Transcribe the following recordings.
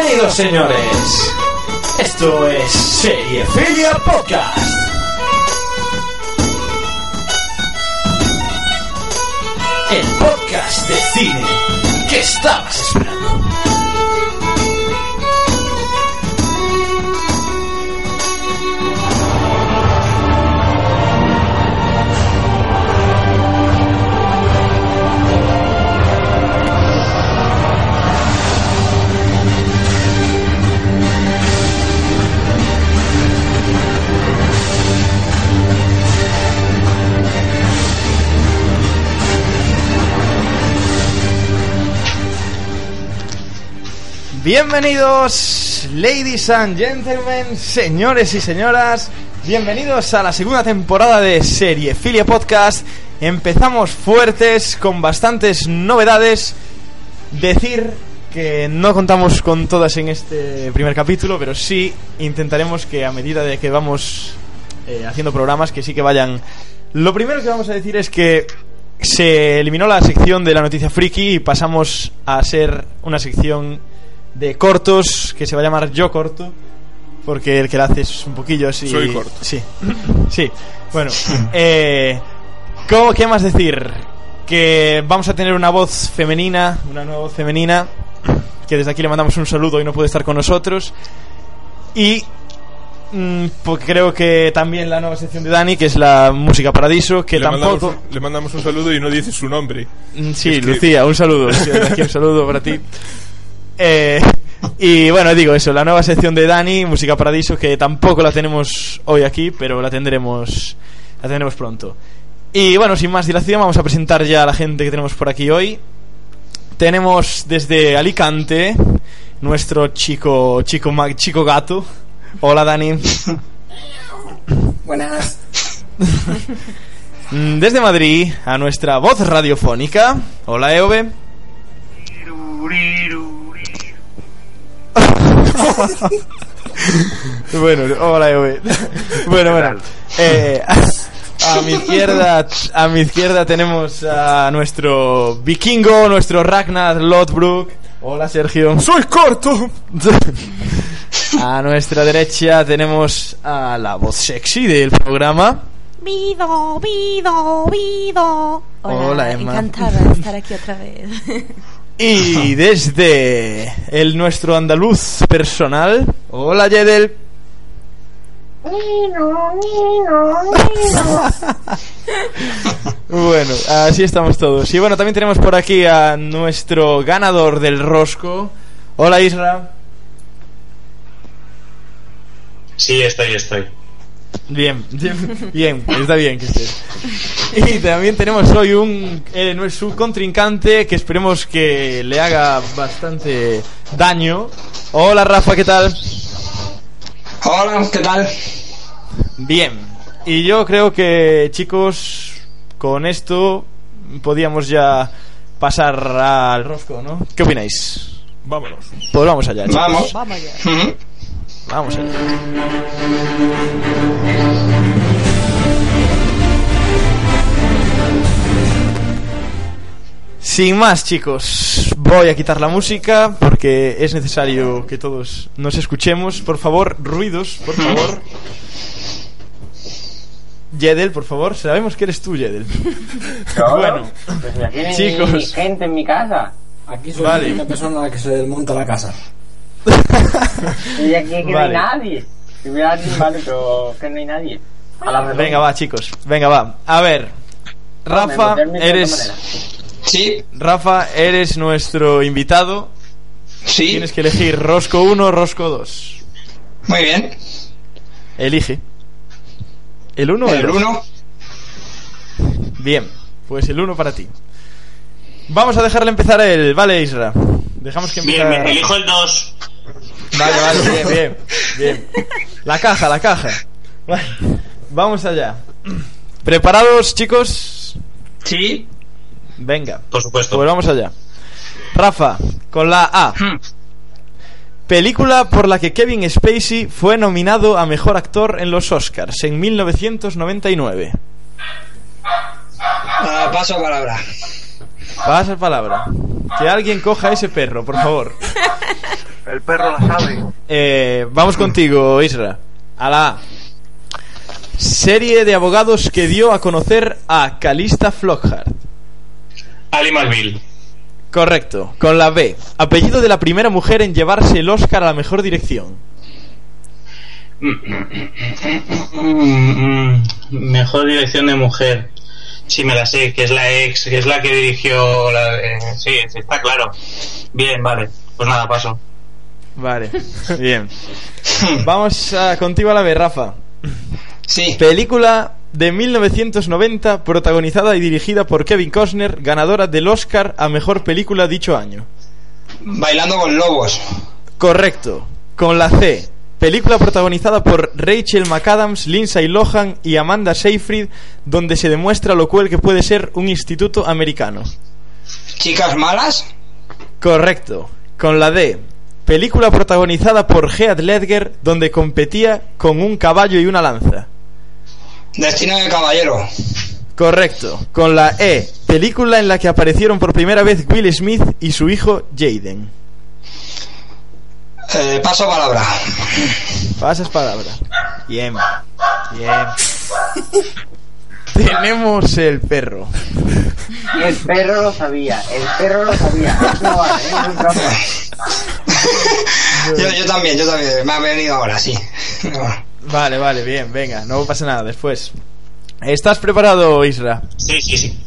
Bienvenidos, señores. Esto es Seriefilia Podcast. El podcast de cine que estabas esperando. Bienvenidos, ladies and gentlemen, señores y señoras. Bienvenidos a la segunda temporada de Serie Filia Podcast. Empezamos fuertes con bastantes novedades. Decir que no contamos con todas en este primer capítulo, pero sí intentaremos que a medida de que vamos eh, haciendo programas, que sí que vayan. Lo primero que vamos a decir es que se eliminó la sección de la noticia friki y pasamos a ser una sección de cortos que se va a llamar Yo Corto. Porque el que la hace es un poquillo así. Soy corto. Sí, sí. Bueno, eh, ¿cómo, ¿qué más decir? Que vamos a tener una voz femenina, una nueva voz femenina. Que desde aquí le mandamos un saludo y no puede estar con nosotros. Y mm, pues creo que también la nueva sección de Dani, que es la música paradiso, que le, mandamos, tampoco. un- le mandamos un saludo y no dice su nombre. Mm, Sí, Es que- Lucía, un saludo. Aquí un saludo para ti. Eh, y bueno, digo eso, la nueva sección de Dani, Música Paradiso, que tampoco la tenemos hoy aquí, pero la tendremos, la tendremos pronto. Y bueno, sin más dilación, vamos a presentar ya a la gente que tenemos por aquí hoy. Tenemos desde Alicante nuestro chico, chico, ma- chico gato. Hola Dani. Buenas. Mm, Desde Madrid a nuestra voz radiofónica. Hola Eove. bueno, hola bueno, bueno. Eh, a, mi izquierda, a mi izquierda tenemos a nuestro vikingo, nuestro Ragnar Lodbrok. Hola Sergio. ¡Soy corto! A nuestra derecha tenemos a la voz sexy del programa. Vido, Vido, Vido. Hola, Emma. Encantada de estar aquí otra vez. Y desde el nuestro andaluz personal. Hola Yedel. Bueno, así estamos todos. Y bueno, también tenemos por aquí a nuestro ganador del rosco. Hola Isra. Sí, estoy, estoy. Bien, bien, está bien que estés. Y también tenemos hoy un eh, nuestro contrincante que esperemos que le haga bastante daño. Hola Rafa, ¿qué tal? Hola, ¿qué tal? Bien. Y yo creo que, chicos, con esto podíamos ya pasar al rosco, ¿no? ¿Qué opináis? Vámonos. Pues vamos allá, chicos. Vamos. Vamos ya. Vamos allá. Sin más, chicos, voy a quitar la música porque es necesario que todos nos escuchemos. Por favor, ruidos, por favor. Yedel, por favor, sabemos que eres tú, Yedel. Bueno, Pues Chicos. gente en mi casa. Aquí soy Vale. la persona a la que se desmonta la casa. Y aquí que no Vale. hay nadie. Si hubiera alguien, vale, pero que no hay nadie. A la venga, va, chicos, venga, va. A ver, Rafa, otra eres. Sí, Rafa, eres nuestro invitado. sí. Tienes que elegir Rosco 1 o Rosco 2. Muy bien. Elige. ¿El 1 o el El 2? 1. Bien, pues el 1 para ti. Vamos a dejarle empezar el. Vale, Isra. Dejamos que empiece. Bien, me elijo el 2. Vale, vale, bien, bien. Bien. La caja, la caja. Vale, Vamos allá. ¿Preparados, chicos? Sí. Venga. Por supuesto. Pues vamos allá. Rafa, con la A. Hmm. Película por la que Kevin Spacey fue nominado a Mejor Actor en los Oscars en 1999. Ah, paso a palabra. Pasa palabra. Que alguien coja ese perro, por favor. El perro la sabe. Eh, vamos contigo, Isra. A la A. Serie de abogados que dio a conocer a Calista Flockhart. Ali McBeal. Correcto. Con la B. Apellido de la primera mujer en llevarse el Oscar a la mejor dirección. Mm, Mejor dirección de mujer. Sí, me la sé, que es la ex, que es la que dirigió. La, eh, sí, sí, está claro. Bien, vale. Pues nada, paso. Vale. Bien. Vamos a, contigo a la B, Rafa. Sí. Película de 1990 protagonizada y dirigida por Kevin Costner, ganadora del Oscar a mejor película dicho año. Bailando con lobos. Correcto. Con la C. Película protagonizada por Rachel McAdams, Lindsay Lohan y Amanda Seyfried, donde se demuestra lo cruel que puede ser un instituto americano. Chicas malas. Correcto. Con la D. Película protagonizada por Heath Ledger, donde competía con un caballo y una lanza. Destino de caballero. Correcto. Con la E. Película en la que aparecieron por primera vez Will Smith y su hijo Jaden. Eh, paso palabra. Pasas palabra. Bien. Bien. Tenemos el perro. El perro lo sabía, el perro lo sabía. Yo, yo también, yo también. Me ha venido ahora, sí. Vale, vale, bien, venga, no pasa nada después. ¿Estás preparado, Isra? Sí, sí, sí.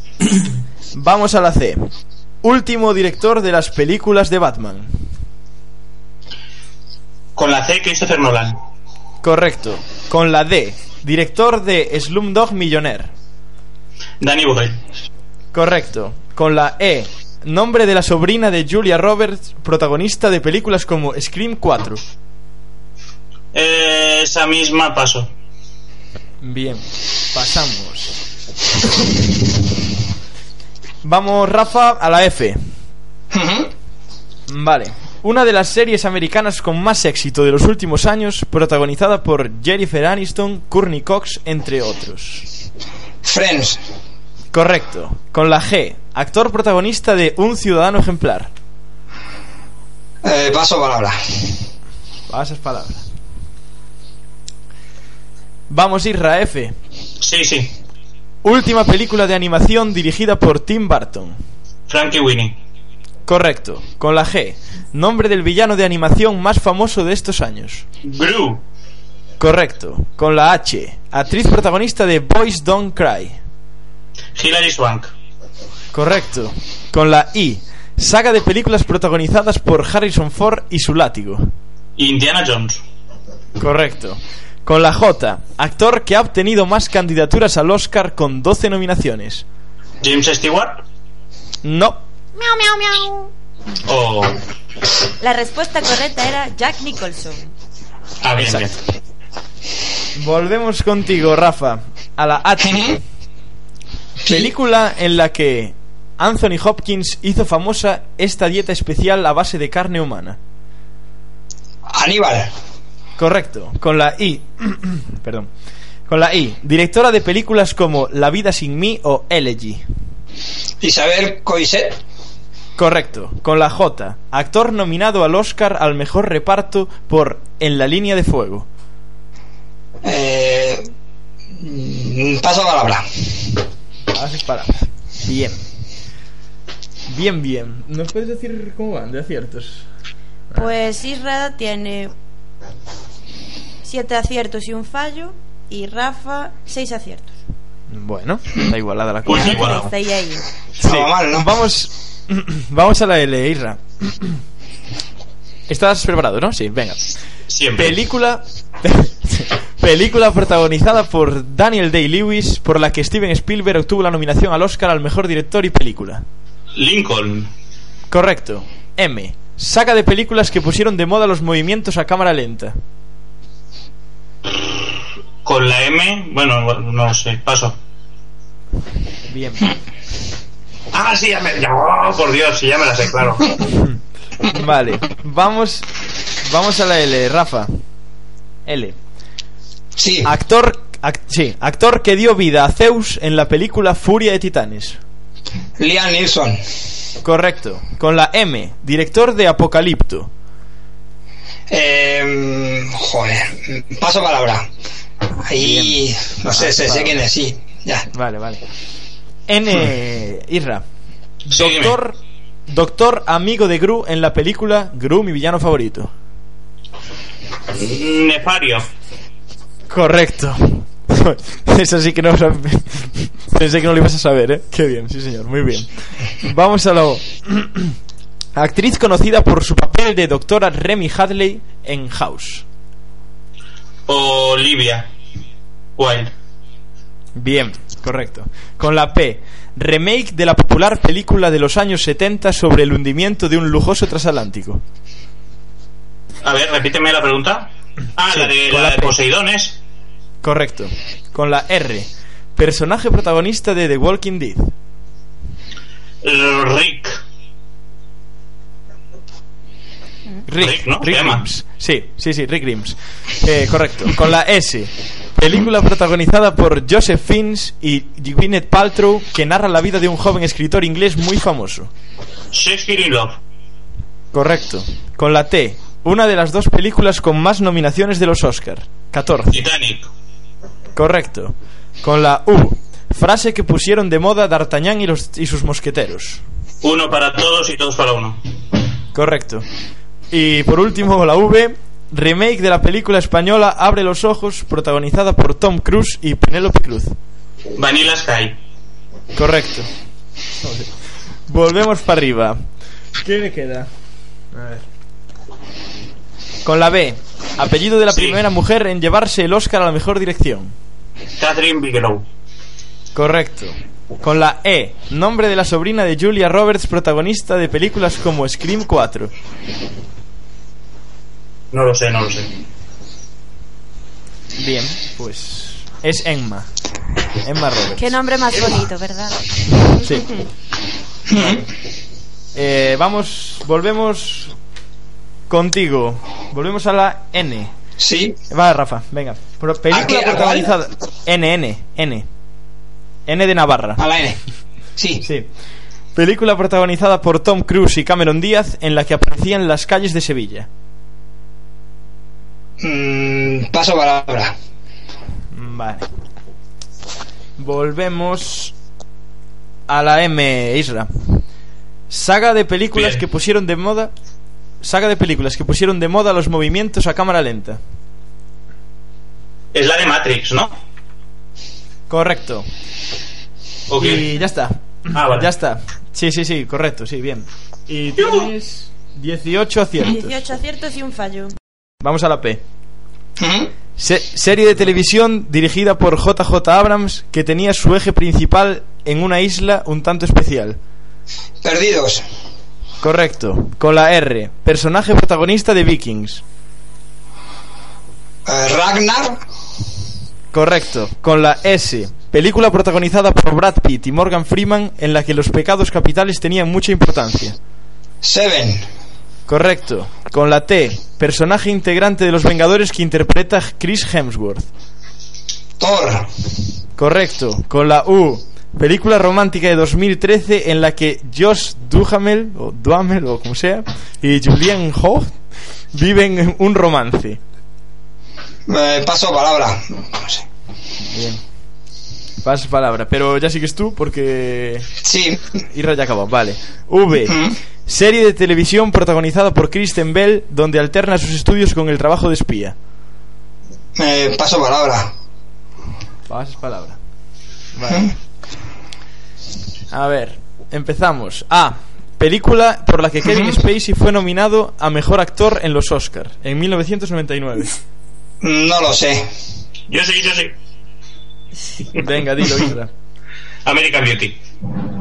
Vamos a la C. Último director de las películas de Batman. Con la C, Christopher Nolan. Correcto. Con la D. Director de Slumdog Millionaire. Danny Boyle. Correcto. Con la E. Nombre de la sobrina de Julia Roberts, protagonista de películas como Scream 4. Eh, esa misma paso. Bien, pasamos. Vamos, Rafa, a la F. Vale. Una de las series americanas con más éxito de los últimos años, protagonizada por Jennifer Aniston, Courtney Cox, entre otros. Friends. Correcto. Con la G. Actor protagonista de Un Ciudadano Ejemplar. Eh, paso palabra. Pasas palabra. Vamos, Isra, F. Sí, sí. Última película de animación dirigida por Tim Burton. Frankie Winnie. Correcto. Con la G. Nombre del villano de animación más famoso de estos años. Gru. Correcto. Con la H. Actriz protagonista de Boys Don't Cry. Hilary Swank. Correcto. Con la I. Saga de películas protagonizadas por Harrison Ford y su látigo. Indiana Jones. Correcto. Con la J. Actor que ha obtenido más candidaturas al Oscar con 12 nominaciones. James Stewart. No. Miau, miau, miau. O. La respuesta correcta era Jack Nicholson. Ah, bien, bien. Volvemos contigo, Rafa. A la H. Película en la que Anthony Hopkins hizo famosa esta dieta especial a base de carne humana. Aníbal. Correcto. Con la I. Perdón. Con la I. Directora de películas como La vida sin mí o Elegy. Isabel Coiset. Correcto. Con la J. Actor nominado al Oscar al mejor reparto por En la línea de fuego. Eh, mm, paso palabra. Bien. Bien, bien. ¿Nos puedes decir cómo van de aciertos? Pues Isra tiene siete aciertos y un fallo. Y Rafa, seis aciertos. Bueno, da igualada la Pues cosa. igual. Está ahí, ahí. Sí, No va mal, ¿no? Vamos, vamos a la L, Isra. ¿Estás preparado, no? Sí, venga. Siempre. Película. película protagonizada por Daniel Day-Lewis, por la que Steven Spielberg obtuvo la nominación al Oscar al mejor director y película. Lincoln. Correcto. M. Saga de películas que pusieron de moda los movimientos a cámara lenta. Con la M. Bueno, no sé. Paso. Bien. Ah, sí, ya me. ya- oh, por Dios, sí, ya me la sé, claro. Vale. Vamos. Vamos a la L, Rafa. L. Sí. Actor. ac- sí, actor que dio vida a Zeus en la película Furia de Titanes. Liam Neeson. Correcto. Con la M, director de Apocalipto. Eh, joder, paso palabra. Ahí, no sé, sé, sé quién es, sí. Ya. Vale, vale. N. Irra. Sí. Doctor, doctor amigo de Gru en la película Gru, mi villano favorito. Nefario. Correcto. Eso sí que no Pensé que no lo ibas a saber, ¿eh? Qué bien, sí señor, muy bien. Vamos a lo... Actriz conocida por su papel de doctora Remy Hadley en House. Olivia. Wilde. Bien, correcto. Con la P. Remake de la popular película de los años 70 sobre el hundimiento de un lujoso transatlántico. A ver, repíteme la pregunta. Ah, Sí, la de, la la de. Poseidones. Correcto. Con la R. Personaje protagonista de The Walking Dead. Rick. Rick, Rick, ¿no? Rick. Grimes. Sí, sí, sí, Rick Grimes. Eh, correcto. Con la S. Película protagonizada por Joseph Fiennes y Gwyneth Paltrow que narra la vida de un joven escritor inglés muy famoso. Shakespeare in Love. Correcto. Con la T. Una de las dos películas con más nominaciones de los Oscar. 14. Titanic. Correcto. Con la U. Frase que pusieron de moda D'Artagnan y, los, y sus mosqueteros. Uno para todos y todos para uno. Correcto. Y por último, la V. Remake de la película española Abre los ojos, protagonizada por Tom Cruise y Penélope Cruz. Vanilla Sky. Correcto. Volvemos para arriba. ¿Qué me queda? A ver. Con la B. Apellido de la Sí. primera mujer en llevarse el Oscar a la mejor dirección. Catherine Bigelow. Correcto. Con la E. Nombre de la sobrina de Julia Roberts, protagonista de películas como Scream 4. No lo sé, no lo sé. Bien, pues. Es Emma. Emma Roberts. Qué nombre más bonito, ¿verdad? Sí. Eh, vamos, volvemos contigo. Volvemos a la N. Sí, Va, Rafa, venga. Película ¿A qué? ¿A cuál? protagonizada. N, N, N. N de Navarra. a la N. Sí. Sí. Película protagonizada por Tom Cruise y Cameron Díaz en la que aparecían las calles de Sevilla. Mm, paso palabra. Vale. Volvemos a la M, Isra. Saga de películas Bien. que pusieron de moda. Saga de películas que pusieron de moda los movimientos a cámara lenta. Es la de Matrix, ¿no? Correcto. Ok. Y ya está. Ah, vale. Ya está. Sí, sí, sí, correcto, sí, bien. Y tienes 18 aciertos. 18 aciertos y un fallo. Vamos a la P. Se- serie de televisión dirigida por JJ Abrams que tenía su eje principal en una isla un tanto especial. Perdidos. Correcto. Con la R. Personaje protagonista de Vikings. Eh, Ragnar. Correcto. Con la S. Película protagonizada por Brad Pitt y Morgan Freeman en la que los pecados capitales tenían mucha importancia. Seven. Correcto. Con la T. Personaje integrante de los Vengadores que interpreta Chris Hemsworth. Thor. Correcto. Con la U. Película romántica de 2013 en la que Josh Duhamel, o Duhamel, o como sea, y Julian Hough viven un romance. Eh, paso palabra. No sé. Bien. Pasas palabra, pero ya sigues tú porque Sí. Irra ya acabó. Vale. V. Serie de televisión protagonizada por Kristen Bell donde alterna sus estudios con el trabajo de espía. Eh, paso palabra. Pasas palabra. Vale. A ver, empezamos. A. Película por la que Kevin Spacey fue nominado a mejor actor en los Oscars en 1999. No lo sé. Yo sí, yo sí. Venga, dilo, Isra. American Beauty.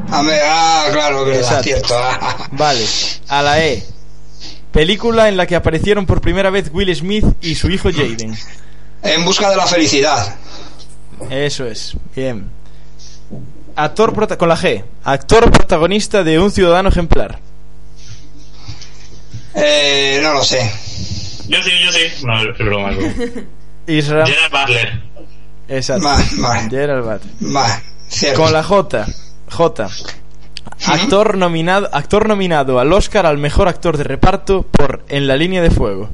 Ah, claro, verdad, Exacto. cierto. Vale, a la E. Película en la que aparecieron por primera vez Will Smith y su hijo Jaden. En busca de la felicidad. Eso es, bien. Actor prota- con la G. Actor protagonista de Un ciudadano ejemplar. Eh, no lo sé. Yo sí, yo sí. No, es broma, es. Gerard Butler. Exacto. Gerald Butler. Cierto. Con la J. J. Actor nominado, actor nominado al Oscar al mejor actor de reparto por En la línea de fuego.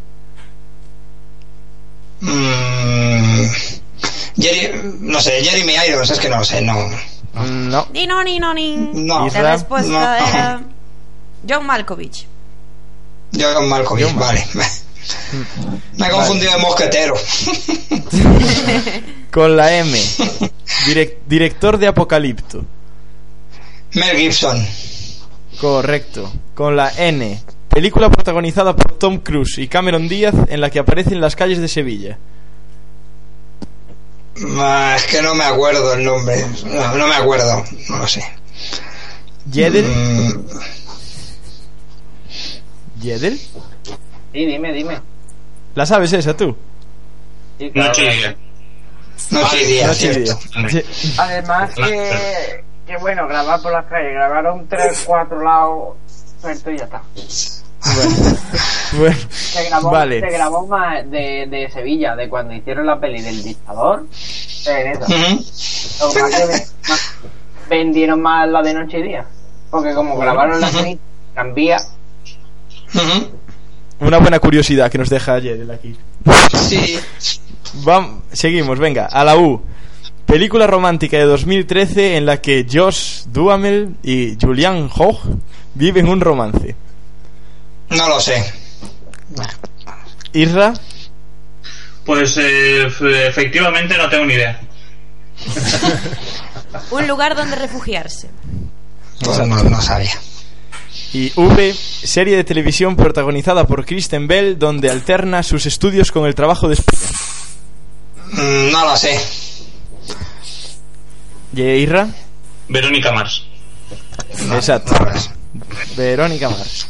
Mm, Jerry, no sé, Jeremy Irons, es que no lo sé, no. No. Ni no, ni no, ni. No. La respuesta No. era. John Malkovich. John Malkovich, John vale. Me he confundido de mosquetero. Con la M. Direc- director de Apocalipto. Mel Gibson. Correcto. Con la N. Película protagonizada por Tom Cruise y Cameron Díaz en la que aparece en las calles de Sevilla. Ah, es que no me acuerdo el nombre. No, no me acuerdo, no lo sé. ¿Yedel? Mm, ¿Yedel? Sí, dime, dime. ¿La sabes esa tú? Sí, claro. Noche y día. Noche y día, Noche y cierto. día. Sí. Además que, que bueno, grabar por las calles, grabaron tres, cuatro lados, suelto y ya está. Bueno. Bueno. Se grabó, Vale. se grabó más de, de Sevilla, de cuando hicieron la peli del dictador. En esa. Ujú. Lo que pasa es que ve- más- vendieron más la de noche y día. Porque como grabaron la peli, cambia. Ujú. Una buena curiosidad que nos deja Yedel aquí. Sí. Vam- seguimos, venga, a la U. Película romántica de 2013 en la que Josh Duhamel y Julian Hough viven un romance. No lo sé. Isra, Pues eh, efectivamente no tengo ni idea. Un lugar donde refugiarse. Pues no, no sabía. Y V, serie de televisión protagonizada por Kristen Bell donde alterna sus estudios con el trabajo de espía. Mm, No lo sé. ¿Y Isra? Verónica Mars. Exacto. No lo sé. Verónica Mars.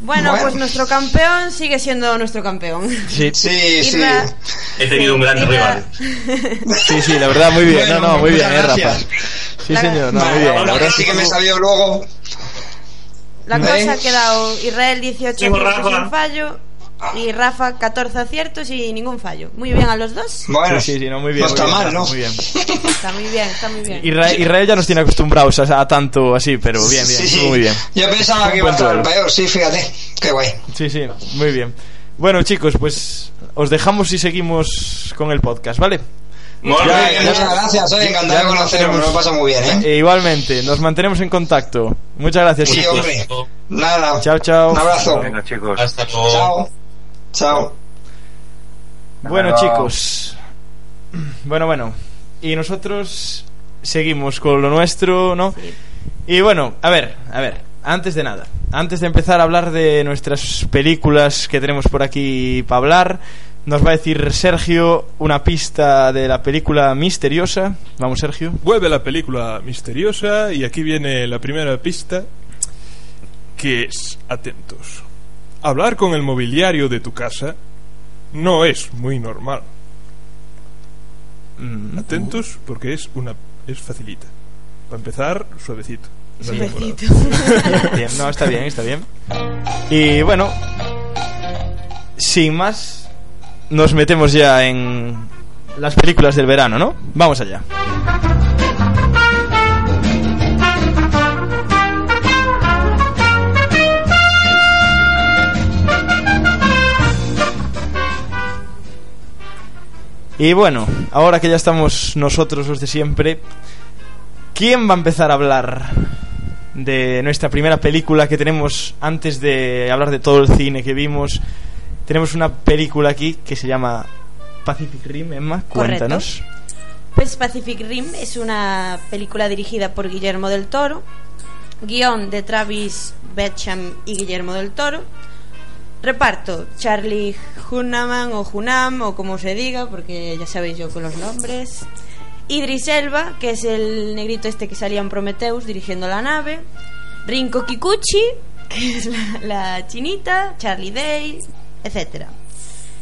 Bueno, Bueno. pues nuestro campeón sigue siendo nuestro campeón. Sí, Sí, sí. He tenido un gran Isra- rival. sí, sí, la verdad muy bien. Bueno, no, no, muy bien, muchas eh, Rafa. gracias. Sí, La- señor, no, muy bien. La ahora verdad sí que me salió luego. La cosa ha quedado Israel 18 Sí, por aciertos sin fallo y Rafa 14 aciertos y ningún fallo. Muy bien a los dos. Bueno, Sí, sí, sí, no, muy bien. no muy está bien, mal, ¿no? Muy bien. Está muy bien, está muy bien. Israel, Israel ya nos tiene acostumbrados a, a tanto así, pero bien, bien, Sí, muy bien. Yo pensaba que iba a estar duelo. peor, sí, fíjate. Qué guay. Sí, sí, muy bien. Bueno, chicos, pues os dejamos y seguimos con el podcast, ¿vale? Muchas gracias, soy encantado de nos conoceros, me lo pasa muy bien, ¿eh? E igualmente, nos mantenemos en contacto. Muchas gracias, Sí, chicos. hombre. Nada. Chao, chao. Un abrazo. Venga, chicos. Hasta luego. Chao. Chao. Bueno, chicos. Bueno, bueno. Y nosotros seguimos con lo nuestro, ¿no? Y bueno, a ver, a ver, antes de nada, antes de empezar a hablar de nuestras películas que tenemos por aquí para hablar, nos va a decir Sergio una pista de la película misteriosa. Vamos, Sergio. Vuelve la película misteriosa y aquí viene la primera pista que es, atentos, hablar con el mobiliario de tu casa no es muy normal. Mm, Atentos porque es una es facilita. Para empezar, suavecito. Bien, no, está bien, está bien. Y bueno, sin más, nos metemos ya en las películas del verano, ¿no? Vamos allá. Y bueno, ahora que ya estamos nosotros los de siempre, ¿quién va a empezar a hablar de nuestra primera película que tenemos antes de hablar de todo el cine que vimos? Tenemos una película aquí que se llama Pacific Rim, Emma, Correcto. cuéntanos. Pues Pacific Rim es una película dirigida por Guillermo del Toro, guion de Travis Betcham y Guillermo del Toro. Reparto, Charlie Hunnam o Hunam o como se diga, porque ya sabéis yo con los nombres. Idris Elba, que es el negrito este que salía en Prometheus dirigiendo la nave. Rinko Kikuchi, que es la, la chinita. Charlie Day, etcétera.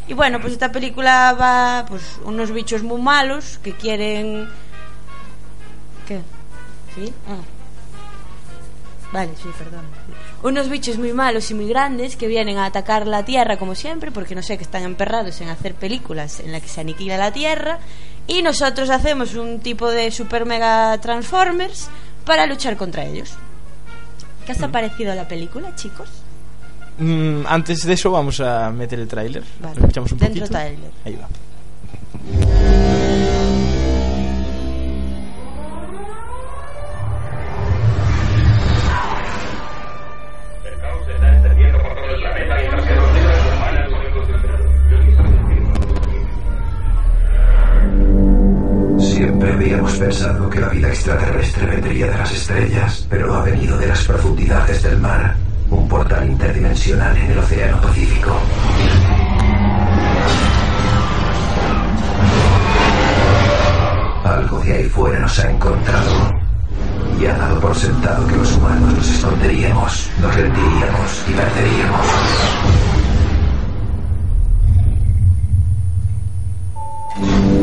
Y bueno, pues esta película va pues unos bichos muy malos que quieren ¿Qué? ¿Sí? Ah. Vale, sí, perdón. Unos bichos muy malos y muy grandes que vienen a atacar la Tierra como siempre, porque no sé que están emperrados en hacer películas en las que se aniquila la Tierra y nosotros hacemos un tipo de super mega transformers para luchar contra ellos. ¿Qué os ha parecido la película, chicos? Mm, antes de eso vamos a meter el tráiler. Vale. Lo escuchamos un Dentro poquito. tráiler. Ahí va. Siempre habíamos pensado que la vida extraterrestre vendría de las estrellas, pero ha venido de las profundidades del mar, un portal interdimensional en el Océano Pacífico. Algo de ahí fuera nos ha encontrado y ha dado por sentado que los humanos nos esconderíamos, nos rendiríamos y perderíamos.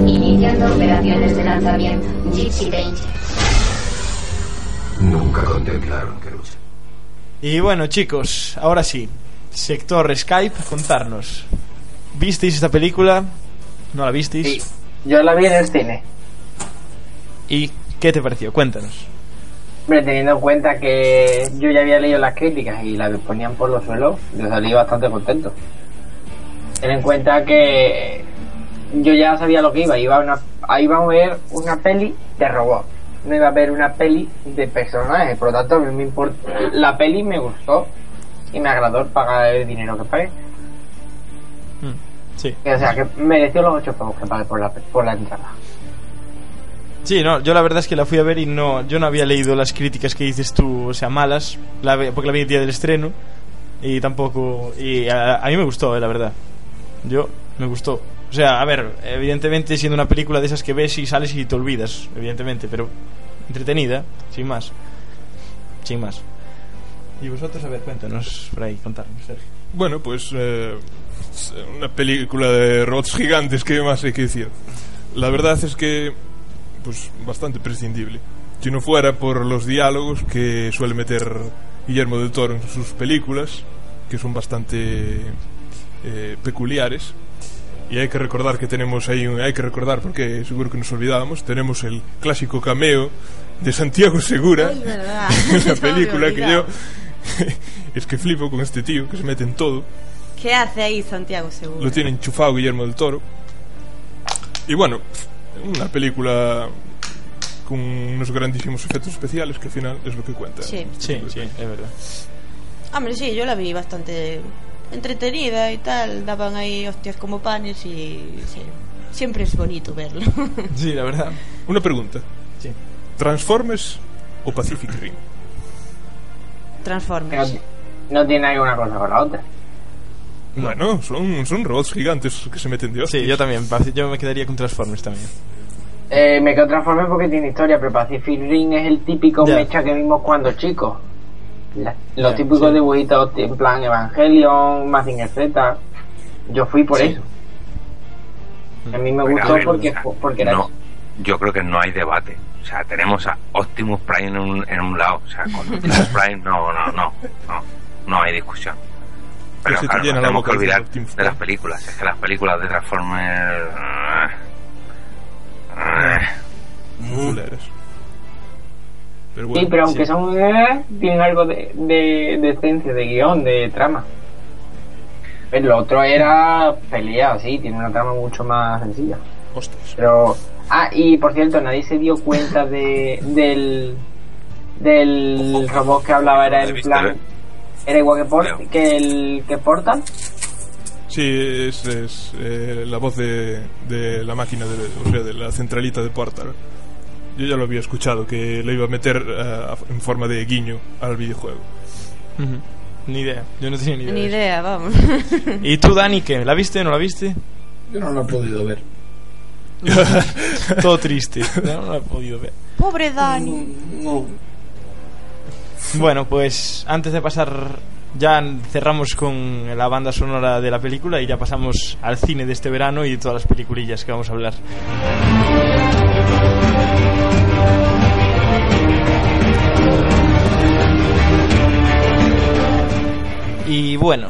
Iniciando operaciones de lanzamiento. Gypsy Danger. Nunca contemplaron que luchar. Y bueno, chicos, ahora sí. Sector Skype, contarnos. ¿Visteis esta película? ¿No la visteis? Sí, yo la vi en el cine. ¿Y qué te pareció? Cuéntanos. Hombre, teniendo en cuenta que yo ya había leído las críticas y las ponían por los suelos, yo salí bastante contento. Ten en cuenta que yo ya sabía lo que iba, iba a, una, iba a ver una peli de robot, no iba a ver una peli de personajes, por lo tanto a mí me import- la peli me gustó y me agradó pagar el dinero que pagué. Mm, Sí. O sea, que mereció los ocho pavos que pagué por la, por la entrada. Sí, no, yo la verdad es que la fui a ver y no, yo no había leído las críticas que dices tú, o sea, malas, la porque la vi el día del estreno y tampoco, y a, a mí me gustó, eh, la verdad. Yo, me gustó. O sea, a ver, evidentemente siendo una película de esas que ves y sales y te olvidas, evidentemente, pero entretenida, sin más. Sin más. Y vosotros, a ver, cuéntanos por ahí, contarnos, Sergio. Bueno, pues eh, una película de robots gigantes, ¿qué más hay que decir? La verdad es que, pues, bastante prescindible. Si no fuera por los diálogos que suele meter Guillermo del Toro en sus películas, que son bastante eh, peculiares. Y hay que recordar que tenemos ahí, un- hay que recordar porque seguro que nos olvidábamos, tenemos el clásico cameo de Santiago Segura Es verdad. en la película que yo es que flipo con este tío que se mete en todo. ¿Qué hace ahí Santiago Seguro? Lo tiene enchufado Guillermo del Toro. Y bueno, una película con unos grandísimos efectos especiales que al final es lo que cuenta. Sí. Sí, sí, es verdad. Hombre, sí, yo la vi bastante entretenida y tal. Daban ahí hostias como panes y sí, siempre es bonito verlo. Sí, la verdad. Una pregunta. Sí. ¿Transformers o Pacific Rim? Transformers. no tiene que una cosa con la otra. Bueno, son, son robots gigantes que se meten de hostias. Sí, yo también, yo me quedaría con Transformers también. Eh, me quedo transformé porque tiene historia, pero Pacific Ring es el típico mecha que vimos cuando chicos. La- los Ya, típicos sí. dibujitos en plan Evangelion, Mazinger Z. Yo fui por Sí. eso. A mí me gustó ver, porque, porque era no, eso. yo creo que no hay debate. O sea, tenemos a Optimus Prime en un, en un lado. O sea, con Optimus Prime no, no, no, no, no hay discusión. Pero te claro, no tenemos que olvidar de las películas. Es que las películas de Transformers... ah, Sí, pero aunque sí. son eh, tienen algo de, de, de esencia, de guion, de trama. El otro era pelea, sí, tiene una trama mucho más sencilla. hostias. Pero. Ah, y por cierto, nadie se dio cuenta de, del. del robot que hablaba, era el plan. ¿eh? Era igual que, Por- Creo. que el que Portal. Sí, es, es eh, la voz de, de la máquina, de, o sea, de la centralita de Portal. Yo ya lo había escuchado, que lo iba a meter eh, en forma de guiño al videojuego. Ujú. Ni idea, yo no tenía ni idea. Ni idea, vamos. ¿Y tú, Dani, qué? ¿La viste? ¿No la viste? Yo no lo he podido ver. Todo triste. No, no la he podido ver. Pobre Dani. No. Bueno, pues antes de pasar, ya cerramos con la banda sonora de la película y ya pasamos al cine de este verano y todas las peliculillas que vamos a hablar. Y bueno,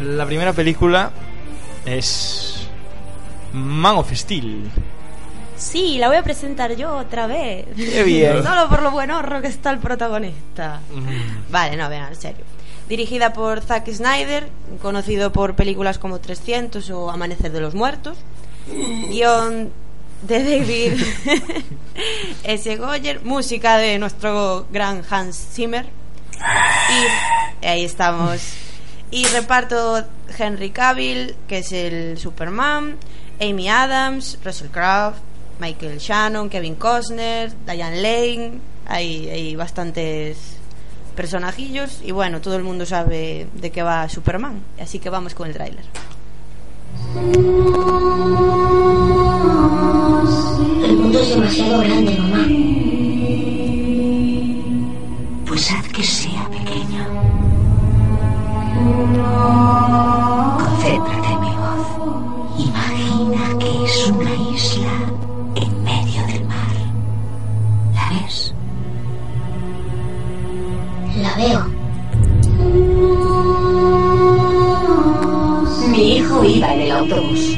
la primera película es Man of Steel. Sí, la voy a presentar yo otra vez. Qué bien. Solo por lo buen horro que está el protagonista. Vale, no, vean, en serio. Dirigida por Zack Snyder, conocido por películas como 300 o Amanecer de los Muertos. Guión de David S. Goyer, música de nuestro gran Hans Zimmer. Y ahí estamos. Y reparto Henry Cavill, que es el Superman, Amy Adams, Russell Crowe, Michael Shannon, Kevin Costner, Diane Lane. Hay, hay bastantes personajillos y bueno, todo el mundo sabe de qué va Superman. Así que vamos con el tráiler. El mundo es demasiado grande, mamá. Haz que sea pequeño. Concéntrate en mi voz. Imagina que es una isla en medio del mar. ¿La ves? La veo. Mi hijo iba en el autobús.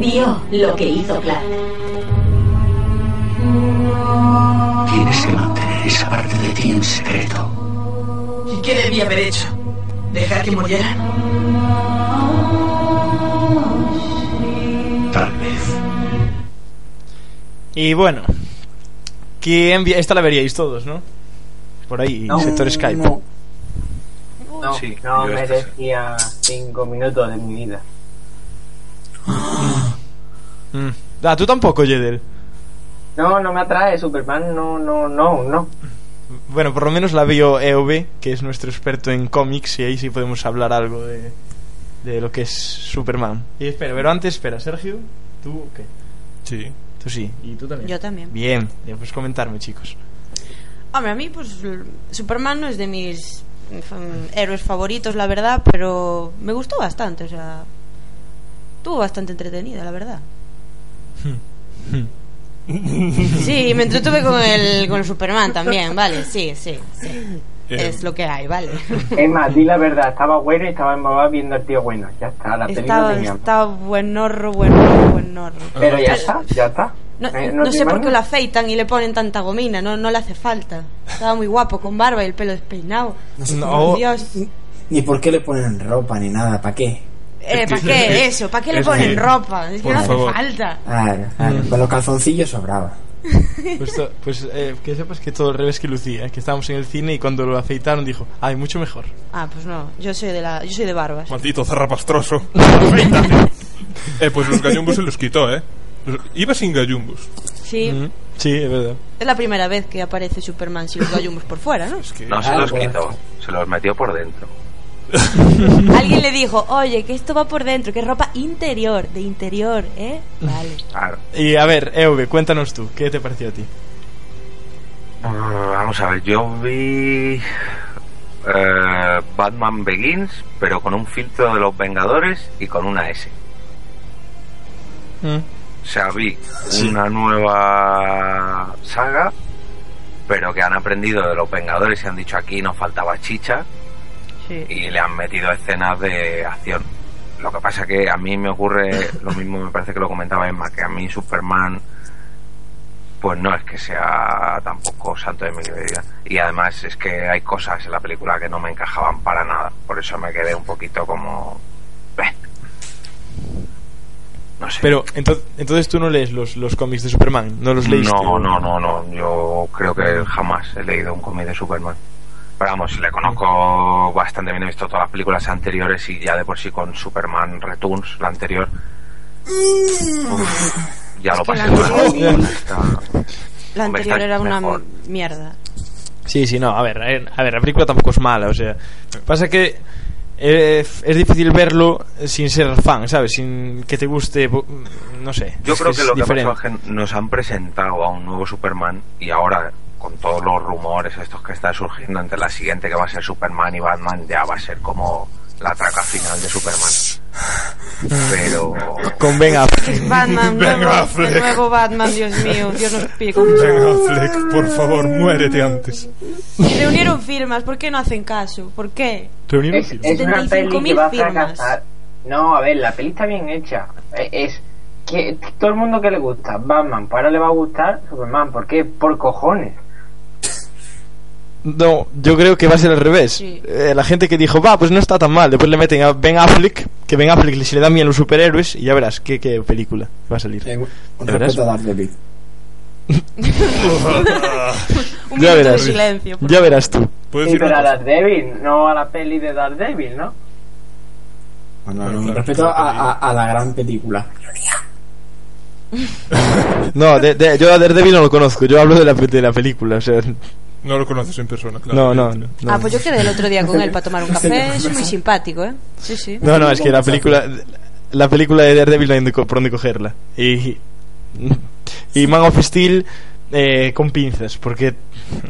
Vio lo que hizo Clark. Esa parte de ti en secreto. ¿Y qué debía haber hecho? ¿Dejar que murieran? Tal vez. Y bueno, ¿quién vi- esta la veríais todos, ¿no? Por ahí, No, sector Skype. No, no, Sí, no yo esta sí. merecía cinco minutos de mi vida. Mm. Ah, tú tampoco, Jedel. No, no me atrae Superman, no, no, no, no. Bueno, por lo menos la vio EOB, que es nuestro experto en cómics, y ahí sí podemos hablar algo de, de lo que es Superman. Y espera, pero antes, espera, Sergio, ¿tú qué? Sí. Tú sí, y tú también. Yo también. Bien, ya pues comentarme, chicos. Hombre, a mí, pues Superman no es de mis mm, héroes favoritos, la verdad, pero me gustó bastante, o sea. Estuvo bastante entretenida, la verdad. Sí, me entretuve con el, con el Superman también, vale, sí, sí, sí. Eh, Es lo que hay, vale. Es más, di la verdad, estaba bueno y estaba embobado viendo al tío bueno. Ya está, la película Estaba, tenía. estaba buenorro, buenorro, buenorro. Pero ya está, ya está. No, Eh, no sé por qué lo afeitan y le ponen tanta gomina, no, no le hace falta. Estaba muy guapo, con barba y el pelo despeinado. No sé No. Dios. Ni por qué le ponen ropa ni nada, ¿para qué? Eh, ¿Para qué eso? ¿Para qué le ponen ropa? Es que por no hace favor. falta. Claro, claro, Mm. con los calzoncillos sobraba. Pues, to- pues eh, que sepas que todo al revés que Lucía, que estábamos en el cine y cuando lo afeitaron dijo, ay, mucho mejor. Ah, pues no, yo soy de la, yo soy de barbas. Maldito zarrapastroso. Afeítate. eh, pues los gallumbos se los quitó, ¿eh? Los- Iba sin gallumbos. Sí, Mm, Sí, es verdad. es la primera vez que aparece Superman sin los gallumbos por fuera, ¿no? Es que... No se Ah, los quitó, se los metió por dentro. Alguien le dijo, oye, que esto va por dentro, que es ropa interior, de interior, ¿eh? Vale. Claro. Y a ver, EV, cuéntanos tú, ¿qué te pareció a ti? Mm, Vamos a ver, yo vi eh, Batman Begins, pero con un filtro de los Vengadores y con una S. Mm. O sea, vi una nueva saga, pero que han aprendido de los Vengadores y han dicho aquí nos faltaba chicha Sí. y le han metido escenas de acción. Lo que pasa que a mí me ocurre lo mismo, me parece que lo comentaba Emma, que a mí Superman pues no es que sea tampoco santo de mi vida. Y además es que hay cosas en la película que no me encajaban para nada. Por eso me quedé un poquito como... No sé. Pero ento- entonces tú no lees los, los cómics de Superman, no los leíste. No, no, no, no. Yo creo que jamás he leído un cómic de Superman. Pero vamos, le conozco bastante bien. He visto todas las películas anteriores y ya de por sí con Superman Returns, la anterior. uf, ya lo que pasé la anterior- Está- La Hombre, anterior era una mejor. mierda. Sí, sí, no, a ver, a ver, a ver, la película tampoco es mala, o sea, pasa que eh, es difícil verlo sin ser fan, ¿sabes? Sin que te guste, no sé. Yo creo que es lo que diferente. pasó es que nos han presentado a un nuevo Superman y ahora con todos los rumores estos que están surgiendo entre la siguiente que va a ser Superman y Batman ya va a ser como la traca final de Superman. Pero Con Ben Affleck. Batman, Ben nuevo, Affleck. el nuevo Batman, Dios mío, Dios nos pide con Ben Affleck, por favor, muérete antes. Reunieron firmas, ¿por qué no hacen caso? ¿por qué? Reunieron Es, firmas. es una peli que va a 75.000 firmas. fracasar. No, a ver, la peli está bien hecha. Eh, Es que todo el mundo que le gusta Batman, ahora le va a gustar Superman. ¿Por qué? Por cojones. No, yo creo que va a ser al revés. Sí. Eh, la gente que dijo, va, pues no está tan mal. Después le meten a Ben Affleck, que Ben Affleck le- se le da miedo a los superhéroes, y ya verás qué, qué película va a salir. Eh, un ¿Ya verás? respeto a Daredevil. Un Ya minuto de verás. silencio. Ya verás tú. ¿Puedo Sí, decir pero a? Daredevil, no a la peli de Daredevil, ¿no? No, no, Bueno, no, un claro, respeto claro, a, a- a la gran película. No, de- de- yo a Daredevil no lo conozco, yo hablo de la, de la película, o sea... No lo conoces en persona, claro. No, no, no. Ah, pues yo quedé el otro día con él para tomar un café. Es muy simpático, ¿eh? Sí, sí. No, no, es que la película la película de Daredevil no hay por dónde cogerla. Y y Man of Steel eh, con pinzas, porque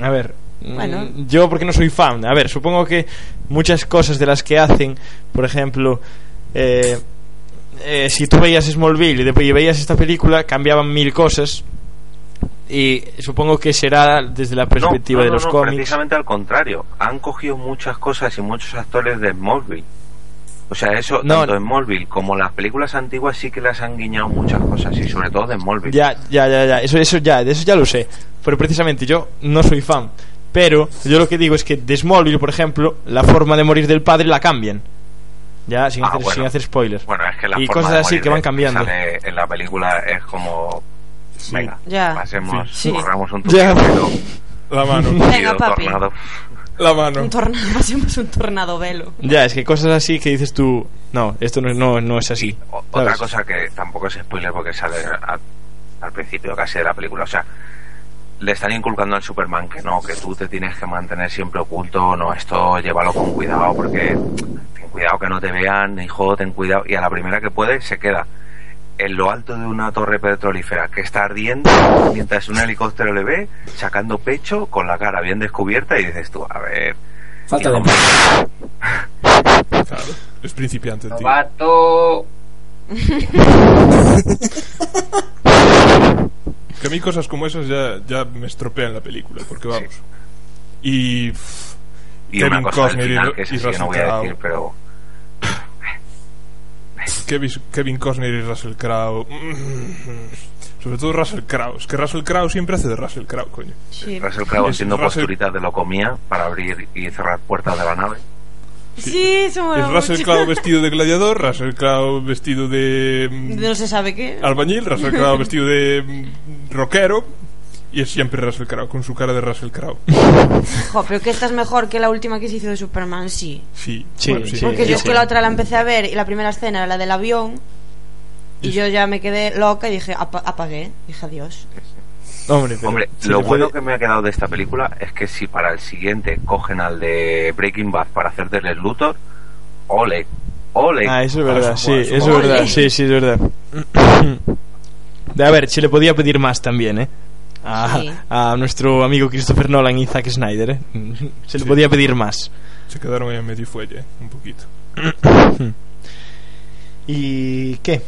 a ver, Bueno. mm, yo porque no soy fan. A ver, supongo que muchas cosas de las que hacen, por ejemplo, eh, eh, si tú veías Smallville y después y veías esta película, cambiaban mil cosas. Y supongo que será desde la perspectiva No, de los no, cómics. Precisamente al contrario. Han cogido muchas cosas y muchos actores de Smallville. O sea, eso, No. tanto en Smallville como las películas antiguas sí que les han guiñado muchas cosas y sobre todo de Smallville. Ya, ya, ya, ya. Eso, eso ya, de eso ya lo sé. Pero precisamente yo no soy fan. Pero yo lo que digo es que de Smallville, por ejemplo, la forma de morir del padre la cambian. Ya, sin, Ah, hacer, bueno. sin hacer spoilers. Bueno, es que la y forma cosas de así morir que van de- cambiando. en la película es como... Venga, Ya. pasemos, Sí. corramos un Ya. tupido, La mano. Venga, papi. tornado. La mano. Un tornado, pasemos un tornado velo. Ya, es que cosas así que dices tú, no, esto no, no, no es así. Otra cosa que tampoco es spoiler porque sale a- al principio casi de la película. O sea, le están inculcando al Superman que no, que tú te tienes que mantener siempre oculto. No, esto llévalo con cuidado porque ten cuidado que no te vean, hijo, ten cuidado. Y a la primera que puede se queda en lo alto de una torre petrolífera que está ardiendo mientras un helicóptero le ve sacando pecho con la cara bien descubierta y dices tú, a ver. Falta de... Claro. Es principiante, tío. Novato. Que a mí cosas como esas ya, ya me estropean la película, porque vamos. Y. pff, Y Kevin una cosa Costner y- final que y sí no voy a decir, pero Kevin, Kevin Costner y Russell Crowe. mm, Sobre todo Russell Crowe. Es que Russell Crowe siempre hace de Russell Crowe, coño. Sí. Russell Crowe haciendo Russell- posturitas de lo comía para abrir y cerrar puertas de la nave. Sí, eso mola Es Russell. Crowe vestido de gladiador, Russell Crowe vestido de. mm, No se sabe qué. albañil, Russell Crowe vestido de mm, rockero. Y es siempre Russell Crowe, con su cara de Russell Crowe. Jo, pero que esta es mejor que la última que se hizo de Superman, sí. Sí, Sí, bueno, sí. Porque yo es que la otra la empecé a ver y la primera escena era la del avión. Y yo ya me quedé loca y dije, apa- apagué. Dije adiós. Hombre, pero Hombre, lo bueno puede- que me ha quedado de esta película es que si para el siguiente cogen al de Breaking Bad para hacer del Luthor, ole, ole. Ah, eso es verdad, sí, eso es verdad, sí, sí, es verdad. De, a ver, se le podía pedir más también, ¿eh? A, Sí. a nuestro amigo Christopher Nolan y Zack Snyder, ¿eh? Se le Sí. podía pedir más. Se quedaron ahí a medio fuelle, un poquito. ¿Y qué?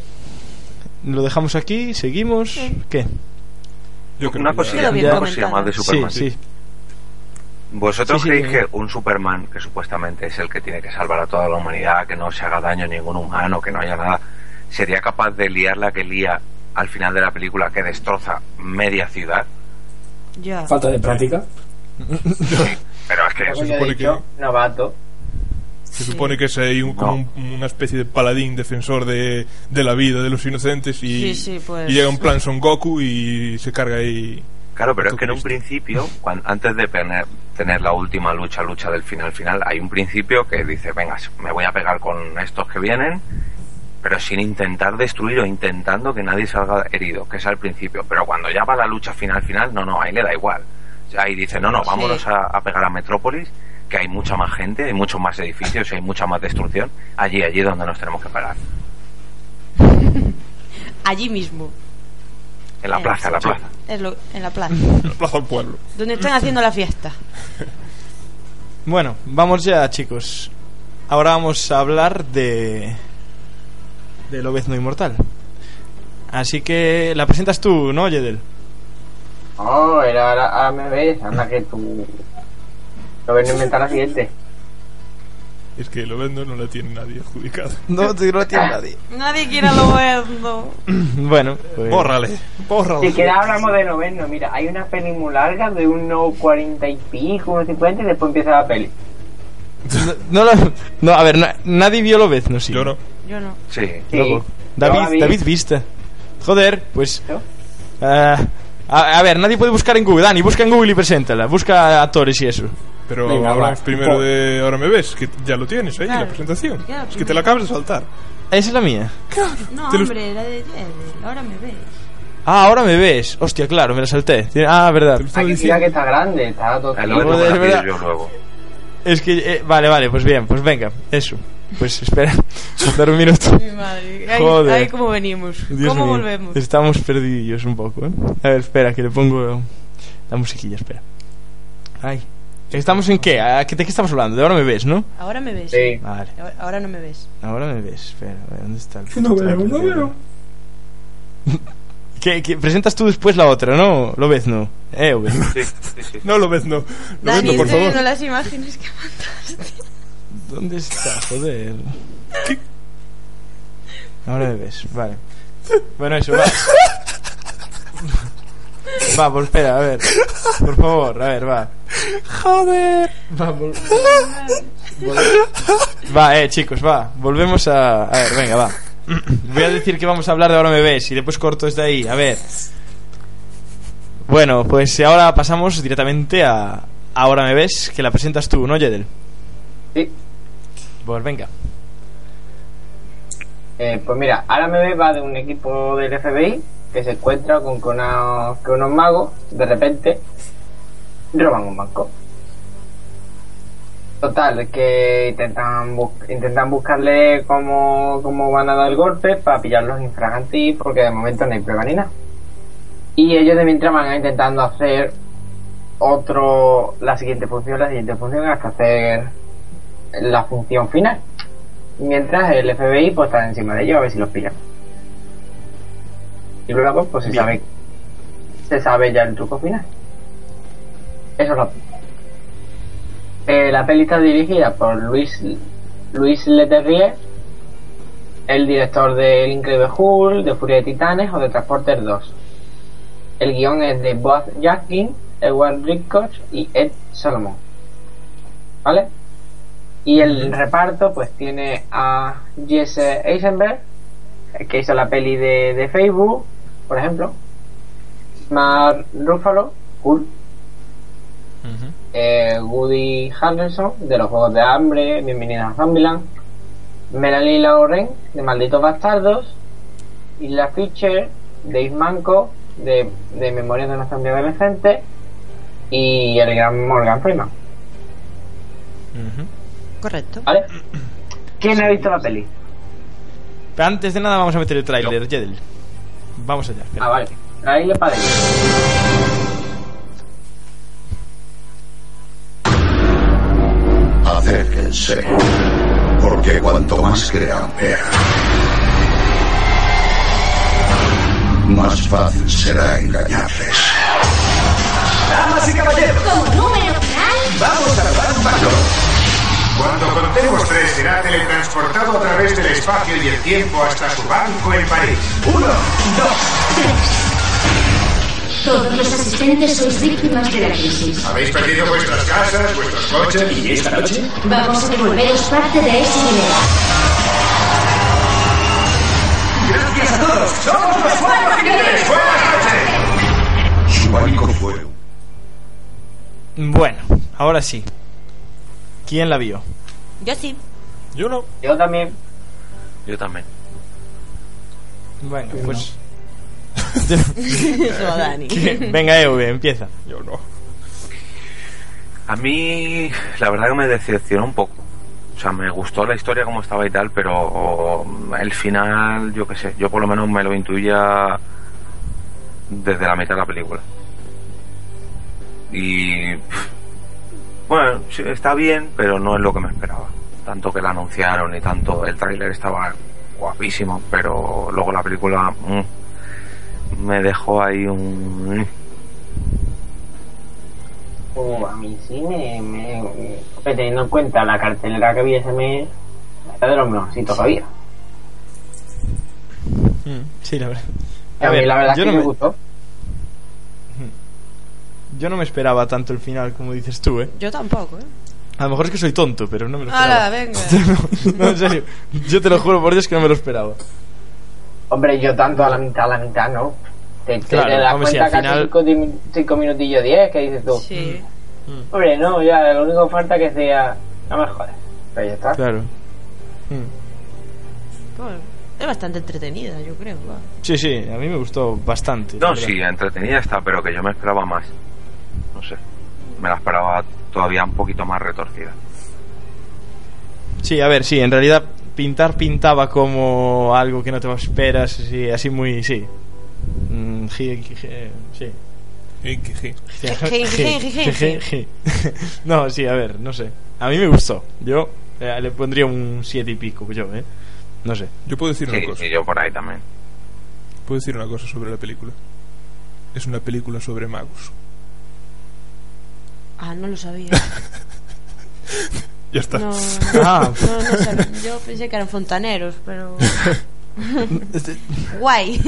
¿Lo dejamos aquí? ¿Seguimos? ¿Qué? Yo creo una cosilla, una comentada. cosilla más de Sí, Superman. sí. ¿Vosotros Sí, sí, creéis sí. que un Superman que supuestamente es el que tiene que salvar a toda la humanidad, que no se haga daño a ningún humano, que no haya nada, sería capaz de liar la que lía al final de la película que destroza media ciudad? Ya. Falta de práctica. Pero es que se supone dicho, novato. Se supone que es ahí un- como un- una especie de paladín defensor de, de la vida de los inocentes y, Sí, sí, pues. y llega un plan Son Goku y se carga ahí. Claro, pero es que en un principio, antes de tener, tener la última lucha, lucha del final final, hay un principio que dice, venga, me voy a pegar con estos que vienen, pero sin intentar destruir o intentando que nadie salga herido, que es al principio. Pero cuando ya va la lucha final final, no, no, ahí le da igual. Ahí dice, no, no, vámonos Sí. a, a pegar a Metrópolis, que hay mucha más gente, hay muchos más edificios y hay mucha más destrucción. Allí, allí donde nos tenemos que parar. Allí mismo. En la plaza, en la plaza. Es lo, en la plaza. en la Plaza del Pueblo. donde están haciendo la fiesta. Bueno, vamos ya, chicos. Ahora vamos a hablar de. De Lobezno Inmortal. Así que la presentas tú, ¿no, Yedel? No, era ahora, ahora me ves, anda que tú. Lo ven a inventar la siguiente. Es que lo vendo no la tiene nadie adjudicada. No, no la tiene nadie. Nadie quiere lo vendo. bueno, pues... Bórrale. Si quieres hablamos de noveno, mira, hay una peli muy larga de unos 40 y pico, unos 50 y después empieza la peli. No, no, no, a ver, na- nadie vio Lobezno, sí. Yo no. Yo no. Sí. Loco. La David, vi. David Vista. Joder, pues... Ah, a, a ver, nadie puede buscar en Google. Dani, busca en Google y preséntala. Busca actores y eso. Pero Venga, primero de Ahora me ves, que ya lo tienes ahí, Claro. la presentación. Claro, es que te la acabas de saltar. Esa es la mía. No, Te hombre, la de. Ahora me ves. Ah, ahora me ves. Hostia, claro, me la salté. Ah, verdad. Lo diciendo. mira que está grande, está todo luego. Es que... eh, vale, vale, pues bien, pues venga. Eso. Pues espera. Dar un minuto. Mi madre. Ahí, Joder. ahí como venimos. Dios ¿Cómo mío. volvemos? Estamos perdidos un poco, ¿eh? A ver, espera, que le pongo la musiquilla, espera. Ay. ¿Estamos en qué? ¿A qué- ¿De qué estamos hablando? De ahora me ves, ¿no? Ahora me ves. Sí. Vale. Ahora- Ahora no me ves. Ahora me ves. Espera, a ver, ¿dónde está el No veo, no veo. ¿Qué, qué- presentas tú después la otra, ¿no? Lo ves, ¿no? Eh, Ove. Sí, sí, sí. No lo ves, no. Lo Dani, vendo, por estoy viendo favor. las imágenes que mandaste. ¿Dónde está? Joder. Ahora me ves, vale. Bueno, eso, va. Va, pues espera, a ver. Por favor, a ver, va. Joder. Va, vol- vol- va, eh, chicos, va. Volvemos a. A ver, venga, va. Voy a decir que vamos a hablar de Ahora me ves y después corto desde ahí. A ver. Bueno, pues ahora pasamos directamente a Ahora me ves, que la presentas tú, ¿no, Jedel? Sí. Pues venga. Eh, pues mira, ahora me va de un equipo del FBI que se encuentra con que, una- unos magos de repente roban un banco. Total, que intentan, intentan buscarle cómo, cómo van a dar el golpe para pillarlos infraganti porque de momento no hay prueba ni nada. Y ellos de mientras van intentando hacer otro, la siguiente función, la siguiente función hasta hacer la función final. Mientras el FBI pues está encima de ellos a ver si los pillan. Y luego pues se sabe se sabe ya el truco final. Eso es lo eh, La peli está dirigida por Luis Luis Leterrier, el director de El Increíble Hulk, de Furia de Titanes o de Transporter 2. El guion es de Bob Jackin, Edward Rickoch y Ed Solomon. ¿Vale? Y el reparto pues tiene a Jesse Eisenberg, que hizo la peli de, de Facebook, por ejemplo. Mark Ruffalo, Hulk. Eh, Woody Harrelson, de los Juegos de Hambre, Bienvenidos a Zombieland. Melanie Lauren, de Malditos Bastardos. Isla Fisher, Dave Manco, de, de Memorias de una zombie adolescente. Y el gran Morgan Freeman. Correcto. ¿Vale? ¿Quién ha visto la peli? Pero antes de nada vamos a meter el tráiler, Jedel. Vamos allá. espera. Ah, vale. Trailer para ello. Acérquense. Porque cuanto más crean ver, más fácil será engañarles. Damas y caballeros, Como número final, vamos a dar un paso. Cuando contemos tres será teletransportado a través del espacio y el tiempo hasta su banco en París. Uno, dos, todos los asistentes sois víctimas de la crisis. Habéis perdido vuestras casas, vuestros coches. ¿Y esta noche? Vamos a devolveros parte de ese dinero. Gracias a todos. Somos los cuatro jinetes. ¡Buenas noches! Su banco fue Bueno, ahora sí. ¿Quién la vio? Yo sí. Yo no. Yo también. Yo también. Bueno, pues. Eso, Dani. Venga, Ewe, empieza. Yo no. A mí, la verdad que me decepcionó un poco. O sea, me gustó la historia como estaba y tal, pero el final, yo qué sé, yo por lo menos me lo intuía desde la mitad de la película. Y. pff, Bueno, sí, está bien, pero no es lo que me esperaba. Tanto que la anunciaron y tanto. El tráiler estaba guapísimo, pero luego la película. mm, me dejó ahí un. O a mí sí me, me, me- Teniendo en cuenta la cartelera que había ese mes, era de los mejorcitos que había. Mm, Sí, la verdad. A, mí la verdad yo es que no me me, gustó. Yo no me esperaba tanto el final como dices tú, ¿eh? Yo tampoco, ¿eh? A lo mejor es que soy tonto, pero no me lo esperaba. Hala, venga. no, no, en serio. Yo te lo juro por Dios que no me lo esperaba. Hombre, yo tanto a la mitad, a la mitad, ¿no? Te, te, Claro, te das hombre, sí, cuenta al casi final- cinco, minutillos diez, que dices tú. Sí. Hombre, no, ya, lo único que falta que sea... No me jodas. Pero ya está. Claro. Mm. Bueno, es bastante entretenida, yo creo. va. Sí, sí, a mí me gustó bastante. No, sí, entretenida está, pero que yo me esperaba más. No sé. Me la esperaba todavía un poquito más retorcida. Sí, a ver, sí, en realidad pintar pintaba como algo que no te esperas, sí, así muy, sí. Mm, ji- ji- sí. No, sí, a ver, no sé. A mí me gustó. Yo eh, le pondría un siete y pico, yo, ¿eh? No sé. Yo puedo decir Sí, una cosa. y yo por ahí también. Puedo decir una cosa sobre la película. Es una película sobre magos. Ah, no lo sabía. Ya está. No, no, Ah. no, no sabía. Yo pensé que eran fontaneros, pero. Guay.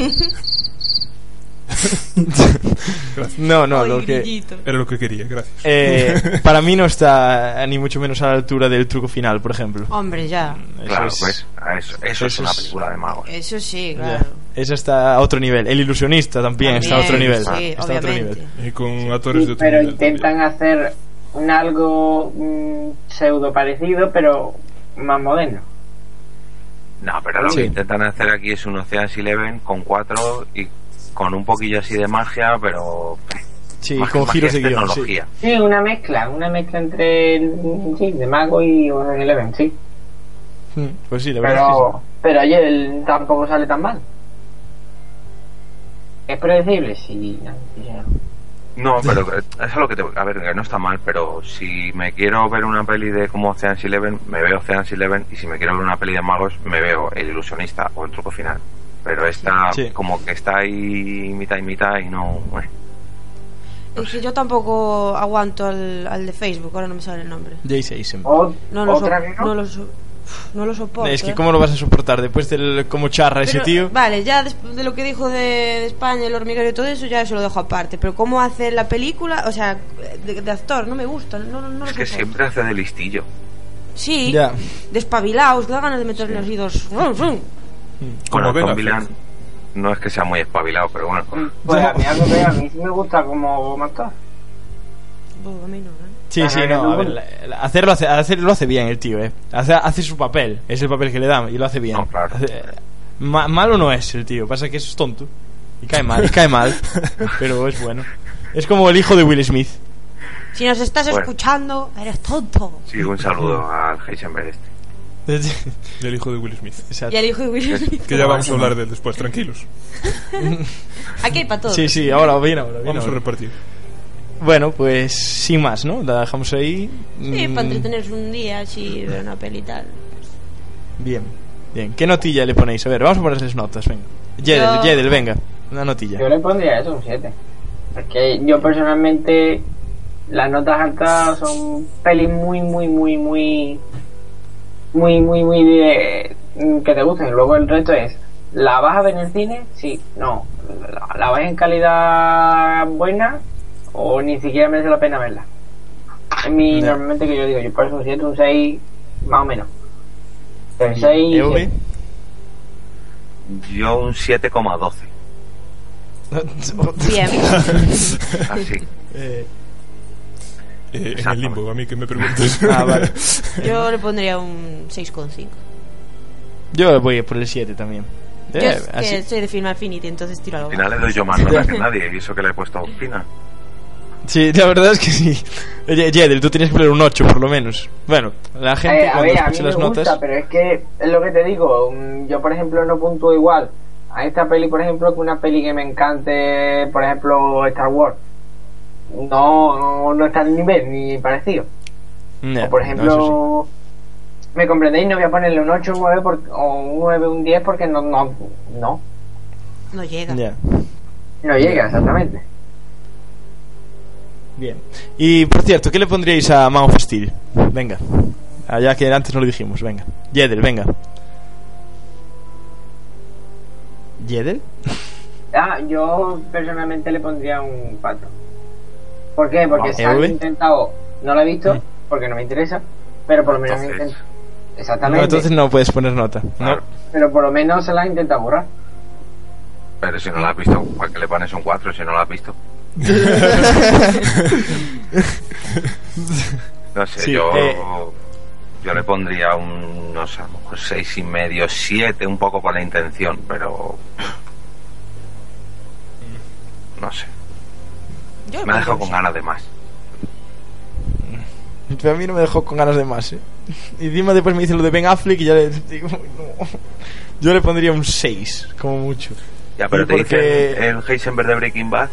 No, no, Ay, lo que... Era lo que quería, gracias. eh, para mí no está ni mucho menos a la altura del truco final, por ejemplo. Hombre, ya. Eso Claro, es- pues eso, eso, es una película de magos. Eso sí, ya. claro. Eso está a otro nivel. El ilusionista también, está a otro nivel. sí, está a otro nivel. Y con actores de otro pero nivel intentan hacer un algo mm, pseudo parecido, pero más moderno. No, pero lo Sí. que intentan hacer aquí es un Ocean's Eleven con cuatro y con un poquillo así de magia, pero Sí, más que con magia giros guion. Sí. tecnología. Sí, una mezcla, una mezcla entre el- sí, de Mago y Eleven, sí. Mm, Pues sí, la verdad es que Pero, pero oye, él tampoco sale tan mal. ¿Es predecible? Sí, no. No, pero que- eso es lo que te... A ver, que no está mal, pero si me quiero ver una peli de como Ocean's Eleven, me veo Ocean's Eleven, y si me quiero ver una peli de magos, me veo El Ilusionista o El Truco Final. Pero esta Sí. como que está ahí mitad y mitad y no... eh. Es que yo tampoco aguanto al, al de Facebook, ahora no me sale el nombre. sí. Jay Seisem. O- No lo, so- no. no lo, so- no lo soporto. Es que ¿eh? cómo lo vas a soportar después del cómo charra ese tío. Vale, ya después de lo que dijo de, de España, el hormiguero y todo eso, ya eso lo dejo aparte. Pero cómo hace la película, o sea, de, de actor, no me gusta. No, no, no lo Es que siempre hace de listillo. Sí, Ya. despabilados, que da ganas de meterle así dos. Rum. Como bueno, Tom. Villan no es que sea muy espabilado, pero bueno. Pues a mí, algo que a mí sí me gusta como. Oh, a mí no, ¿eh? Sí, Ajá, sí, no, a ver, hacerlo hace, hacerlo hace bien el tío, eh. Hace, hace su papel, es el papel que le dan y lo hace bien. No, claro. Hace- ma- malo no es el tío, pasa que es tonto. Y cae mal, y cae mal, pero es bueno. Es como el hijo de Will Smith. Si nos estás Bueno. escuchando, eres tonto. Sí, un saludo al Heisenberg este. Y el hijo de Will Smith. Exacto. Y el hijo de Will Smith. Que ya vamos a hablar de él después, tranquilos. Aquí hay para todos. Sí, sí, ahora bien, ahora bien. Vamos a repartir. Bueno, pues sin más, ¿no? La dejamos ahí. Sí, Mm, para entretenerse un día, así, ver una peli y tal. Bien, bien. ¿Qué notilla le ponéis? A ver, vamos a ponerles notas, venga. Jedel, Yo- Jedel, venga. Una notilla. Yo le pondría eso, un 7. Porque yo personalmente, las notas altas son pelis muy, muy, muy, muy. Muy, muy, muy de. que te gusten. Y luego el resto es. ¿La vas a ver en el cine? Sí, no. ¿La, la vas en calidad buena? ¿O ni siquiera merece la pena verla? Es mi, normalmente que yo digo, yo por eso un 7, un 6, más o menos. El 6. EV. Yo un 7,12. Bien. Así. Eh, Eh, en el limbo, a mí que me preguntes. Ah, vale. Yo le pondría un 6,5. Yo voy por el 7 también. Yo Eh, es que así. soy de Film Affinity, entonces tiro a lo Al final le doy yo más nota que nadie, y eso que le he puesto fina. Sí, la verdad es que sí. Oye, Jedel, tú tienes que poner un 8 por lo menos. Bueno, la gente Eh, a cuando ver, a mí escuche me las gusta, notas. pero es que es lo que te digo. Yo, por ejemplo, no puntúo igual a esta peli, por ejemplo, que una peli que me encante, por ejemplo, Star Wars. No, no, no está al nivel ni parecido. Ya, o, por no, ejemplo, me comprendéis, no voy a ponerle un 8, un 9 por- o un 9, un 10 porque no, no, no, No llega. no llega exactamente. Bien. Y por cierto, ¿qué le pondríais a Man of Steel? Venga. Allá que antes no lo dijimos, venga. Jedel, venga. ¿Jedel? Ah, yo personalmente le pondría un 4. ¿Por qué? Porque se han ¿EV? intentado. No lo he visto, Mm. porque no me interesa. Pero por lo menos Entonces- intent- No, Exactamente. entonces no puedes poner nota. No. Claro. Pero por lo menos se la han intentado borrar. Pero si no la has visto, ¿para qué le pones un 4 si no la has visto? No sé, Sí, yo, eh. yo le pondría un, no sé, a lo mejor seis y medio, siete, un poco con la intención, pero Yo me ha dejado con ganas de más. Pero a mí no me dejó con ganas de más, ¿eh? Y encima después me dice lo de Ben Affleck y ya le digo, no. Yo le pondría un 6, como mucho. Ya, pero Y te porque- dice el Heisenberg de Breaking Bad,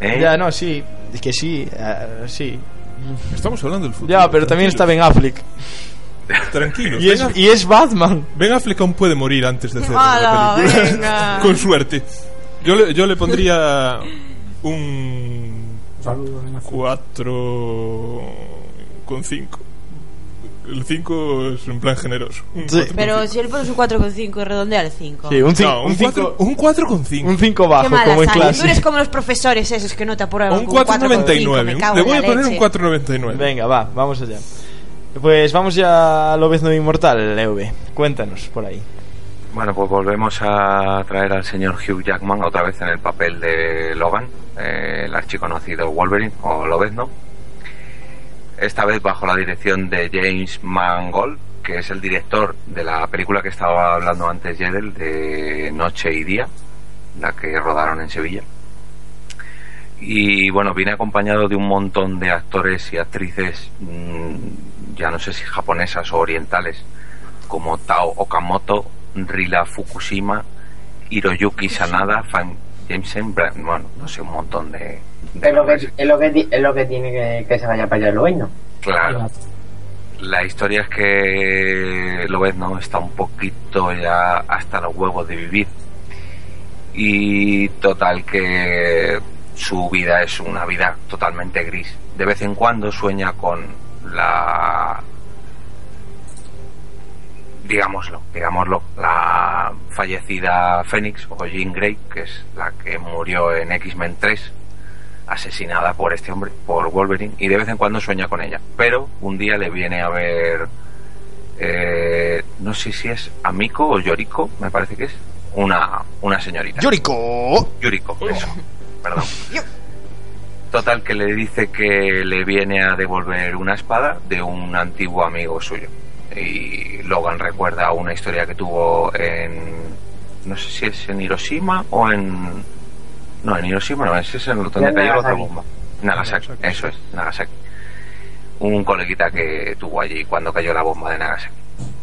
¿eh? Ya, no, sí. Es que sí, eh, sí. Estamos hablando del futuro. Ya, pero también está Ben Affleck. Tranquilo. Y es, y es Batman. Ben Affleck aún puede morir antes de hacer ¡Hala, la película. venga! Con suerte. Yo le, yo le pondría un Saludos, Ana. 4 con 5. El 5 es en plan generoso. Un Sí. 4 con Pero cinco. si él pone un 4,5 y redondea el 5. Sí, un 5 No, un un 4 cinco- un 4 con 5. un cinco Qué bajo, mala como en sangre. Tú eres clase. como los profesores esos que no te aprueban Un con 4,5, 4.99. me cago Le voy a poner un leche. 4.99. Venga, va, vamos allá. Pues vamos ya a Lobezno Inmortal, EV. Cuéntanos por ahí. Bueno, pues volvemos a traer al señor Hugh Jackman otra vez en el papel de Logan, eh, el archiconocido Wolverine o Lobezno. Esta vez bajo la dirección de James Mangold, que es el director de la película que estaba hablando antes Jedel, de Noche y Día, la que rodaron en Sevilla. Y bueno, viene acompañado de un montón de actores y actrices, mm, ya no sé si japonesas o orientales, como Tao Okamoto, Rila Fukushima, Hiroyuki Sanada, Fan Jameson, Bra- bueno, no sé, un montón de... de Es lo que, es lo que, es lo que tiene que, que se vaya para allá el bueno. Claro. La historia es que lo ves, ¿no? Está un poquito ya hasta los huevos de vivir. Y total que su vida es una vida totalmente gris. De vez en cuando sueña con la digámoslo, digámoslo, la fallecida Fénix o Jean Grey, que es la que murió en X-Men 3, asesinada por este hombre, por Wolverine, y de vez en cuando sueña con ella. Pero un día le viene a ver, eh, no sé si es Amico o Yoriko, me parece que es, una, una señorita. ¡Yuriko! Yuriko, eso, perdón. Total que le dice que le viene a devolver una espada de un antiguo amigo suyo. Y Logan recuerda una historia que tuvo en. No sé si es en Hiroshima o en. No, en Hiroshima no, ese es en donde cayó la otra Nagasaki. bomba. Nagasaki, eso es, Nagasaki. Un coleguita que tuvo allí cuando cayó la bomba de Nagasaki.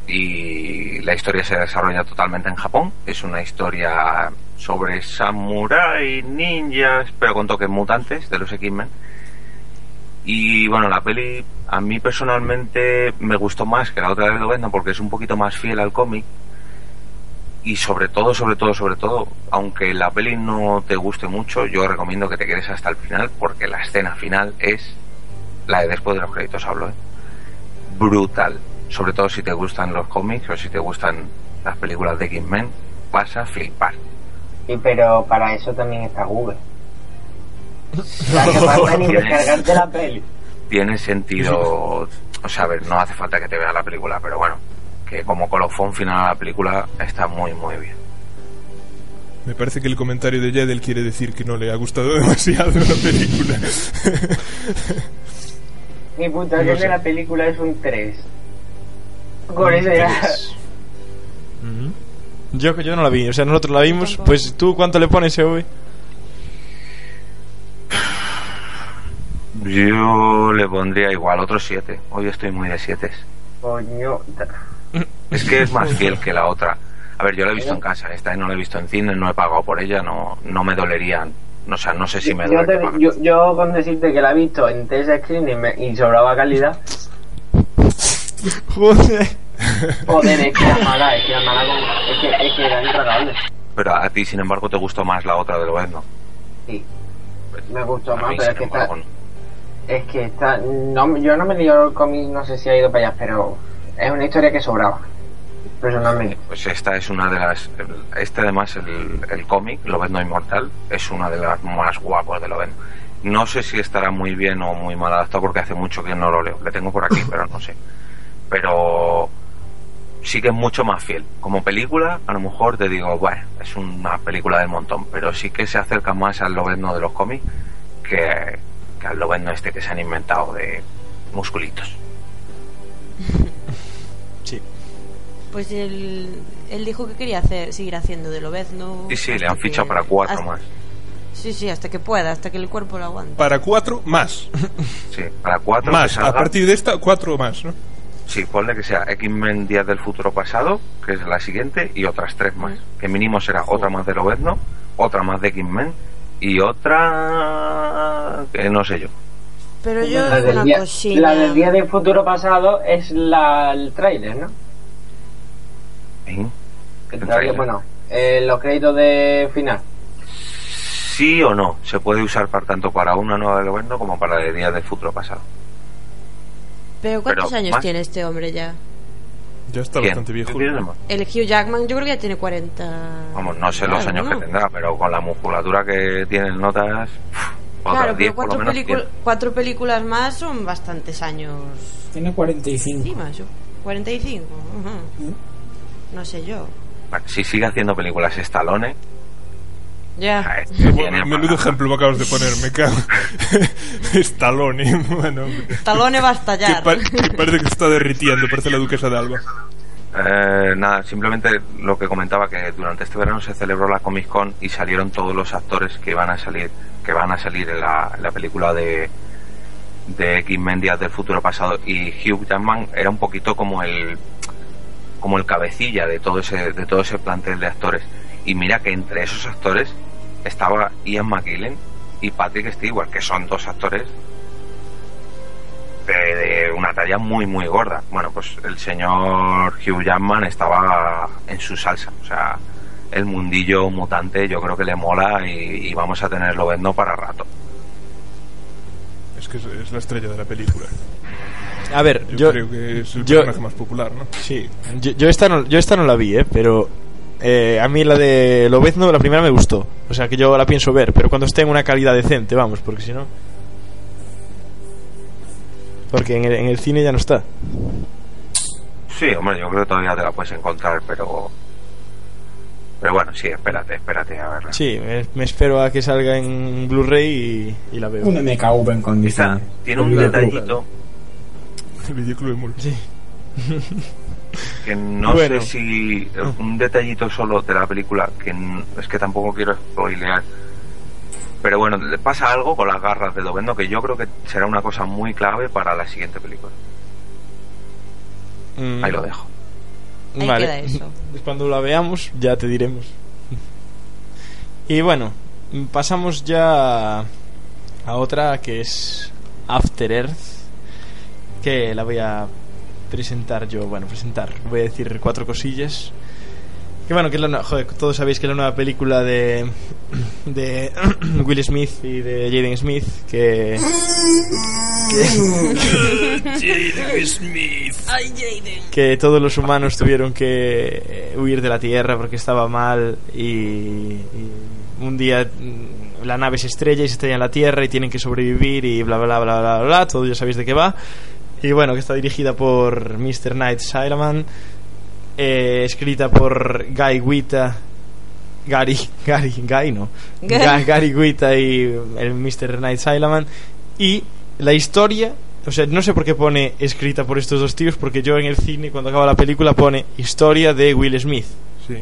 Y la historia se desarrolla totalmente en Japón. Es una historia sobre samurai, ninjas, pero con toques mutantes de los X-Men. Y bueno, la peli a mí personalmente me gustó más que la otra de Lobezno porque es un poquito más fiel al cómic. Y sobre todo, sobre todo, sobre todo, aunque la peli no te guste mucho, yo recomiendo que te quedes hasta el final porque la escena final es la de después de los créditos, hablo, ¿eh? brutal. Sobre todo si te gustan los cómics o si te gustan las películas de X-Men, vas a flipar. Y pero para eso también está Google. la peli. tiene sentido. O sea, a ver, no hace falta que te veas la película, pero bueno, que como colofón final a la película está muy, muy bien. Me parece que el comentario de Jedel quiere decir que no le ha gustado demasiado la película. Mi puntuación No sé. de la película es un 3. Con eso ya. Yo, yo no la vi, o sea, nosotros la vimos. Pues tú, ¿cuánto le pones, EV? Yo le pondría igual otros 7. Hoy estoy muy de 7. Coño. Es que es más fiel que la otra. A ver, yo la he visto en casa, esta no la he visto en cine, no he pagado por ella, no, no me dolería. O sea, no sé si me Yo, duele. te- que pague. yo, yo con decirte que la he visto en test screen y, me- y sobraba calidad. Joder. Joder, es que era mala, es que era mala como. Es que, es que era intratable. Pero a ti, sin embargo, te gustó más la otra de Lobezno. Sí. Me gustó A más, mí, pero es que está. Es que está. No, yo no me leído el cómic, no sé si ha ido para allá, pero es una historia que sobraba. Personalmente. Pues esta es una de las. Este, además, el, el cómic, Lobezno Inmortal, es una de las más guapos de Lobezno. No sé si estará muy bien o muy mal adaptado porque hace mucho que no lo leo. Le tengo por aquí, pero no sé. Pero sí que es mucho más fiel. Como película, a lo mejor te digo, bueno, es una película del montón, pero sí que se acerca más al Lobezno de los cómics que, que al Lobezno este que se han inventado de musculitos. Sí. Pues él, él dijo que quería hacer, seguir haciendo de Lobezno. Y sí, le han fichado que- para cuatro hasta- más. Sí, sí, hasta que pueda, hasta que el cuerpo lo aguante. Para cuatro más. Sí, para cuatro. Más, a partir de esta, cuatro más, ¿no? Sí, ponle que sea X-Men Días del Futuro Pasado, que es la siguiente, y otras tres más. Que mínimo será otra más de Lobezno, otra más de X-Men y otra que no sé yo. Pero yo La digo del, una día, cosilla. la del día del futuro pasado es la, el trailer, ¿no? ¿Eh? El El tráiler, tráiler. bueno, eh, los créditos de final. Sí o no, se puede usar para, tanto para una nueva de Lobezno como para de Días del Futuro Pasado. Pero ¿cuántos pero años más- tiene este hombre ya? Ya está ¿Quién? bastante viejo. El Hugh Jackman yo creo que ya tiene 40. Vamos, no sé los Claro, años ¿no? que tendrá, pero con la musculatura que tiene en notas, Claro, 10 pero cuatro, menos. cuatro películas más son bastantes años Tiene 45. encima. yo- 45. ujú. No sé yo. Bueno, si sigue haciendo películas Stallone, Ya. este Bueno, menudo ejemplo me acabas de poner, me cago. Stallone, bueno. Talone va a Que, estallar. pa- que parece que se está derritiendo, parece la duquesa de Alba. Eh, nada, simplemente lo que comentaba que durante este verano se celebró la Comic Con y salieron todos los actores que van a salir, que van a salir en la, en la película de de X-Men Días del Futuro Pasado y Hugh Jackman era un poquito como el como el cabecilla de todo ese de todo ese plantel de actores y mira que entre esos actores estaba Ian McKellen y Patrick Stewart que son dos actores de, de una talla muy muy gorda. Bueno, pues el señor Hugh Jackman estaba en su salsa, o sea, el mundillo mutante yo creo que le mola y, y vamos a tenerlo viendo para rato. Es que es, es la estrella de la película. A ver, Yo, yo, creo que es el yo- personaje más popular, ¿no? Sí, yo, yo esta no, yo esta no la vi, ¿eh? Pero eh, a mí la de Lobezno, la primera me gustó. O sea que yo la pienso ver, pero cuando esté en una calidad decente, vamos, porque si no... Porque en el, en el cine ya no está. Sí, hombre, yo creo que todavía te la puedes encontrar, pero... Pero bueno, sí, espérate, espérate a verla. Sí, me, me espero a que salga en Blu-ray y, y la veo. Un MKV en condiciones. Tiene un detallito El videoclub de. Sí. que no Bueno. sé si un detallito solo de la película que es que tampoco quiero spoilear pero bueno le pasa algo con las garras de Lobezno que yo creo que será una cosa muy clave para la siguiente película Mm, ahí lo dejo Ahí vale. queda eso. Cuando la veamos ya te diremos. Y bueno, pasamos ya a otra que es After Earth, que la voy a presentar yo, bueno, presentar, voy a decir cuatro cosillas. Que bueno, que es la, joder, todos sabéis que es la nueva película de, de Will Smith y de Jaden Smith, que... Ay, Jaden. que todos los humanos tuvieron que eh, huir de la Tierra porque estaba mal y, y un día mm, la nave se estrella y se estrella en la Tierra y tienen que sobrevivir y bla bla bla bla bla, bla todo ya sabéis de qué va y bueno que está dirigida por Mr. Night Shyamalan eh, escrita por Guy Wita Gary Gary Guy no Ga- Gary Wita y el Mr. Night Shyamalan y la historia o sea, no sé por qué pone escrita por estos dos tíos, porque yo en el cine, cuando acaba la película, pone historia de Will Smith. Sí.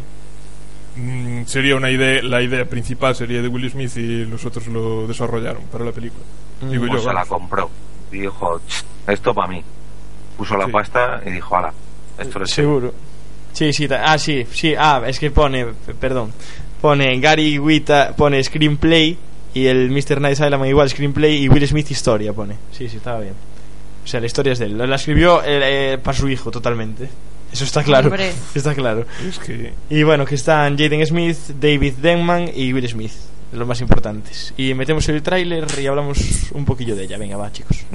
Mm, sería una idea, la idea principal sería de Will Smith y los otros lo desarrollaron para la película. Digo pues yo, se la vamos. Compró dijo "Ch, esto para mí puso la Sí. pasta y dijo ala esto lo Seguro. Sí, sí, ah, sí, sí, ah, es que pone, perdón, pone Gary Wita, pone screenplay y el Mr. Night Shyamalan igual screenplay y Will Smith historia pone. Sí, sí, estaba bien. O sea, la historia es de él. La escribió eh, eh, para su hijo totalmente. Eso está claro. Hombre. Está claro. Es que Y bueno, que están Jaden Smith, David Denman y Will Smith. Los más importantes. Y metemos el tráiler y hablamos un poquillo de ella. Venga, va, chicos.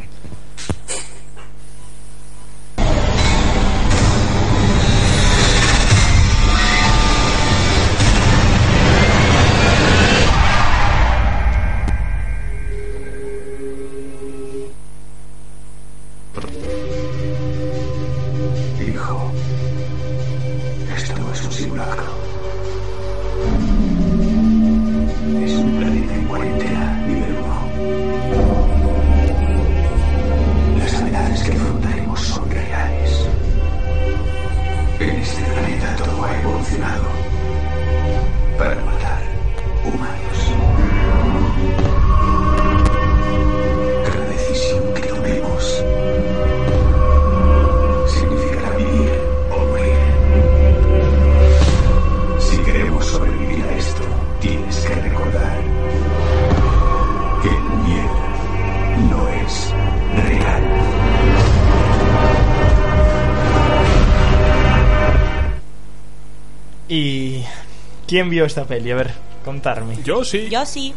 Quién vio esta peli? A ver, contarme. Yo sí. Yo sí.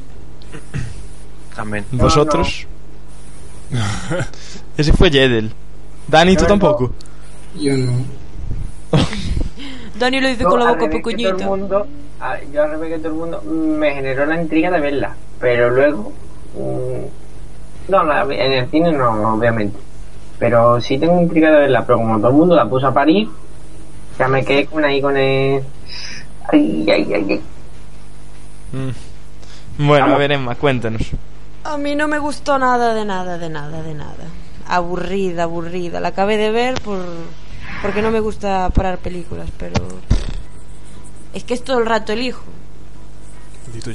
También. ¿Vosotros? Ese fue Jedel. Dani, ¿tú tampoco? Yo no. Dani lo dice Yo, con la boca que todo el pequeñita. mundo, a- yo al revés que todo el mundo me generó la intriga de verla, pero luego mm, no, la- en el cine no, obviamente, pero sí tengo intriga de verla, pero como todo el mundo la puso a parir, ya me quedé con ahí con el ay ay ay, ay. Mm. Bueno, a Vamos. ver, Emma, cuéntanos. A mí no me gustó nada de nada, de nada, de nada. Aburrida, aburrida. La acabé de ver por porque no me gusta parar películas, pero es que es todo el rato el hijo.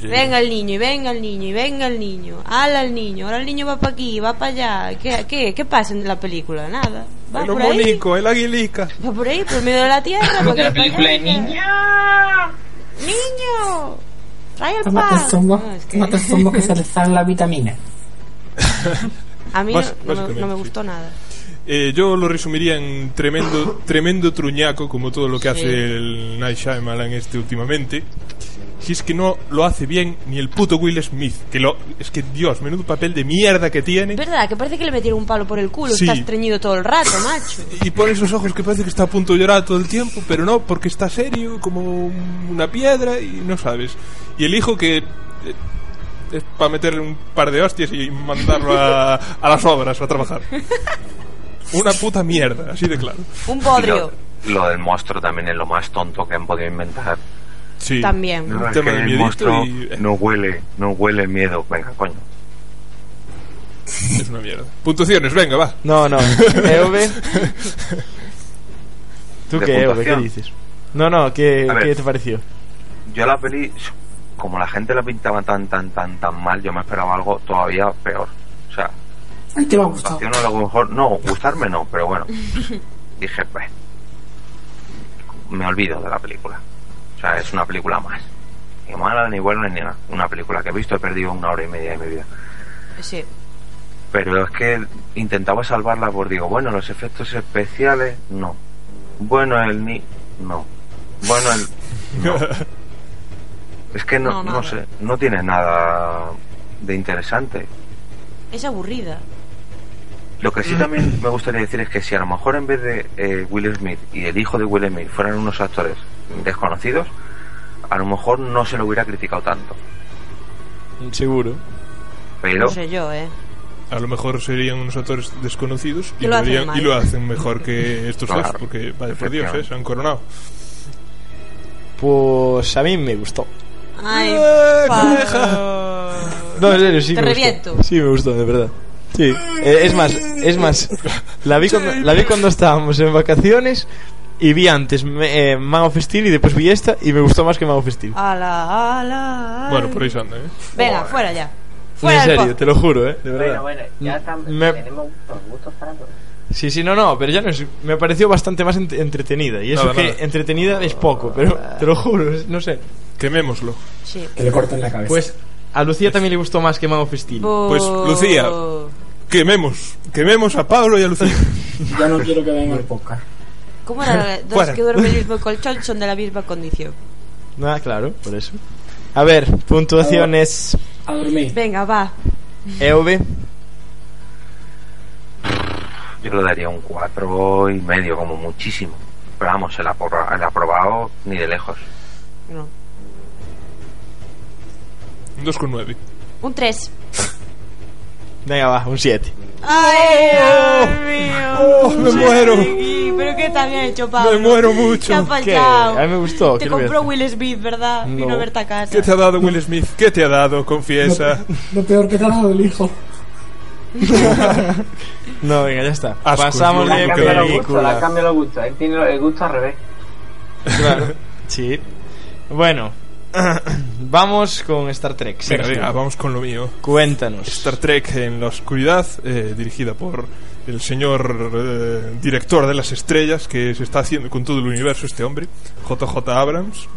Venga el niño, y venga el niño, y venga el niño. Ala el niño, ahora el niño va para aquí, va para allá. ¿Qué, qué, ¿Qué pasa en la película? Nada. Va El por ahí, monico, el aguilica. va por ahí, por medio de la tierra. Como para que la película de niña. ¡Niño! ¡Trae el Tómate pan! el zumbo. No, es que Tómate el zumbo que se le sale la vitamina. a mí no, Bas- no me- no me sí. gustó nada. Eh, yo lo resumiría en tremendo, tremendo truñaco, como todo lo que Sí. hace el Night Shyamalan este últimamente. Si es que no lo hace bien ni el puto Will Smith, que lo es que Dios, menudo papel de mierda que tiene. ¿Verdad? Que parece que le metieron un palo por el culo. Sí. Está estreñido todo el rato, macho. Y pone esos ojos que parece que está a punto de llorar todo el tiempo, pero no, porque está serio como una piedra y no sabes. Y el hijo que eh, es para meterle un par de hostias y mandarlo a, a las obras a trabajar. Una puta mierda, así de claro. Un Y bodrio. Lo, lo del monstruo también es lo más tonto que han podido inventar. Sí. También. No, Un es tema que de el miedito monstruo y- no huele, no huele miedo. Venga, coño. Es una mierda. Puntuaciones, venga, va. No, no. EV. ¿Tú ¿De qué, EV? ¿Qué dices? No, no, ¿qué, ver. ¿qué te pareció? Yo la peli, como la gente la pintaba tan, tan, tan, tan mal, yo me esperaba algo todavía peor. O sea, Ay, te va a gustar. a lo mejor, no, gustarme no, pero bueno. Dije, pues, me olvido de la película. O sea, es una película más. Ni mala, ni buena, ni nada. Una película que he visto, he perdido una hora y media de mi vida. Sí. Pero es que intentaba salvarla por, digo, bueno, los efectos especiales, no. Bueno, el ni... no. Bueno, el... no. Es que no, No, sé, no tiene nada de interesante. Es aburrida. Lo que sí también me gustaría decir es que si a lo mejor en vez de eh, Will Smith y el hijo de Will Smith fueran unos actores desconocidos, a lo mejor no se lo hubiera criticado tanto. Seguro. Pero No sé yo, ¿eh? A lo mejor serían unos actores desconocidos y lo, harían- y lo hacen mejor que estos Claro. dos, porque, vaya por Dios, eh, se han coronado. Pues a mí me gustó. Ay, ¡Eh! No, en serio, sí Te me reviento. gustó. Sí, me gustó, de verdad. Sí. Eh, es más, es más. La vi, cuando, la vi cuando estábamos en vacaciones y vi antes eh, Man of Steel y después vi esta y me gustó más que Man of Steel. Ala, ala. Bueno, por ahí se anda, ¿eh? Venga, fuera ya. en Fuera del serio, te lo juro, eh, de verdad. Bueno, bueno, ya están, Me- tenemos gustos, gustos para todos. Sí, sí, no, no, pero ya no es. Me pareció bastante más ent- entretenida. Y eso Nada, que nada. entretenida es poco, pero te lo juro, es- no sé. Quemémoslo. Sí. Que le corten la cabeza. Pues a Lucía también le gustó más que Man of Steel. Pues. Lucía. Quememos. Quememos a Pablo y a Lucía. Ya no quiero que venga el podcast. ¿Cómo era? Dos Fuera. que duermen en el mismo colchón son de la misma condición. Nada, claro, por eso. A ver, puntuaciones A dormir. Venga, va. EV. Yo le daría un cuatro y medio, como muchísimo. Pero vamos, el, apro- el aprobado ni de lejos. No. Un 2,9. Un 3. Venga, va, un 7. ¡Ay, Dios mío! Oh, me muero. Pero qué te había hecho, Pablo. Me muero mucho. Te ha ¿Qué? fallado. A mí me gustó. Te ¿qué le voy a compró? Will Smith, ¿verdad? Vino No. a verte a casa. ¿Qué te ha dado Will Smith? ¿Qué te ha dado? Confiesa. Lo peor que te ha dado el hijo. No, venga, ya está. Asco, Pasamos de que película. cambiado los gustos. Él tiene el gusto al revés. Claro. Sí. Bueno, vamos con Star Trek. Venga, venga, vamos con lo mío. Cuéntanos. Star Trek en la oscuridad, eh, dirigida por el señor eh, director de las estrellas que se está haciendo con todo el universo este hombre, JJ Abrams.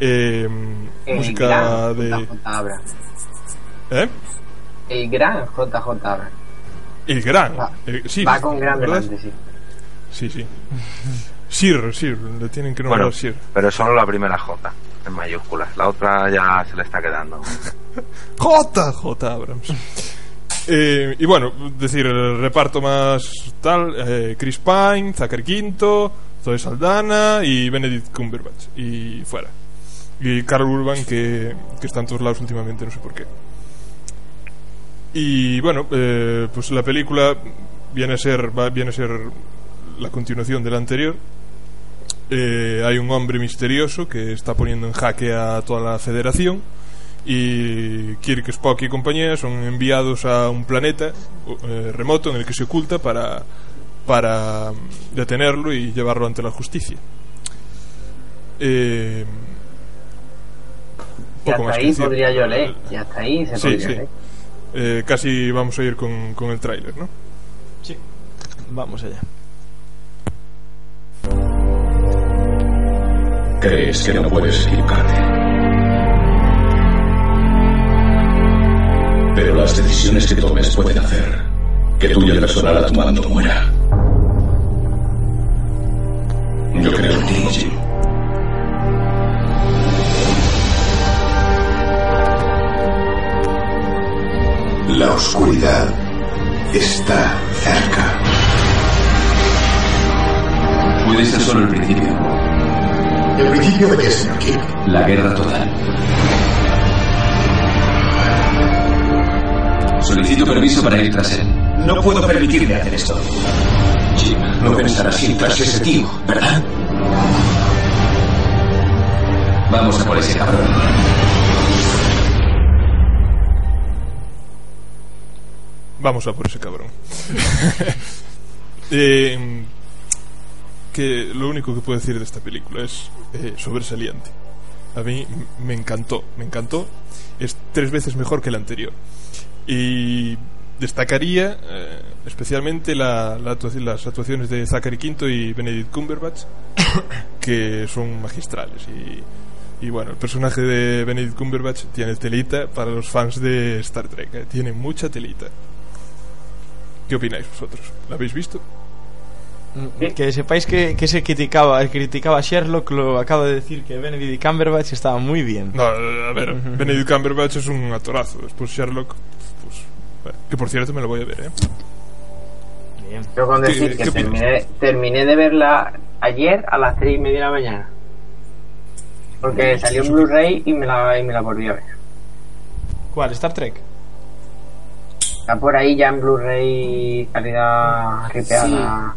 Eh, El música gran de... JJ Abrams. ¿Eh? El gran JJ Abrams. El gran. Va, eh, sí, va con gran ¿verdad? delante, sí. Sí, sí. Sir, Sir, le tienen que nombrar Bueno, Sir. pero solo la primera J, en mayúsculas. La otra ya se le está quedando. J. J. Abrams. Eh, y bueno, decir, el reparto más tal, eh, Chris Pine, Zachary Quinto, Zoe Saldana y Benedict Cumberbatch. Y fuera. Y Carl Urban, que, que está en todos lados últimamente, no sé por qué. Y bueno, eh, pues la película viene a ser, va- viene a ser la continuación de la anterior. Eh, hay un hombre misterioso que está poniendo en jaque a toda la federación y Kirk, Spock y compañía son enviados a un planeta eh, remoto en el que se oculta para, para mm, detenerlo y llevarlo ante la justicia. Eh, Y hasta ahí decir. podría yo leer. Y hasta ahí se Sí, podría sí. leer. Eh, casi vamos a ir con, con el tráiler, ¿no? Sí. Vamos allá. Crees que no puedes equivocarte. Pero las decisiones que tomes pueden hacer que tú y el personal a tu mando muera. Yo creo en ti, Jim. La oscuridad está cerca. Puede ser solo el principio. ¿El principio de qué, señor Kirk? La guerra total. Solicito permiso para ir tras él. No puedo permitirme hacer esto. Jim, No pensarás ir tras ese tío, ¿verdad? vamos a por ese cabrón. Vamos a por ese cabrón. Eh, que lo único que puedo decir de esta película es eh, sobresaliente. A mí me encantó, me encantó. Es tres veces mejor que la anterior. Y destacaría eh, especialmente la, la las actuaciones de Zachary Quinto y Benedict Cumberbatch, que son magistrales. Y, y bueno, el personaje de Benedict Cumberbatch tiene telita para los fans de Star Trek. eh, Tiene mucha telita. ¿Qué opináis vosotros? ¿La habéis visto? Que sepáis que, que se criticaba, criticaba a Sherlock, lo acabo de decir que Benedict Cumberbatch estaba muy bien. No, a ver, Benedict Cumberbatch es un actorazo. Después Sherlock, pues. bueno, que por cierto me lo voy a ver, ¿eh? Bien. Yo con ¿Qué- decir que terminé, terminé de verla ayer a las 3 y media de la mañana. Porque salió en Blu-ray y me la, y me la volví a ver. ¿Cuál? ¿Star Trek? Está por ahí ya en Blu-ray calidad ripeada.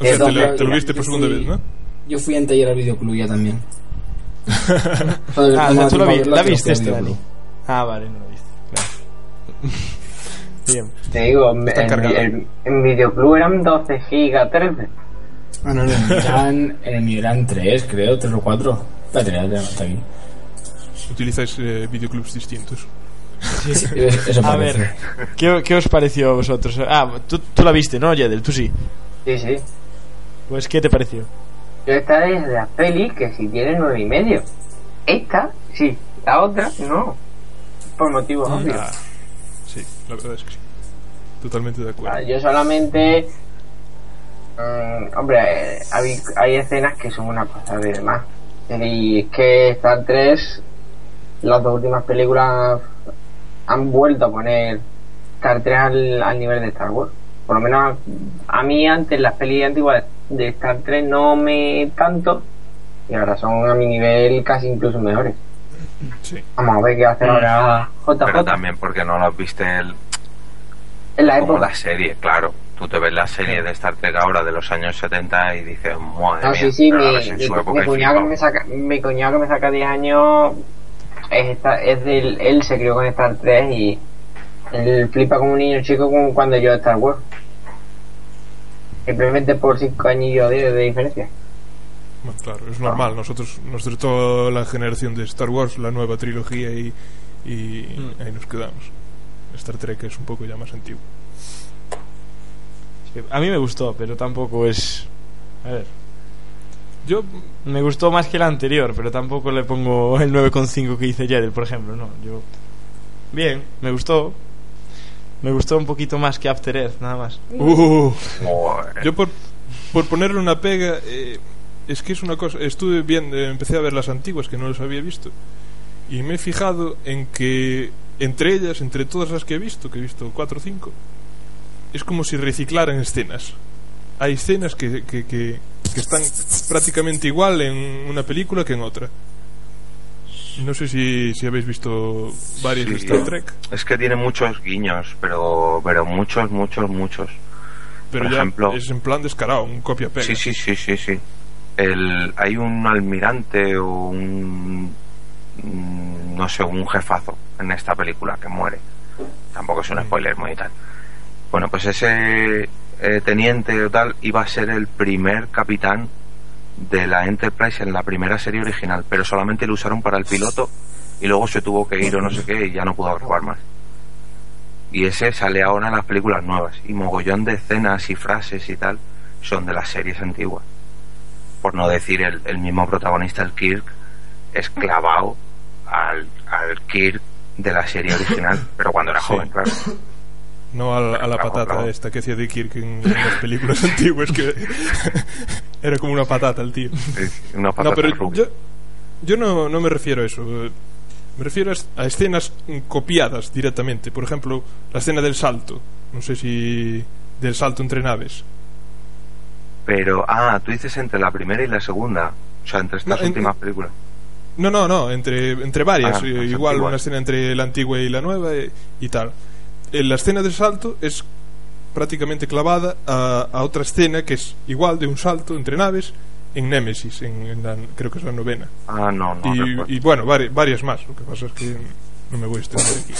O sea, Eh, te, lo- te lo viste por Yo segunda fui- vez, ¿no? Yo fui anteayer al videoclub ya también. Ah, o sea, tú la, vi- la la viste este, Dani. Ah, vale, no la viste. Claro. Bien. Te digo, en, Está en, videoclub eran 12 gigas 13. Ah, no, no, en el mío eran, en el mío eran tres, creo, tres o cuatro. Espérate, ya tengo hasta aquí. Utilizáis eh, videoclubs distintos. Sí, sí, eso A ver, ¿qué, qué os pareció a vosotros? Ah, tú, tú la viste, ¿no, Jedel? Tú sí. Sí, sí. Pues, ¿qué te pareció? Yo esta es de las pelis que si tiene nueve y medio. Esta, sí. La otra, no. Por motivos obvios. Ah, sí, la verdad es que sí. Totalmente de acuerdo. Ah, Yo solamente. mm, hombre, eh, hay, hay escenas que son una cosa de más. Y es que Star 3 las dos últimas películas han vuelto a poner Star Trek al, al nivel de Star Wars. Por lo menos a mí antes las pelis antiguas de Star Trek no me tanto y ahora son a mi nivel casi incluso mejores. Sí. Vamos a ver qué hace ahora JJ. Pero también porque no lo viste el, en la como época. la serie, claro. Tú te ves la serie de Star Trek ahora de los años 70 y dices, madre No, mía, sí, sí, mi, mi- su mi cuñado que me saca, mi cuñado que me saca 10 años es, esta- es del, él se crió con Star 3 y él flipa como un niño chico como cuando yo Star Wars. Simplemente por 5 añillos de, de diferencia. Bueno, claro, es normal. Nosotros, nosotros toda la generación de Star Wars, la nueva trilogía y, y Mm. ahí nos quedamos. Star Trek es un poco ya más antiguo. Sí, A mí me gustó, pero tampoco es. A ver. Yo Me gustó más que el anterior, pero tampoco le pongo el 9,5 que hice Jedel, por ejemplo. No, yo. Bien, me gustó. Me gustó un poquito más que After Earth, nada más. Uh, yo por, por ponerle una pega, eh, es que es una cosa. Estuve viendo, empecé a ver las antiguas que no las había visto. Y me he fijado en que entre ellas, entre todas las que he visto, que he visto cuatro o cinco, es como si reciclaran escenas. Hay escenas que, que, que, que están prácticamente igual en una película que en otra. No sé si, si habéis visto varias de Sí. Star Trek, Es que tiene muchos guiños, pero, pero muchos, muchos, muchos. pero Por ya ejemplo- es en plan descarado, un copia-pega. Sí, sí, sí, sí, sí. El, hay un almirante o un, mm, no sé, un jefazo en esta película que muere. Tampoco es un spoiler muy tal. Bueno, pues ese eh, teniente o tal iba a ser el primer capitán de la Enterprise en la primera serie original, pero solamente lo usaron para el piloto y luego se tuvo que ir o no sé qué y ya no pudo grabar más. Y ese sale ahora en las películas nuevas y mogollón de escenas y frases y tal son de las series antiguas. Por no decir el, el mismo protagonista, el Kirk, es clavado al, al Kirk de la serie original, pero cuando era Sí. joven, claro. No a, la- a la patata esta que hacía de Kirk en, en las películas antiguas, que era como una patata el tío. Una No, patata pero rubia. yo, yo no, no me refiero a eso. Me refiero a, es- a escenas copiadas directamente. Por ejemplo, la escena del salto. No sé si. del salto entre naves. Pero, ah, tú dices entre la primera y la segunda. O sea, entre estas No, en- últimas películas. No, no, no, entre, entre varias. Ah, eh, igual una escena entre la antigua y la nueva eh, y tal. Eh, la escena del salto es prácticamente clavada a, a otra escena que es igual de un salto entre naves en Nemesis, en, en la, creo que es la novena. Ah, no, no. y, bueno, vari- varias más. Lo que pasa es que no me voy a extender aquí.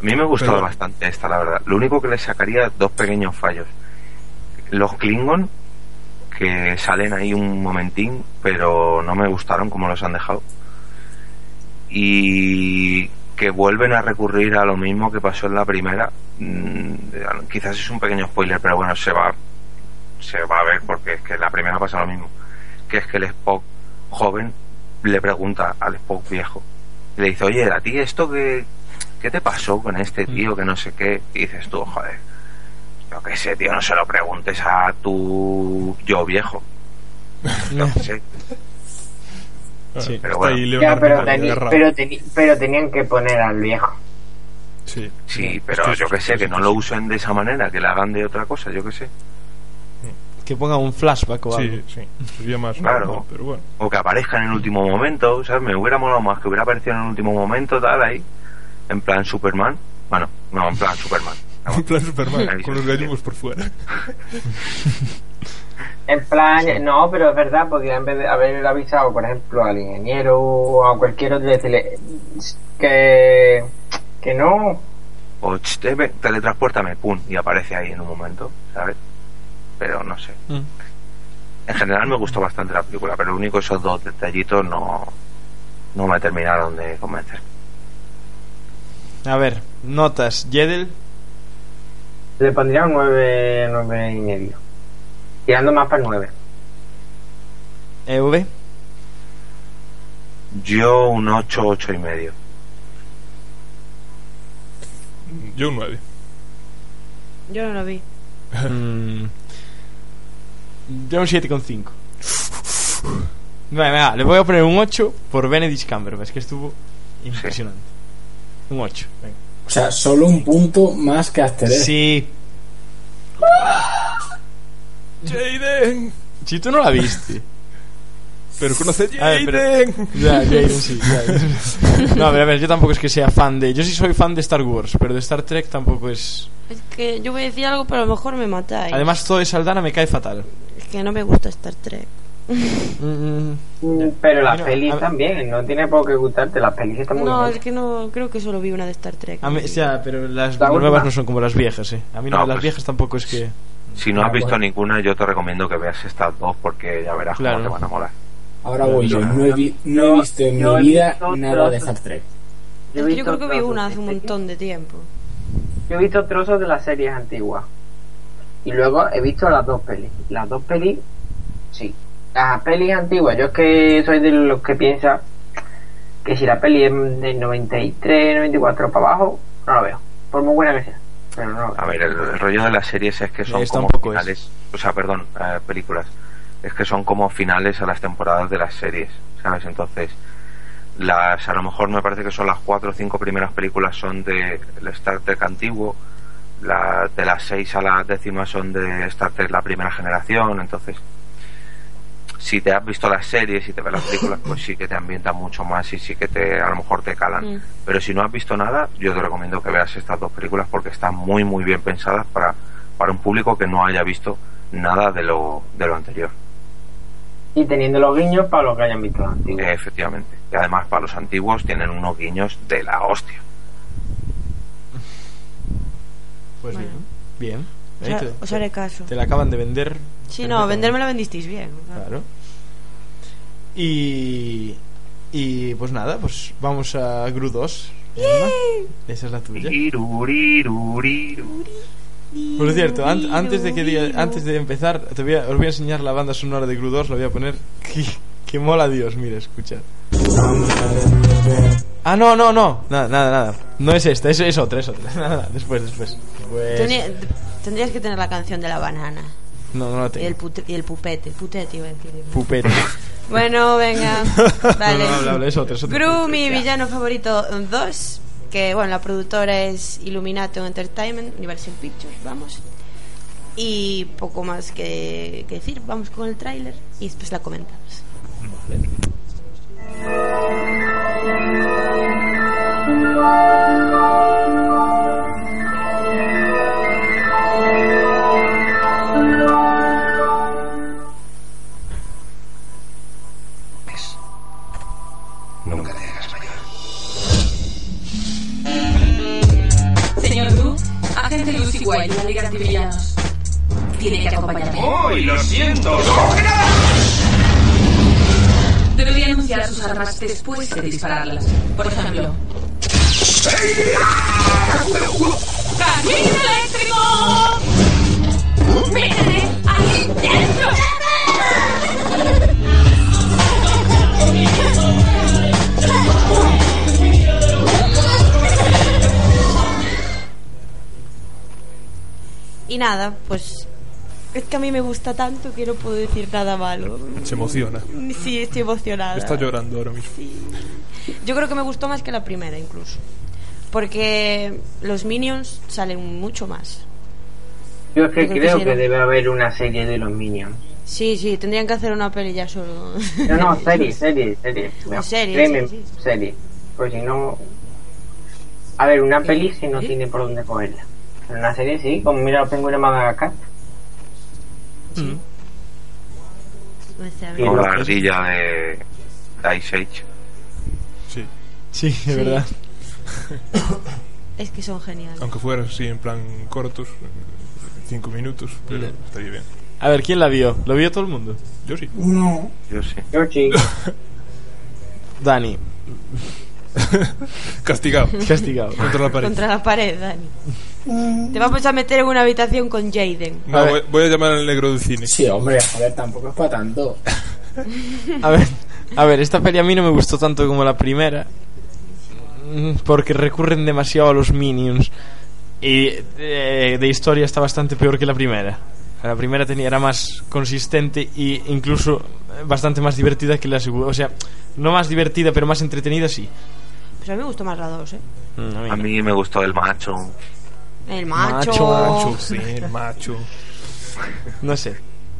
A mí me gustaba Pero- bastante esta, la verdad. Lo único que le sacaría dos pequeños fallos. Los Klingon, que salen ahí un momentín, pero no me gustaron como los han dejado. Y que vuelven a recurrir a lo mismo que pasó en la primera. Mm, quizás es un pequeño spoiler, pero bueno, se va, se va a ver porque es que en la primera pasa lo mismo. Que es que el Spock joven le pregunta al Spock viejo. Y le dice, oye, a ti esto que, ¿qué te pasó con este tío que no sé qué? Y dices tú, joder, yo qué sé, tío, no se lo preguntes a tu yo viejo. No sé. Sí. Pero bueno. Ya, pero, teni- pero, teni- pero tenían que poner al viejo. Sí, Sí, pero Es que yo qué sé, que no lo usen de esa manera, que la hagan de otra cosa, yo qué sé. Que ponga un flashback o algo. Sí, sí, sería más Claro. normal, pero bueno. O que aparezca en el último momento, ¿sabes? Me hubiera molado más que hubiera aparecido en el último momento, tal, ahí. En plan Superman. Bueno, no, en plan Superman. En plan Superman, con los gallumbos por fuera. En plan, no, pero es verdad, porque en vez de haber avisado, por ejemplo, al ingeniero o a cualquier otro, decirle que, que no, O ve, teletransportame, pum, y aparece ahí en un momento, ¿sabes? Pero no sé. Mm. En general me gustó bastante la película, pero lo único esos dos detallitos no, no me terminaron de convencer. A ver, notas. Jedel, le pondría un 9, 9 y medio. Tirando más para el 9. EV, Yo un 8, 8 y medio. Yo un 9. Yo no lo vi. mm, yo un 7,5. Venga, venga, le voy a poner un 8 por Benedict Cumberbatch, que estuvo impresionante. Un 8. Venga. O sea, solo un punto más que Asterix. Sí. Jaden. Si tú no la viste. Pero conoce a A ver, pero- Jaden. Ya, Jaden, sí. ya. No, a ver, a ver, yo tampoco es que sea fan de. Yo sí soy fan de Star Wars, pero de Star Trek tampoco es. Es que yo voy a decir algo, pero a lo mejor me matáis. Además, todo de Saldana me cae fatal. Es que no me gusta Star Trek. Mm, Mm, Pero las Mira, pelis a- también, no tiene por qué gustarte, las pelis están muy No, bien. es que no, creo que solo vi una de Star Trek. A mí, ya, pero las La nuevas última. no son como las viejas, eh. A mí no, No, las pues- viejas tampoco es que. Si no Ah, has visto bueno. ninguna, yo te recomiendo que veas estas dos porque ya verás Claro. cómo te van a molar. Ahora voy yo. No he, vi- no he visto en mi vida visto nada de. Star Trek. Yo visto creo que vi una hace un montón de tiempo. Yo he visto trozos de las series antiguas. Y luego he visto las dos pelis. Las dos pelis, sí. Las pelis antiguas, yo es que soy de los que piensa que si la peli es del 93, 94 para abajo, no la veo. Por muy buena que sea. Pero no. A ver, el, el rollo de las series es que son como finales, o sea, perdón, eh, películas, es que son como finales a las temporadas de las series, ¿sabes? Entonces, las, a lo mejor me parece que son las cuatro o cinco primeras películas son de el Star Trek antiguo, la, de las seis a la décima son de Star Trek la primera generación, entonces, si te has visto las series y te ves las películas, pues sí que te ambientan mucho más y sí que te, a lo mejor te calan. Mm. Pero si no has visto nada, yo te recomiendo que veas estas dos películas porque están muy, muy bien pensadas para, para un público que no haya visto nada de lo, de lo anterior. Y teniendo los guiños para los que hayan visto las antiguas. Eh, efectivamente. Y además, para los antiguos tienen unos guiños de la hostia. Pues Bueno. bien. Bien. Os ha- te, os haré caso. te la acaban de vender. Sí, no, venderme la vendisteis bien. Claro. Y. Y pues nada, pues vamos a Gru 2. Emma. Esa es la tuya. Por cierto, an- antes de que diga- antes de empezar, te voy a, os voy a enseñar la banda sonora de Gru 2, la voy a poner. Que, que mola Dios, mira, escucha. Ah, no, no, no. Nada, nada, nada. No es esta, es, es otra, es otra. Nada, nada, después, después. Pues- Tenía- tendrías que tener la canción de la banana. No, no la Y tengo. el, pute- y el pupete. Putete iba a decir. Pupete. Bueno, venga. Vale. No, no, es es. Gru, mi villano favorito 2. Que bueno, la productora es Illuminato Entertainment, Universal Pictures, vamos. Y poco más que, que decir. Vamos con el tráiler y después la comentamos. Nunca de la Liga Antivillanos. Tiene que acompañarme. ¡Uy, lo siento! Debería anunciar sus armas después de dispararlas. Por ejemplo... ¡Camino eléctrico! ¡Métete ahí dentro! Y nada, pues. Es que a mí me gusta tanto que no puedo decir nada malo. Se emociona. Sí, estoy emocionada. Está llorando ahora mismo. Yo creo que me gustó más que la primera, incluso. Porque los Minions salen mucho más. Yo es que creo que creo sí, que ¿no? debe haber una serie de los Minions. Sí, sí, tendrían que hacer una peli ya solo. No, no, serie, serie, serie. O serie, Créeme, sí, sí. serie. Pues si no... A ver, una peli si no tiene por dónde cogerla. Una serie sí, como mira los pingüinos Madagascar. Con la ardilla de Ice Age. Sí. Sí, es Sí. verdad. Es que son geniales. Aunque fuera así en plan cortos, cinco minutos, pero Ya. estaría bien. A ver, ¿quién la vio? ¿Lo vio todo el mundo? Yo sí. No. Yo sí. Yo sí. Dani. Castigado. Castigado. Contra la pared. Contra la pared, Dani. Te vamos a meter en una habitación con Jaden. No, voy, voy a llamar al negro del cine. Sí, hombre, a ver, tampoco es para tanto. A ver, a ver, esta peli a mí no me gustó tanto como la primera. Mm, Porque recurren demasiado a los minions. Y eh, de historia está bastante peor que la primera. La primera tenía, era más consistente y incluso bastante más divertida que la segunda. O sea, no más divertida, pero más entretenida, sí. Pues a mí me gustó más la 2, ¿eh? Mm, a mí A no. mí me gustó el macho. El macho. Macho, Macho, sí, el macho. No sé.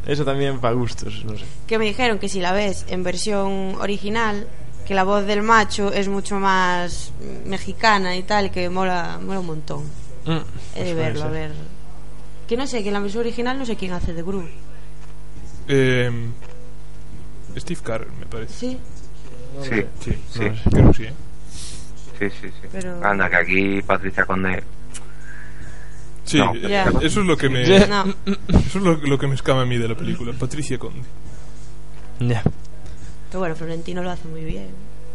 Eso también para gustos, no sé. Que me dijeron que si la ves en versión original, que la voz del macho es mucho más mexicana y tal, que mola, mola un montón. Mm, He de pues verlo, a ver. Que no sé, que en la versión original no sé quién hace de Gru. Eh, Steve Carell, me parece. Sí. Sí, Sí, sí. no, creo que sí, ¿eh? Sí, sí, sí. Pero- Anda, que aquí Patricia Conde. Sí, No. Ya. eso es lo que me No. eso es lo, lo que me escama a mí de la película, Patricia Conde. Ya, Pero bueno, Florentino lo hace muy bien.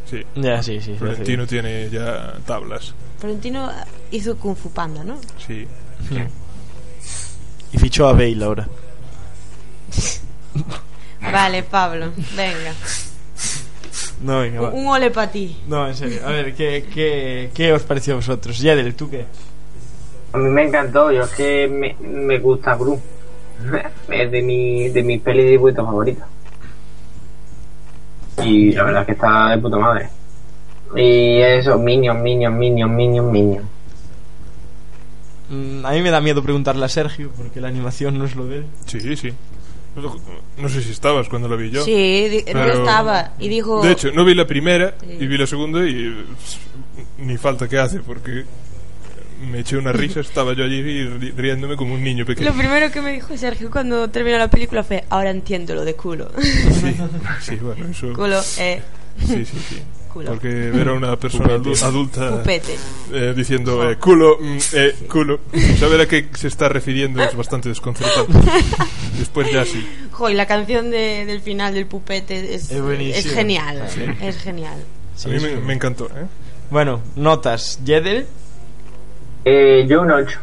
Sí. ya, sí, sí. Florentino tiene ya tablas. Florentino hizo Kung Fu Panda, ¿no? Sí. Y fichó a Bale ahora. Vale, Pablo, venga. No, venga, va. Un ole para ti. No, en serio. A ver, ¿qué, qué, qué os pareció a vosotros? Yadel, ¿tú qué? A mí me encantó, yo es que me, me gusta Gru. Es de mi, de mis pelis de dibujito favoritas. Y la verdad es que está de puta madre. Y eso, Minions, Minions, Minions, Minions, Minions. Mm, a mí me da miedo preguntarle a Sergio porque la animación no es lo de él. Sí, sí. No sé si estabas cuando la vi yo. Sí, Pero- estaba. Y dijo. De hecho, no vi la primera Sí. y vi la segunda y ni falta que hace porque me eché una risa, estaba yo allí ri- riéndome como un niño pequeño. Lo primero que me dijo Sergio cuando terminó la película fue: Ahora entiendo lo de culo. Sí, sí, bueno, eso. culo, eh. Sí, sí, sí. Culo. Porque ver a una persona Pupete. adu- adulta Pupete. eh, diciendo eh, culo, mm, eh, culo, saber a qué se está refiriendo es bastante desconcertante. Después ya sí. Jo, y la canción de- del final del pupete es, Es buenísima. es genial. Sí. Es genial. A mí me, me encantó, ¿eh? Bueno, notas. Yedel, Eh, yo un 8.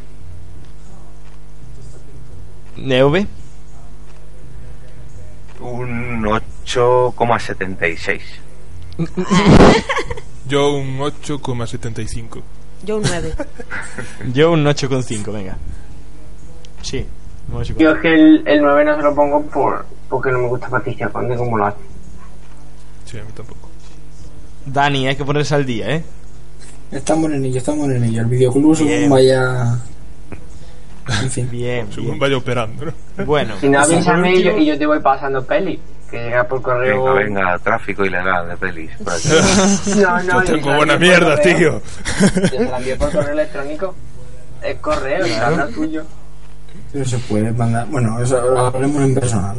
Neuve, Un 8,76. Yo un 8,75. Yo un 9. yo un 8,5, venga. Sí, un 8,5. Yo es que el, el 9 no se lo pongo por porque no me gusta Patricia Conde como lo hace. Sí, a mí tampoco. Dani, hay que ponerse al día, ¿eh? Estamos en ello, estamos en ello. El videoclub según vaya. En fin. Bien, Según bien. vaya operando, ¿no? Bueno, Si no avísame y yo, último- y yo te voy pasando peli. Que llega por correo. Venga, venga, tráfico ilegal de pelis. No, no, Yo tengo buena mierda, tío. Yo se la envío por correo electrónico. Es correo, y habla tuyo. Pero se puede mandar. Bueno, eso lo hablaremos en personal.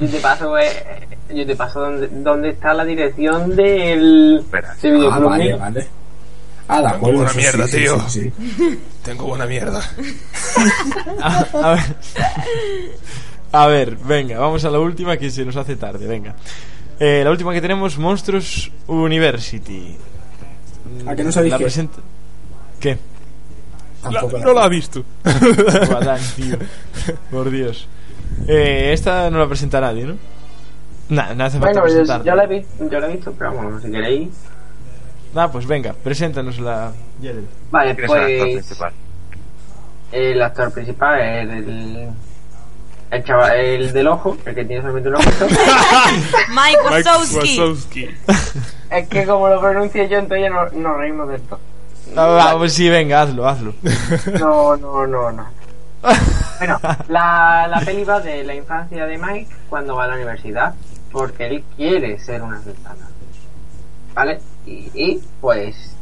Yo te paso, eh, yo te paso dónde, dónde está la dirección del, Espera. del Ah, videoclub. vale, mío. vale. Ah, de Tengo acuerdo. buena sí, mierda, sí, sí, tío. sí. Tengo buena mierda. a, a ver. A ver, venga, vamos a la última que se nos hace tarde, venga. Eh, la última que tenemos, Monstruos University. ¿A que no sabéis La qué? presenta... ¿Qué? La- la- no la ha visto. Buah, Dani, tío. Por Dios. Eh, esta no la presenta nadie, ¿no? Nah, no hace falta Bueno, yo, la he visto, yo la he visto, pero vamos, si queréis. Ah, pues venga, preséntanos la. Vale, ¿Quién es el actor pues principal? el actor principal es el, el chaval, el del ojo, el que tiene solamente un ojo. Mike Wazowski. Es que como lo pronuncio yo, entonces ya no, nos reímos de esto. Ah, pues sí, venga, hazlo, hazlo. No, no, no, no. Bueno, la, la peli va de la infancia de Mike cuando va a la universidad, porque él quiere ser una asesina. ¿Vale? Y, pues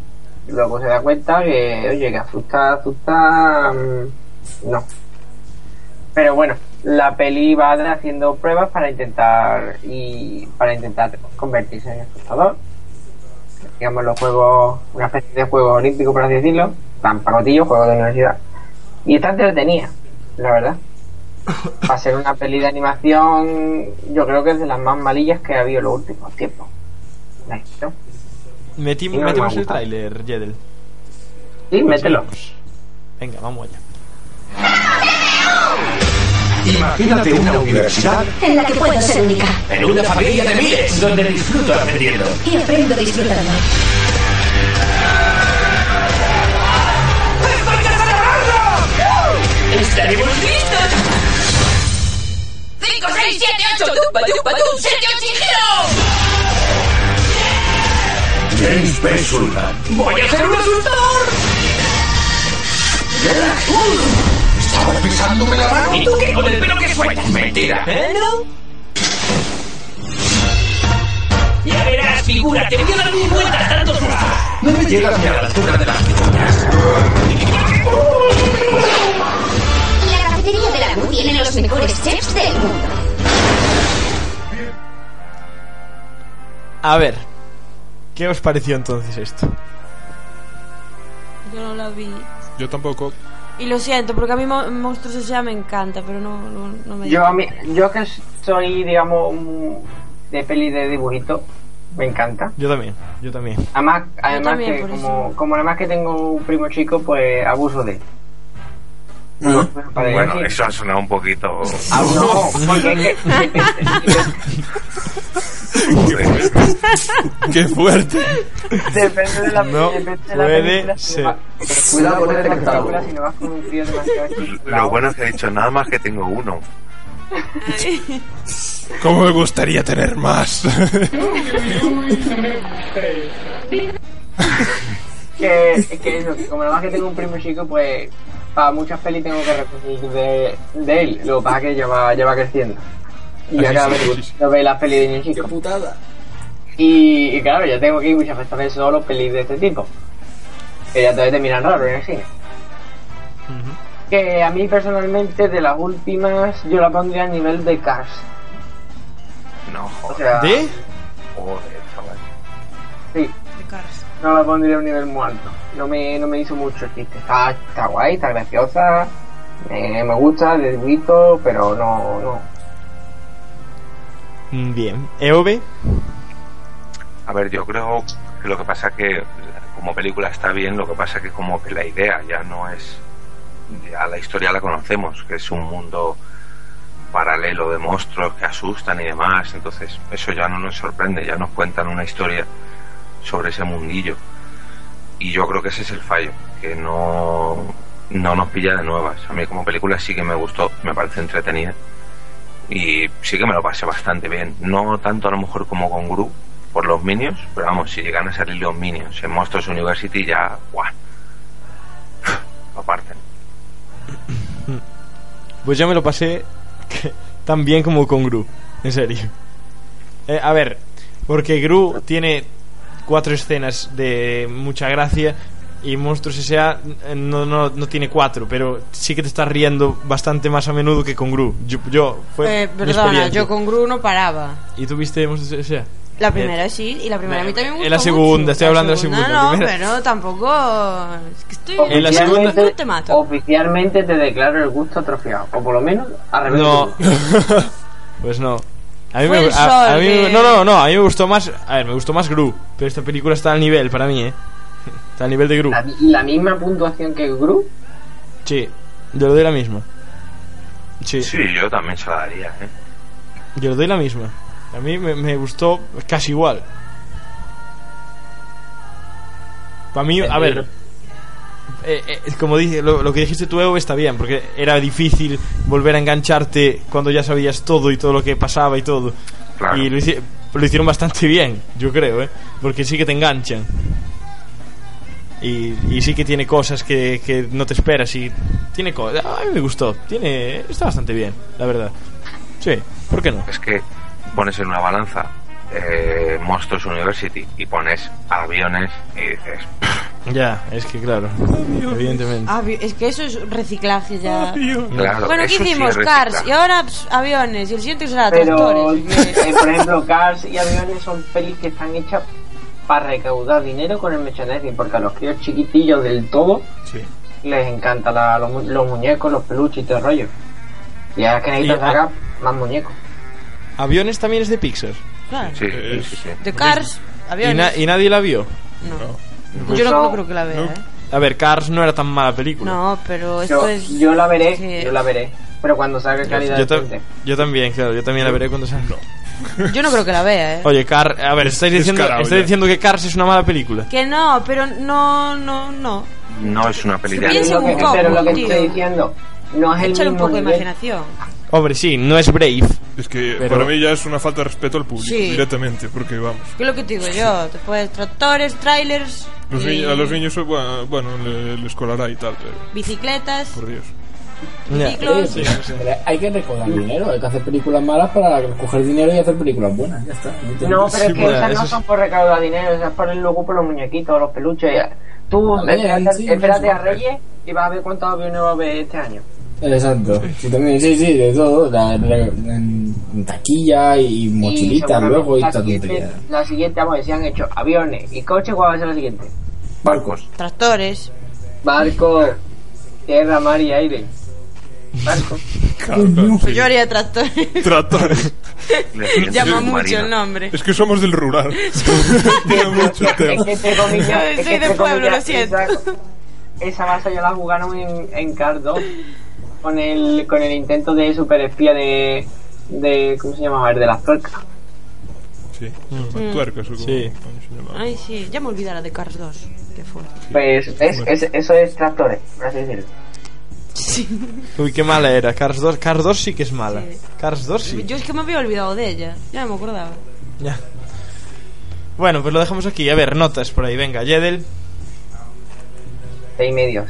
luego se da cuenta que, oye, que asusta, asusta, mm, no. Pero bueno, la peli va haciendo pruebas para intentar y para intentar convertirse en asustador. Digamos los juegos, una especie de juego olímpico por así decirlo, tan pacotillo, juego de universidad. Y está entretenida, la verdad. Para ser una peli de animación, yo creo que es de las más malillas que ha habido en los últimos tiempos. ¿La has visto? Meti- Sí, no me el tráiler, Yedel. Sí, mételo. Venga, vamos allá. Imagínate una universidad En la que puedo ser única. en una familia de miles donde disfruto aprendiendo. Y aprendo disfrutando. ¡Estaremos listos! ¡Cinco, seis, 6, 7, 8, dupa, dupa, dup, 7, 8 y giro. James P. Sullivan. ¡Voy a hacer un asustador! ¿Estabas pisándome la mano? ¿Y tú qué con el pelo que sueltas? Mentira. ¿Eh, no? Ya verás, figura, te voy a dar mil vueltas dando susto. No me llegas ni a la altura de las piñas. Cafetería de la tiene los mejores chefs del mundo. A ver, ¿qué os pareció entonces esto? Yo no la vi. Yo tampoco. Y lo siento, porque a mí Mo- Monstruos S.A. me encanta, pero no, no, no me Yo, a mí, yo que soy, digamos, de peli de dibujito, me encanta. Yo también, yo también. Además, además también, que como, como además que tengo un primo chico, pues abuso de él. Bueno, decir- eso ha sonado un poquito. Ah, no, porque ¡Qué fuerte! depende de la, No depende de la puede película, si ser. vas- Cuidado con este película, loco. si no vas con un chico. Lo bueno es que he dicho nada más que tengo uno. ¿Cómo me gustaría tener más? que, que eso, que como además que tengo un primo chico, pues para muchas pelis tengo que recurrir de, de él. Lo que pasa es que ya va, ya va creciendo. Y ya Ah, cada vez ve las pelis de niño chico. ¡Qué putada! Y, y claro, ya tengo que ir muchas veces solo pelis de este tipo. Que ya te, te miran raro en el cine. Que a mí personalmente, de las últimas, yo la pondría a nivel de Cars. No, O joder. sea, ¿De? Joder, chaval. sí, De Cars. no la pondría a un nivel muy alto. No me, no me hizo mucho el chiste. Está, está guay, está graciosa, me, me gusta, de dibujito, pero no, no. Mm, Bien. ¿EOB? A ver, yo creo que lo que pasa que como película está bien, lo que pasa que como que la idea ya no es ya la historia la conocemos, que es un mundo paralelo de monstruos que asustan y demás, entonces eso ya no nos sorprende, ya nos cuentan una historia sobre ese mundillo. Y yo creo que ese es el fallo, que no no nos pilla de nuevas. A mí como película sí que me gustó, me parece entretenida y sí que me lo pasé bastante bien. No tanto a lo mejor como con Gru por los Minions, pero vamos, si llegan a salir los Minions en Monsters University ya, ¡guau! Aparte. Pues ya me lo pasé tan bien como con Gru, en serio. Eh, a ver, porque Gru tiene cuatro escenas de mucha gracia y Monstruos S.A. no, no, no tiene cuatro, pero sí que te estás riendo bastante más a menudo que con Gru. Yo, yo fue Eh, perdona, yo con Gru no paraba. ¿Y tú viste Monstruos S.A.? La Eh, primera sí, y la primera a mí también me gustó en la segunda, mucho. estoy hablando de la segunda, No, la primera- pero tampoco... Es que estoy... En la segunda- Oficialmente- te mato. Oficialmente te declaro el gusto atrofiado, o por lo menos al revés. No. pues no. A mí Fue me, el a- mí- que- no, no, no, a mí me gustó más, a ver, me gustó más Gru, pero esta película está al nivel para mí, ¿eh? Está al nivel de Gru. La, la misma puntuación que Gru, Sí, yo le doy la misma. Sí, Sí, yo también se la daría, ¿eh? yo le doy la misma. A mí me, me gustó casi igual. Para mí, a ver, eh, eh, como dije, lo, lo que dijiste tú, Evo, está bien, porque era difícil volver a engancharte cuando ya sabías todo y todo lo que pasaba y todo. Claro. Y lo, lo hicieron bastante bien, yo creo, ¿eh? Porque sí que te enganchan. Y, y sí que tiene cosas que, que no te esperas y tiene cosas... A mí me gustó, tiene está bastante bien, la verdad. Sí, ¿por qué no? Es que pones en una balanza eh, Monsters University y pones aviones y dices, Ya, es que claro, evidentemente. Avi- es que eso es reciclaje ya. claro, bueno, ¿qué eso sí hicimos? es Cars, reciclaje. y ahora pss, aviones, y el siguiente será pero tractores. eh, por ejemplo, Cars y Aviones son pelis que están hechas para recaudar dinero con el merchandising, porque a los críos chiquitillos del todo Sí. les encanta la- los, mu- los muñecos, los peluches y todo el rollo. Y ahora es que necesitan Y- sacar más muñecos. Aviones también es de Pixar. Claro. Sí, sí, sí, sí. De Cars, Y, aviones. na- y nadie la vio. no. Yo no, no creo que la vea, ¿eh? A ver, Cars no era tan mala película. No, pero esto Yo, es... yo la veré, yo la veré. Pero cuando salga calidad yo, ta- decente. yo también, claro, yo también la veré cuando salga. Yo no creo que la vea, ¿eh? Oye, Car, a ver, estáis diciendo, Descarado estáis ya. diciendo que Cars es una mala película. Que no, pero no, no, no. No es una de Piensa Lo que- un poco, pero lo que tío. estoy diciendo no es el Échale un mismo poco de imaginación. Hombre, sí, no es Brave. Es que Pero- para mí ya es una falta de respeto al público, Sí. directamente, porque vamos. ¿Qué es lo que te digo yo? Después tractores, trailers, Los y a los niños, bueno, bueno le- les colará y tal, pero bicicletas, por Dios. ciclos. Sí, sí, pero hay que recaudar dinero, hay que hacer películas malas para coger dinero y hacer películas buenas, ya está. No, pero es que esas no son por recaudar dinero, esas por el luego por los muñequitos, los peluches. Tú Vale, espérate, sí, espérate eso. a Reyes y vas a ver cuántos aviones va a haber este año. Exacto. Sí, también, sí, sí, de todo. la- la- en, en taquilla y mochilita luego y esta tontería. la siguiente, vamos si han hecho aviones y coches, ¿cuál va a ser la siguiente? Barcos. Tractores. Barco, tierra, mar y aire. Barco. Pues yo haría tractores. Tractores. Llama mucho el nombre. Es que somos del rural. Tiene mucho tema. Es que entre comillas, Yo es soy que de entre pueblo, lo siento. Esa, esa base ya la jugaron en, en Cars 2 con el, con el intento de superespía de, de. ¿Cómo se llamaba? El de las tuercas. Sí, Mm. tuercas o como Sí. se. Ay, sí, ya me olvidara de Cars 2. Qué fuerte. Pues es, es- eso es tractores, por así decirlo. Uy, qué mala era. Cars 2, Cars 2 sí que es mala. Sí. Cars 2 sí. Yo es que me había olvidado de ella. Ya no me acordaba. Ya. Bueno, pues lo dejamos aquí. A ver, notas por ahí. Venga, Jedel. Seis y medio,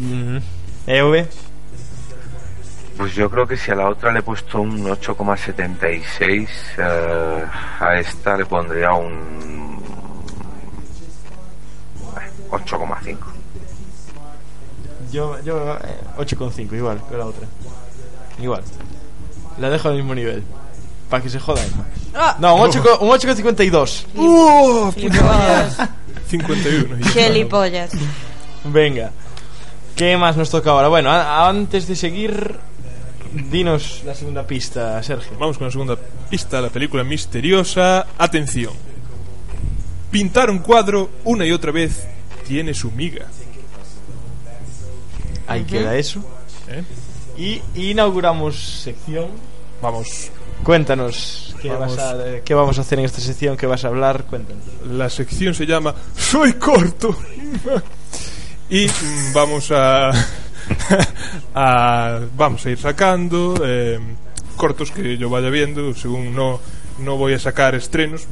Mm, EV. Pues yo creo que si a la otra le he puesto un 8,76, eh, a esta le pondría un eh, 8,5. Yo, yo eh, 8,5, igual que la otra. Igual. La dejo al mismo nivel. Para que se joda. Emma. Ah. No, un 8 co- un 8,52. ¡Uh! Gilipollas. 51. y- Gilipollas. Venga. ¿Qué más nos toca ahora? Bueno, antes de seguir, dinos la segunda pista, Sergio. Vamos con la segunda pista, la película misteriosa. Atención. Pintar un cuadro una y otra vez tiene su miga. Ahí queda eso. ¿eh? Y inauguramos sección. Vamos. Cuéntanos qué, Vamos. vas a, eh, qué vamos a hacer en esta sección, qué vas a hablar. Cuéntanos. La sección se llama Soy corto. Y vamos a, a- vamos a ir sacando eh, cortos que yo vaya viendo, según no no voy a sacar estrenos,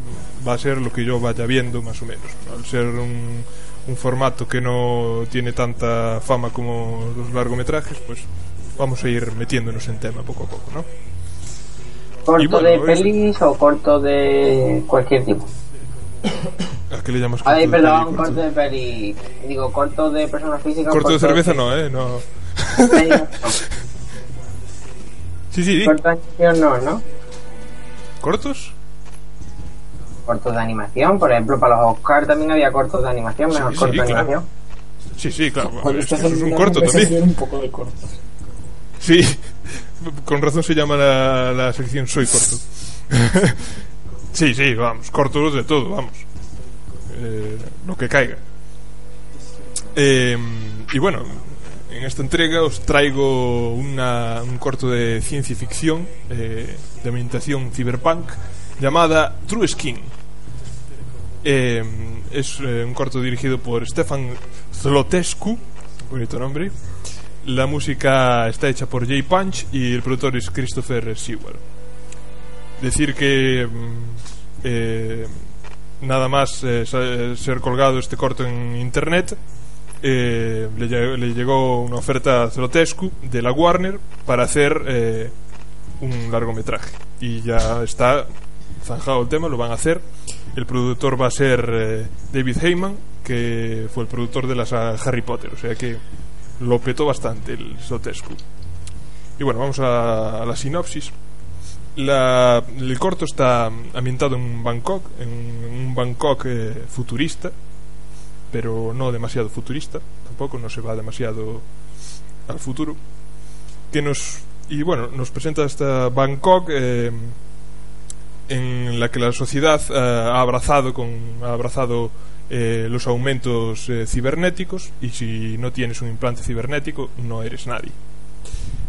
va a ser lo que yo vaya viendo más o menos. Al ser un, un formato que no tiene tanta fama como los largometrajes, pues vamos a ir metiéndonos en tema poco a poco, ¿no? ¿Corto bueno, de es- pelis o corto de cualquier tipo? ¿A qué le llamas Ay, corto de perdón, peli, corto de peli. Digo, corto de personas físicas. Corto de cerveza no, ¿eh? No. Sí, sí, sí. Corto de animación no, ¿no? ¿Cortos? Cortos de animación, por ejemplo, para los Oscar también había cortos de animación, mejor Sí, corto sí, de claro. animación. Sí, sí, claro. Eso es un corto también. un poco de cortos. Sí, con razón se llama la, la sección Soy corto. sí, sí, vamos, cortos de todo, vamos. Eh, lo que caiga. Eh, y bueno, en esta entrega os traigo una- un corto de ciencia ficción, eh, de ambientación cyberpunk, llamada True Skin. Eh, es eh, un corto dirigido por Stefan Zlotescu, bonito nombre. La música está hecha por Jay Punch y el productor es Christopher Sewell. Decir que mm, eh, nada más eh, ser colgado este corto en internet, eh, le, lle- le llegó una oferta a Zlotescu de la Warner para hacer un largometraje. Y ya está zanjado el tema, lo van a hacer. El productor va a ser David Heyman, que fue el productor de la saga Harry Potter, o sea que lo petó bastante el Zlotescu. Y bueno, vamos a la sinopsis. La- el corto está ambientado en Bangkok, en un Bangkok eh, futurista, pero no demasiado futurista, tampoco, no se va demasiado al futuro. Que nos y bueno, nos presenta esta Bangkok eh, en la que la sociedad eh, ha abrazado con ha abrazado eh, los aumentos eh, cibernéticos y si no tienes un implante cibernético no eres nadie.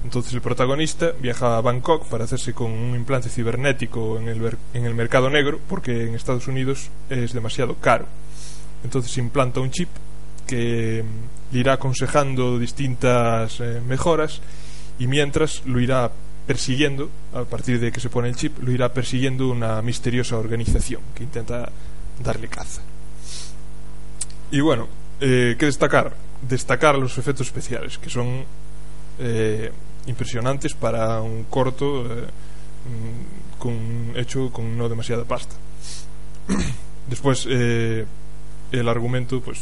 Entonces el protagonista viaja a Bangkok para hacerse con un implante cibernético en el, en el mercado negro porque en Estados Unidos es demasiado caro. Entonces implanta un chip que le irá aconsejando distintas eh, mejoras y mientras lo irá persiguiendo, a partir de que se pone el chip, lo irá persiguiendo una misteriosa organización que intenta darle caza. Y bueno, eh, ¿qué destacar? Destacar los efectos especiales, que son eh, impresionantes para un corto eh, mm, con, hecho con no demasiada pasta. Después, eh, el argumento, pues,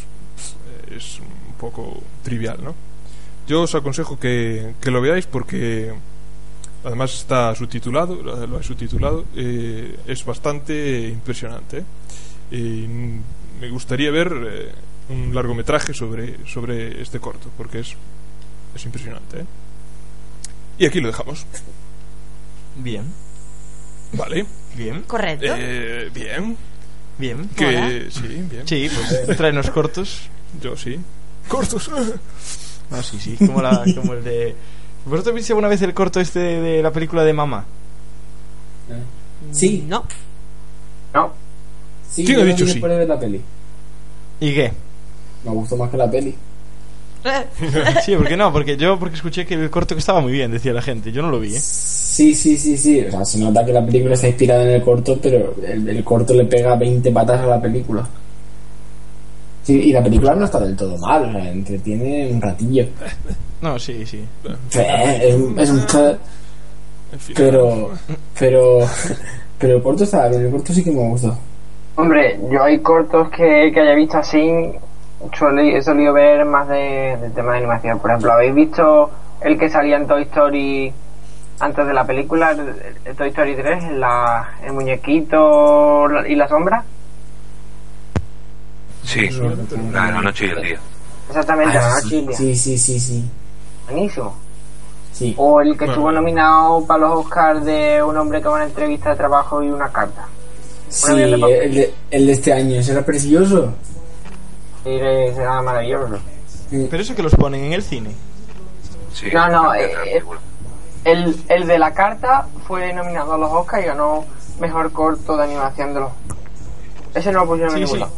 es un poco trivial, ¿no? Yo os aconsejo que, que lo veáis porque además está subtitulado, lo he subtitulado, eh, es bastante impresionante. ¿eh? Y me gustaría ver eh, un largometraje sobre, sobre este corto porque es, es impresionante. ¿eh? Y aquí lo dejamos. Bien. Vale. Bien. Correcto. Eh, bien. Bien. Que, Mola. sí, bien. Sí, pues tráenos cortos. Yo sí. Cortos. Ah, sí, sí, como, la, como el de... ¿Vosotros viste alguna vez el corto este de la película de Mamá? Sí. No. No. Sí, ¿Quién yo ha dicho sí? ver la peli. ¿Y qué? Me gustó más que la peli. Sí, porque no, porque yo porque escuché que el corto que estaba muy bien, decía la gente. Yo no lo vi, ¿eh? Sí, sí, sí, sí. O sea, se nota que la película está inspirada en el corto, pero el, el corto le pega 20 patas a la película. Sí, y la película no está del todo mal, o sea, entretiene un ratillo. No, sí, sí. Eh, Es un, es un pero, pero, pero el corto estaba bien, el corto sí que me gustó. Hombre, yo hay cortos que, que haya visto así, suele- he solido ver más de, del tema de animación. Por ejemplo, ¿habéis visto el que salía en Toy Story antes de la película, el, el Toy Story 3, la, el muñequito y la sombra? Sí, la de la noche y el día. Exactamente, Ah, la sí, noche y el día. sí, sí, sí, sí. Buenísimo. Sí. O el que Bueno. estuvo nominado para los Oscars de un hombre que va a una entrevista de trabajo y una carta. Sí, de el de, el de este año, ese era precioso. Será maravilloso. Pero eso que los ponen en el cine. Sí, No, no, eh, película. El, el de la carta fue nominado a los Oscars y ganó mejor corto de animación de los. Ese no lo pusieron en Sí, ningún sí.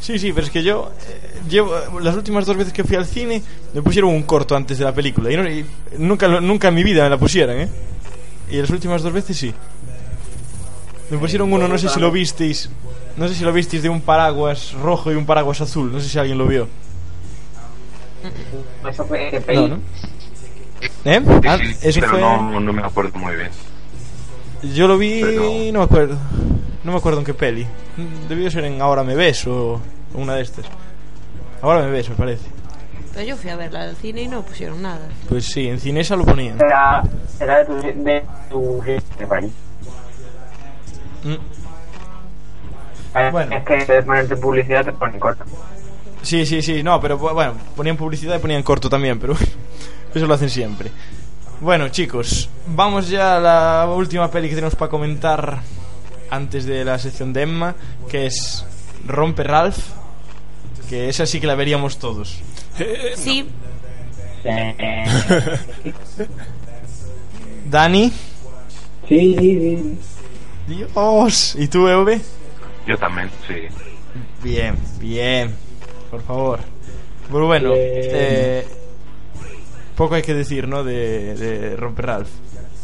Sí, sí, pero es que yo eh, llevo las últimas dos veces que fui al cine me pusieron un corto antes de la película y, no- y nunca lo- nunca en mi vida me la pusieran, ¿eh? Y las últimas dos veces sí. Me pusieron uno, no sé si lo visteis, no sé si lo visteis de un paraguas rojo y un paraguas azul, no sé si alguien lo vio. Eso fue de No, peli. ¿no? ¿Eh? Ah, eso pero fue no, no me acuerdo muy bien. Yo lo vi, Pero- no me acuerdo. No me acuerdo en qué peli. Debió ser en Ahora me ves o una de estas. Ahora me ves, me parece. Pero yo fui a verla al cine y no pusieron nada. Pues sí, en Cinesa lo ponían. Era, era de tu, de tu de París. Mm. Bueno. Es que en vez de ponerte publicidad te ponen corto. Sí, sí, sí, no, pero bu- bueno, ponían publicidad y ponían corto también, pero eso lo hacen siempre. Bueno, chicos, vamos ya a la última peli que tenemos para comentar antes de la sección de Emma, que es Rompe Ralph, que esa sí que la veríamos todos. Sí, Dani, Sí, sí, sí. Dios, ¿y tú, EV? Yo también, sí. Bien, bien, por favor. Pero bueno, eh, poco hay que decir, ¿no? De, de Romper Ralph.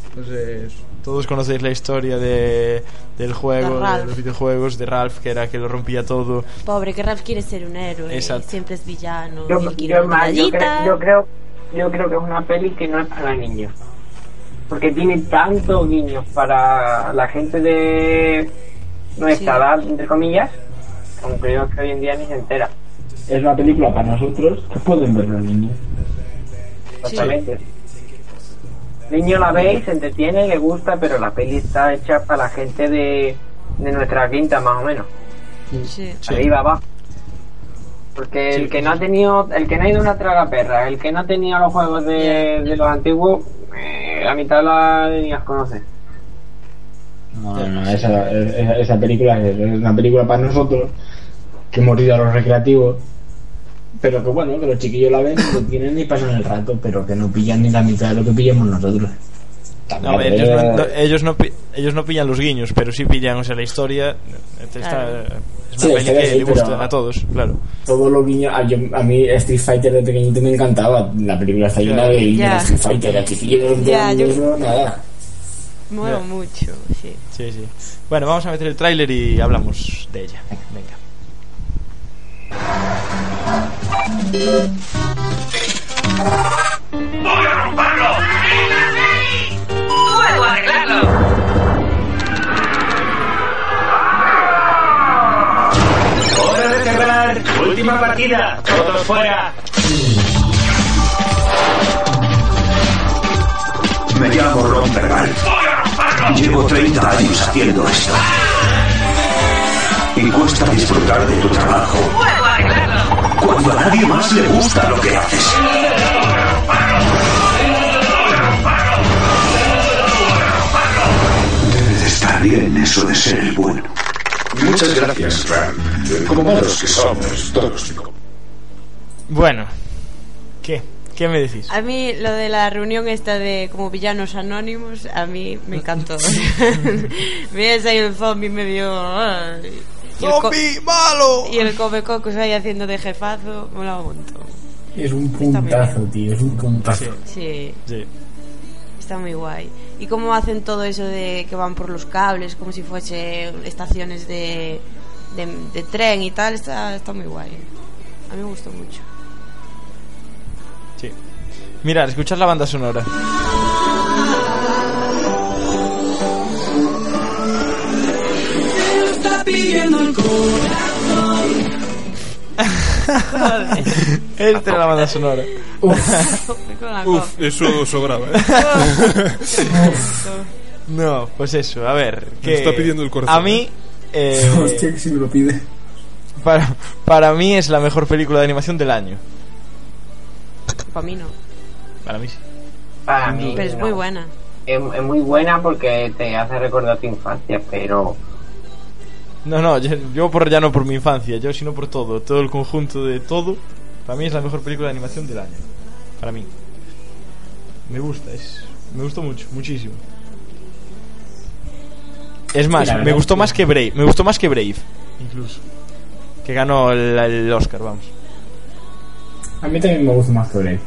Entonces, todos conocéis la historia de, del juego, De los videojuegos, de Ralph, que era que lo rompía todo. pobre, que Ralph quiere ser un héroe. Exacto. Siempre es villano. Yo, yo, yo, creo, yo creo que es una peli que no es para niños. Porque tiene tantos guiños para la gente de nuestra Sí. edad, entre comillas, aunque yo que hoy en día ni se entera. Es una película para nosotros que pueden ver los niños. Exactamente. El niño la ve y se entretiene, le gusta, pero la peli está hecha para la gente de, de nuestra quinta, más o menos. Sí. Sí. Arriba abajo. Porque el que no ha tenido, el que no ha ido a una traga perra, el que no ha tenido los juegos de, de los antiguos, eh, la mitad la ni las conoce. No, no, esa, esa, esa película es, es una película para nosotros que hemos ido a los recreativos. Pero que bueno, que los chiquillos la ven, lo tienen y pasan el rato, pero que no pillan ni la mitad de lo que pillamos nosotros. No, a ver, ellos, no, no- ellos, no, pi- ellos no pillan los guiños, pero sí pillan, o sea, la historia. eh, Está, Claro. Es Sí, una la peli historia que sí, le gusta pero- a todos, claro. Todo lo guiño. A, yo- a mí Street Fighter de pequeñito me encantaba. La película está llena de Street Fighter, yo- nada. Ya. mucho, sí. Sí, sí. Bueno, vamos a meter el tráiler y hablamos de ella. Venga. Partida! ¡Todos fuera! Me llamo Ron Verbal. Llevo 30 años haciendo esto. Y cuesta disfrutar de tu trabajo cuando a nadie más le gusta lo que haces. Debe de estar bien eso de ser el bueno. Muchas gracias, Ram. Como malos que somos, todos. Bueno, ¿qué? ¿Qué me decís? A mí lo de la reunión esta de como villanos anónimos, a mí me encantó. Ves ahí el zombie medio... ¡Zombie malo! Y el come cocos ahí haciendo de jefazo, me lo un montón. Es un puntazo, tío. Es un puntazo. Sí, Sí. está muy guay. Y cómo hacen todo eso de que van por los cables, como si fuese estaciones de, de, de tren y tal, está, está muy guay. A mí me gustó mucho. Sí. Mirad, escuchad la banda sonora. está pidiendo el corazón. Era la banda sonora. Uf, eso sobraba, ¿eh? no, pues eso, a ver. Me que está pidiendo el corazón, A mí. Eh, Hostia, que si me lo pide. para, para mí es la mejor película de animación del año. Para mí no. Para mí sí. Para mí. Pero es no. muy buena. Es, es muy buena porque te hace recordar tu infancia, pero. No, no, yo, yo por, ya no por mi infancia, yo sino por todo. Todo el conjunto de todo. Para mí es la mejor película de animación del año. Para mí. Me gusta, es, me gustó mucho, muchísimo. Es más, me gustó más que Brave. Me gustó más que Brave, incluso. Que ganó el, el Oscar, vamos. A mí también me gusta más que Brave.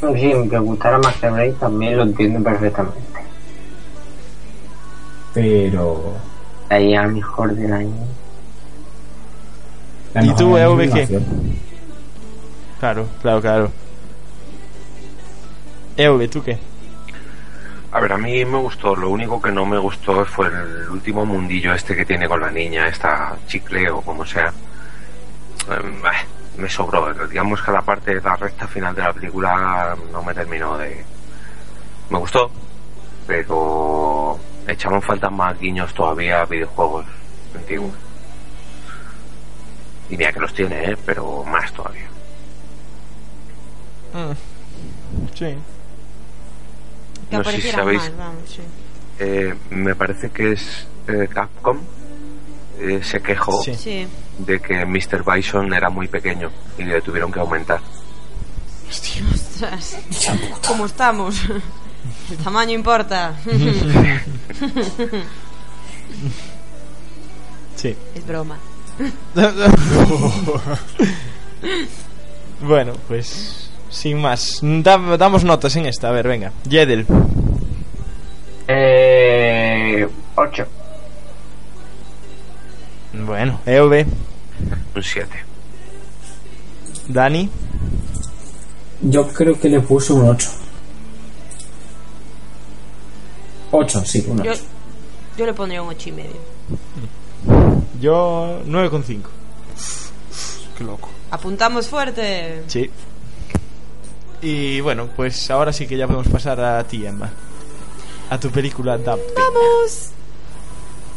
Sí, que gustara más que Brave también lo entiendo perfectamente. Pero. Ahí a mejor del año. la ¿Y tú, es la EV, qué? animación. Claro, claro, claro. EV, ¿tú qué? A ver, a mí me gustó. Lo único que no me gustó fue el último mundillo este que tiene con la niña, esta chicle o como sea. Em, me sobró. Digamos que la parte de la recta final de la película no me terminó de. Me gustó, pero echaban falta más guiños todavía a videojuegos antiguos. Y mira que los tiene, ¿eh? pero más todavía. Mm, Sí. Que No sé si sabéis. más, vamos, sí. Eh, me parece que es eh, Capcom. eh, se quejó Sí. Sí. de que Mr. Bison era muy pequeño y le tuvieron que aumentar. Ostras. ¿Cómo estamos? El tamaño importa. Sí. es broma. bueno, pues sin más. Da- damos notas en esta. A ver, venga. Jedel. Eh. 8. Bueno, EV. Un 7. Dani. Yo creo que le puse un 8. 8, sí, un 8. Yo, yo le pondría un 8 y medio. Yo 9,5. Qué loco. Apuntamos fuerte. Sí. Y bueno, pues ahora sí que ya podemos pasar a ti, Emma. A tu película Da Pena. Vamos.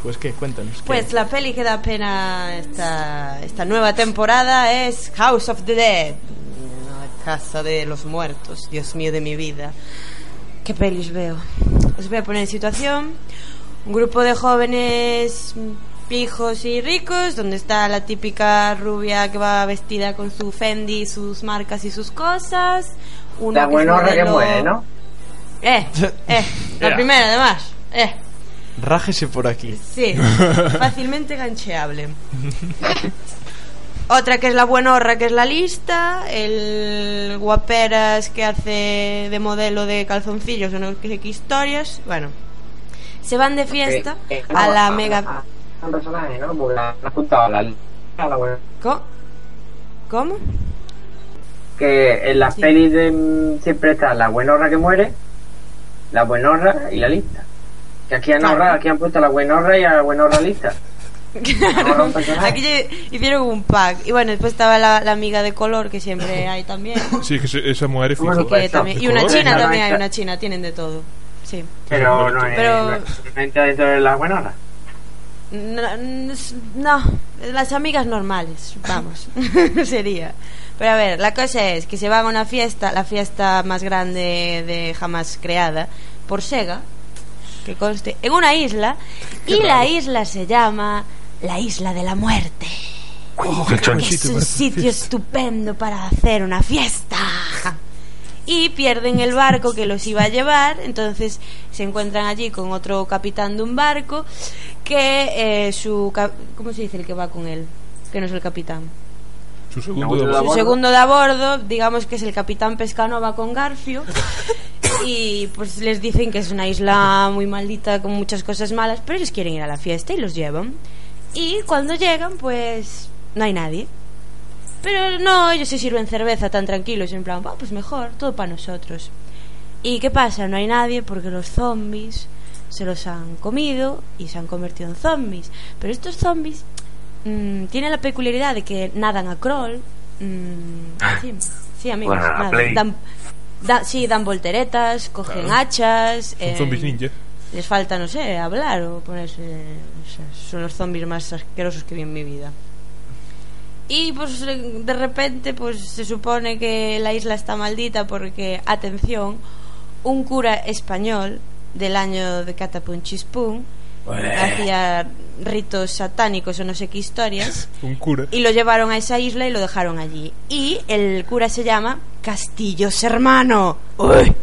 Pues qué, cuéntanos. ¿qué? Pues la peli que da pena esta, esta nueva temporada es House of the Dead. La casa de los muertos, Dios mío de mi vida. ¿Qué pelis veo? Os voy a poner en situación. Un grupo de jóvenes pijos y ricos, donde está la típica rubia que va vestida con su Fendi, sus marcas y sus cosas. Uno La que muere, ¿no? Eh, eh, la primera además. Eh, Rájese por aquí. sí, fácilmente gancheable. Otra que es la buenorra, que es la lista. El guaperas que hace de modelo de calzoncillos o no sé qué historias. Bueno, se van de fiesta Eh, eh, a la mega. Un personaje, ¿no? Porque la han apuntado a la la buena- ¿Cómo? ¿Cómo? Que en las Sí. pelis de, siempre está la buenorra que muere, la buenorra y la lista. Que aquí han Claro. ahorrado, aquí han puesto a la buenorra y a la buenorra lista. Aquí hicieron un pack. Y bueno, después estaba la, la amiga de color que siempre hay también. Sí, que se- esa mujer es fijo. Que también- y una ¿Color? china también hay, una china, tienen de todo. Sí. Pero no, es- Pero- no, dentro de la buenorra. No, no, las amigas normales, vamos, sería. Pero a ver, la cosa es que se van a una fiesta, la fiesta más grande de jamás creada, por Sega, que conste, en una isla, y la isla se llama la Isla de la Muerte. Oh, qué Es un sitio estupendo para hacer una fiesta. Y pierden el barco que los iba a llevar, entonces se encuentran allí con otro capitán de un barco que eh, su... ¿Cómo se dice el que va con él? Que no es el capitán. Su segundo de Su bordo. segundo de a bordo, digamos que es el capitán Pescanova con Garfio. Y pues les dicen que es una isla muy maldita con muchas cosas malas, pero ellos quieren ir a la fiesta y los llevan. Y cuando llegan, pues no hay nadie. Pero no, ellos se sirven cerveza tan tranquilos, en plan, "Ah, pues mejor, todo para nosotros. ¿Y qué pasa? No hay nadie porque los zombies se los han comido y se han convertido en zombies. Pero estos zombies mm, tienen la peculiaridad de que nadan a crawl. mm, sí, sí, amigos, Bueno, a nadan, play. dan, da- sí, dan volteretas, cogen Claro. hachas. Son eh, zombies ninja. les falta, no sé, hablar o ponerse. o sea, son los zombies más asquerosos que vi en mi vida. Y pues de repente pues se supone que la isla está maldita porque, atención, un cura español del año de Catapunchispún hacía ritos satánicos o no sé qué historias Un cura. y lo llevaron a esa isla y lo dejaron allí. Y el cura se llama Castillos Hermano. ¡Uy!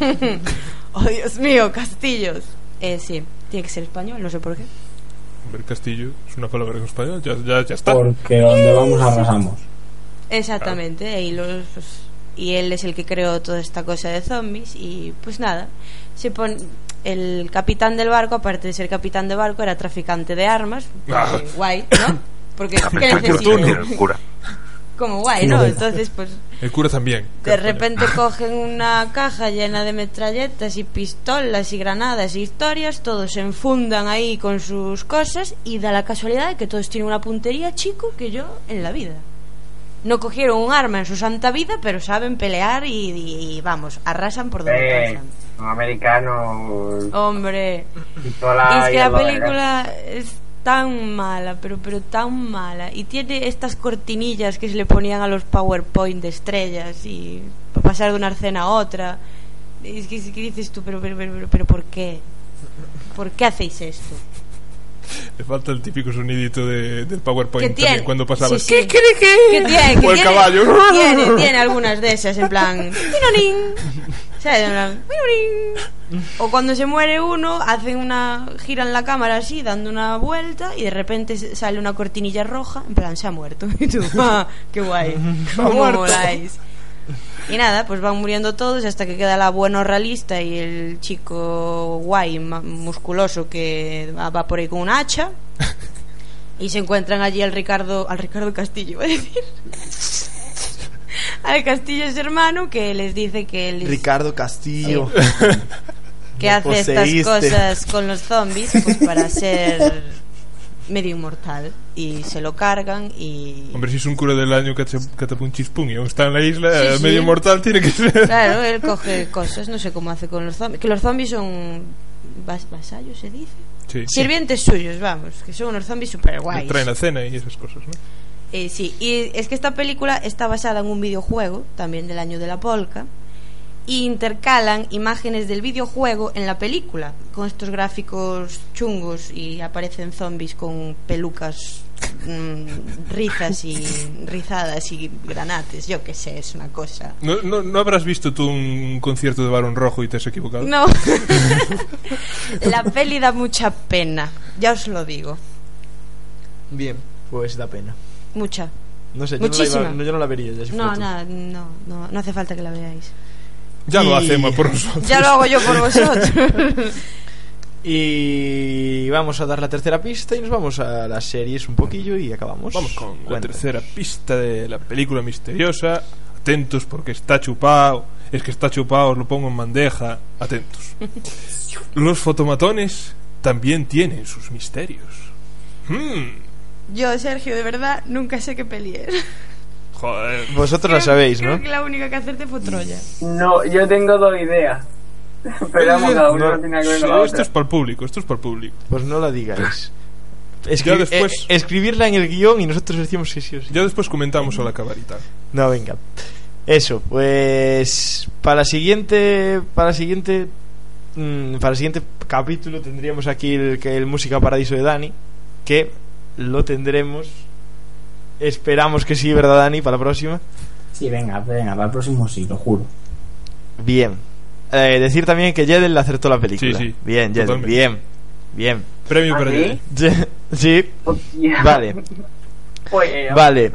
¡Oh, Dios mío, Castillos! Eh, sí, tiene que ser español, no sé por qué. Ver Castillo es una palabra en español. Ya, ya, ya está. Porque donde vamos arrasamos. Exactamente, y, los, pues, y él es el que creó toda esta cosa de zombies y pues nada, se pone el capitán del barco, aparte de ser capitán de barco, era traficante de armas, Ah. guay, ¿no? Porque ¿qué necesita? Como guay, ¿no? Entonces pues El cura también. de repente cogen una caja llena de metralletas y pistolas y granadas y historias, todos se enfundan ahí con sus cosas y da la casualidad de que todos tienen una puntería chico que yo en la vida. No cogieron un arma en su santa vida, pero saben pelear y, y- y, vamos, arrasan por donde Eh, pasan. un americano. Hombre, y es que y la película es tan mala, pero pero tan mala. Y tiene estas cortinillas que se le ponían a los PowerPoint de estrellas y para pasar de una escena a otra. Es que, es que dices tú, pero, pero, pero, pero, ¿por qué? ¿Por qué hacéis esto? Le falta el típico sonidito de, del PowerPoint ¿Qué tiene? también cuando pasabas. Sí, sí. ¿Qué tiene? ¿Qué O el tiene? caballo. Tiene, tiene algunas de esas, en plan. "Pinonín". ¿Sabes? En plan, "Pinonín". O cuando se muere uno, hacen una. giran la cámara así, dando una vuelta, y de repente sale una cortinilla roja, en plan, se ha muerto. Y tú, "Ah, qué guay. ¿Cómo moláis? Y nada, pues van muriendo todos hasta que queda la buena realista y el chico guay, musculoso que va, va por ahí con un hacha. Y se encuentran allí al Ricardo, al Ricardo Castillo, iba a decir. Al Castillo es hermano que les dice que les- Ricardo Castillo. que Me hace estas poseíste. cosas con los zombies pues para ser medio inmortal y se lo cargan y Hombre, si es un cura del año Catapunchispun y aún está en la isla, Sí, eh, sí. medio mortal tiene que ser. Claro, él coge cosas, no sé cómo hace con los zombies. Que los zombies son vas- vasallos, se dice. Sí. Sirvientes suyos, vamos, que son unos zombies super guays. traen la cena y esas cosas, ¿no? Sí, y es que esta película está basada en un videojuego, también del año de la polca, y intercalan imágenes del videojuego en la película con estos gráficos chungos y aparecen zombies con pelucas mm, rizas y rizadas y granates, yo qué sé, es una cosa. ¿No, no, no habrás visto tú un concierto de Barón Rojo y te has equivocado? No. la peli da mucha pena, ya os lo digo. Bien, pues da pena. Mucha. No sé, yo no, la, Muchísima. iba- no, yo no la vería. Ya si No, nada, no, no, no hace falta que la veáis. Ya lo hacemos por nosotros. Ya lo hago yo por vosotros. Y vamos a dar la tercera pista y nos vamos a las series un poquillo y acabamos. Vamos con la tercera pista de la película misteriosa. Atentos porque está chupado. Es que está chupado, os lo pongo en bandeja. Atentos. Los fotomatones también tienen sus misterios. Hmm, Yo, Sergio, de verdad, nunca sé qué peli es. joder. Vosotros la sabéis, Creo ¿no? que la única que hacerte fue Troya. No, yo tengo dos ideas. Pero vamos, cada uno No, no tiene que ver Sí, con la esto otra. es para el público, esto es para el público. Pues no la digáis. Escri- después- eh, escribirla en el guion y nosotros decimos sí, sí o sí. Ya después comentamos al acabar y tal. No, venga. Eso, pues para la siguiente para la siguiente mm, para el siguiente capítulo tendríamos aquí el que el música paradiso de Dani, que lo tendremos esperamos que sí, ¿verdad, Dani? Para la próxima. Sí, venga, venga, para el próximo sí, lo juro. Bien. Eh, decir también que Jedel acertó la película. Sí, sí, Bien, Jedel, totalmente. bien. Bien. Premio ¿Ah, para sí? Jedel. Je- Sí. Hostia. Vale. Eh, Vale.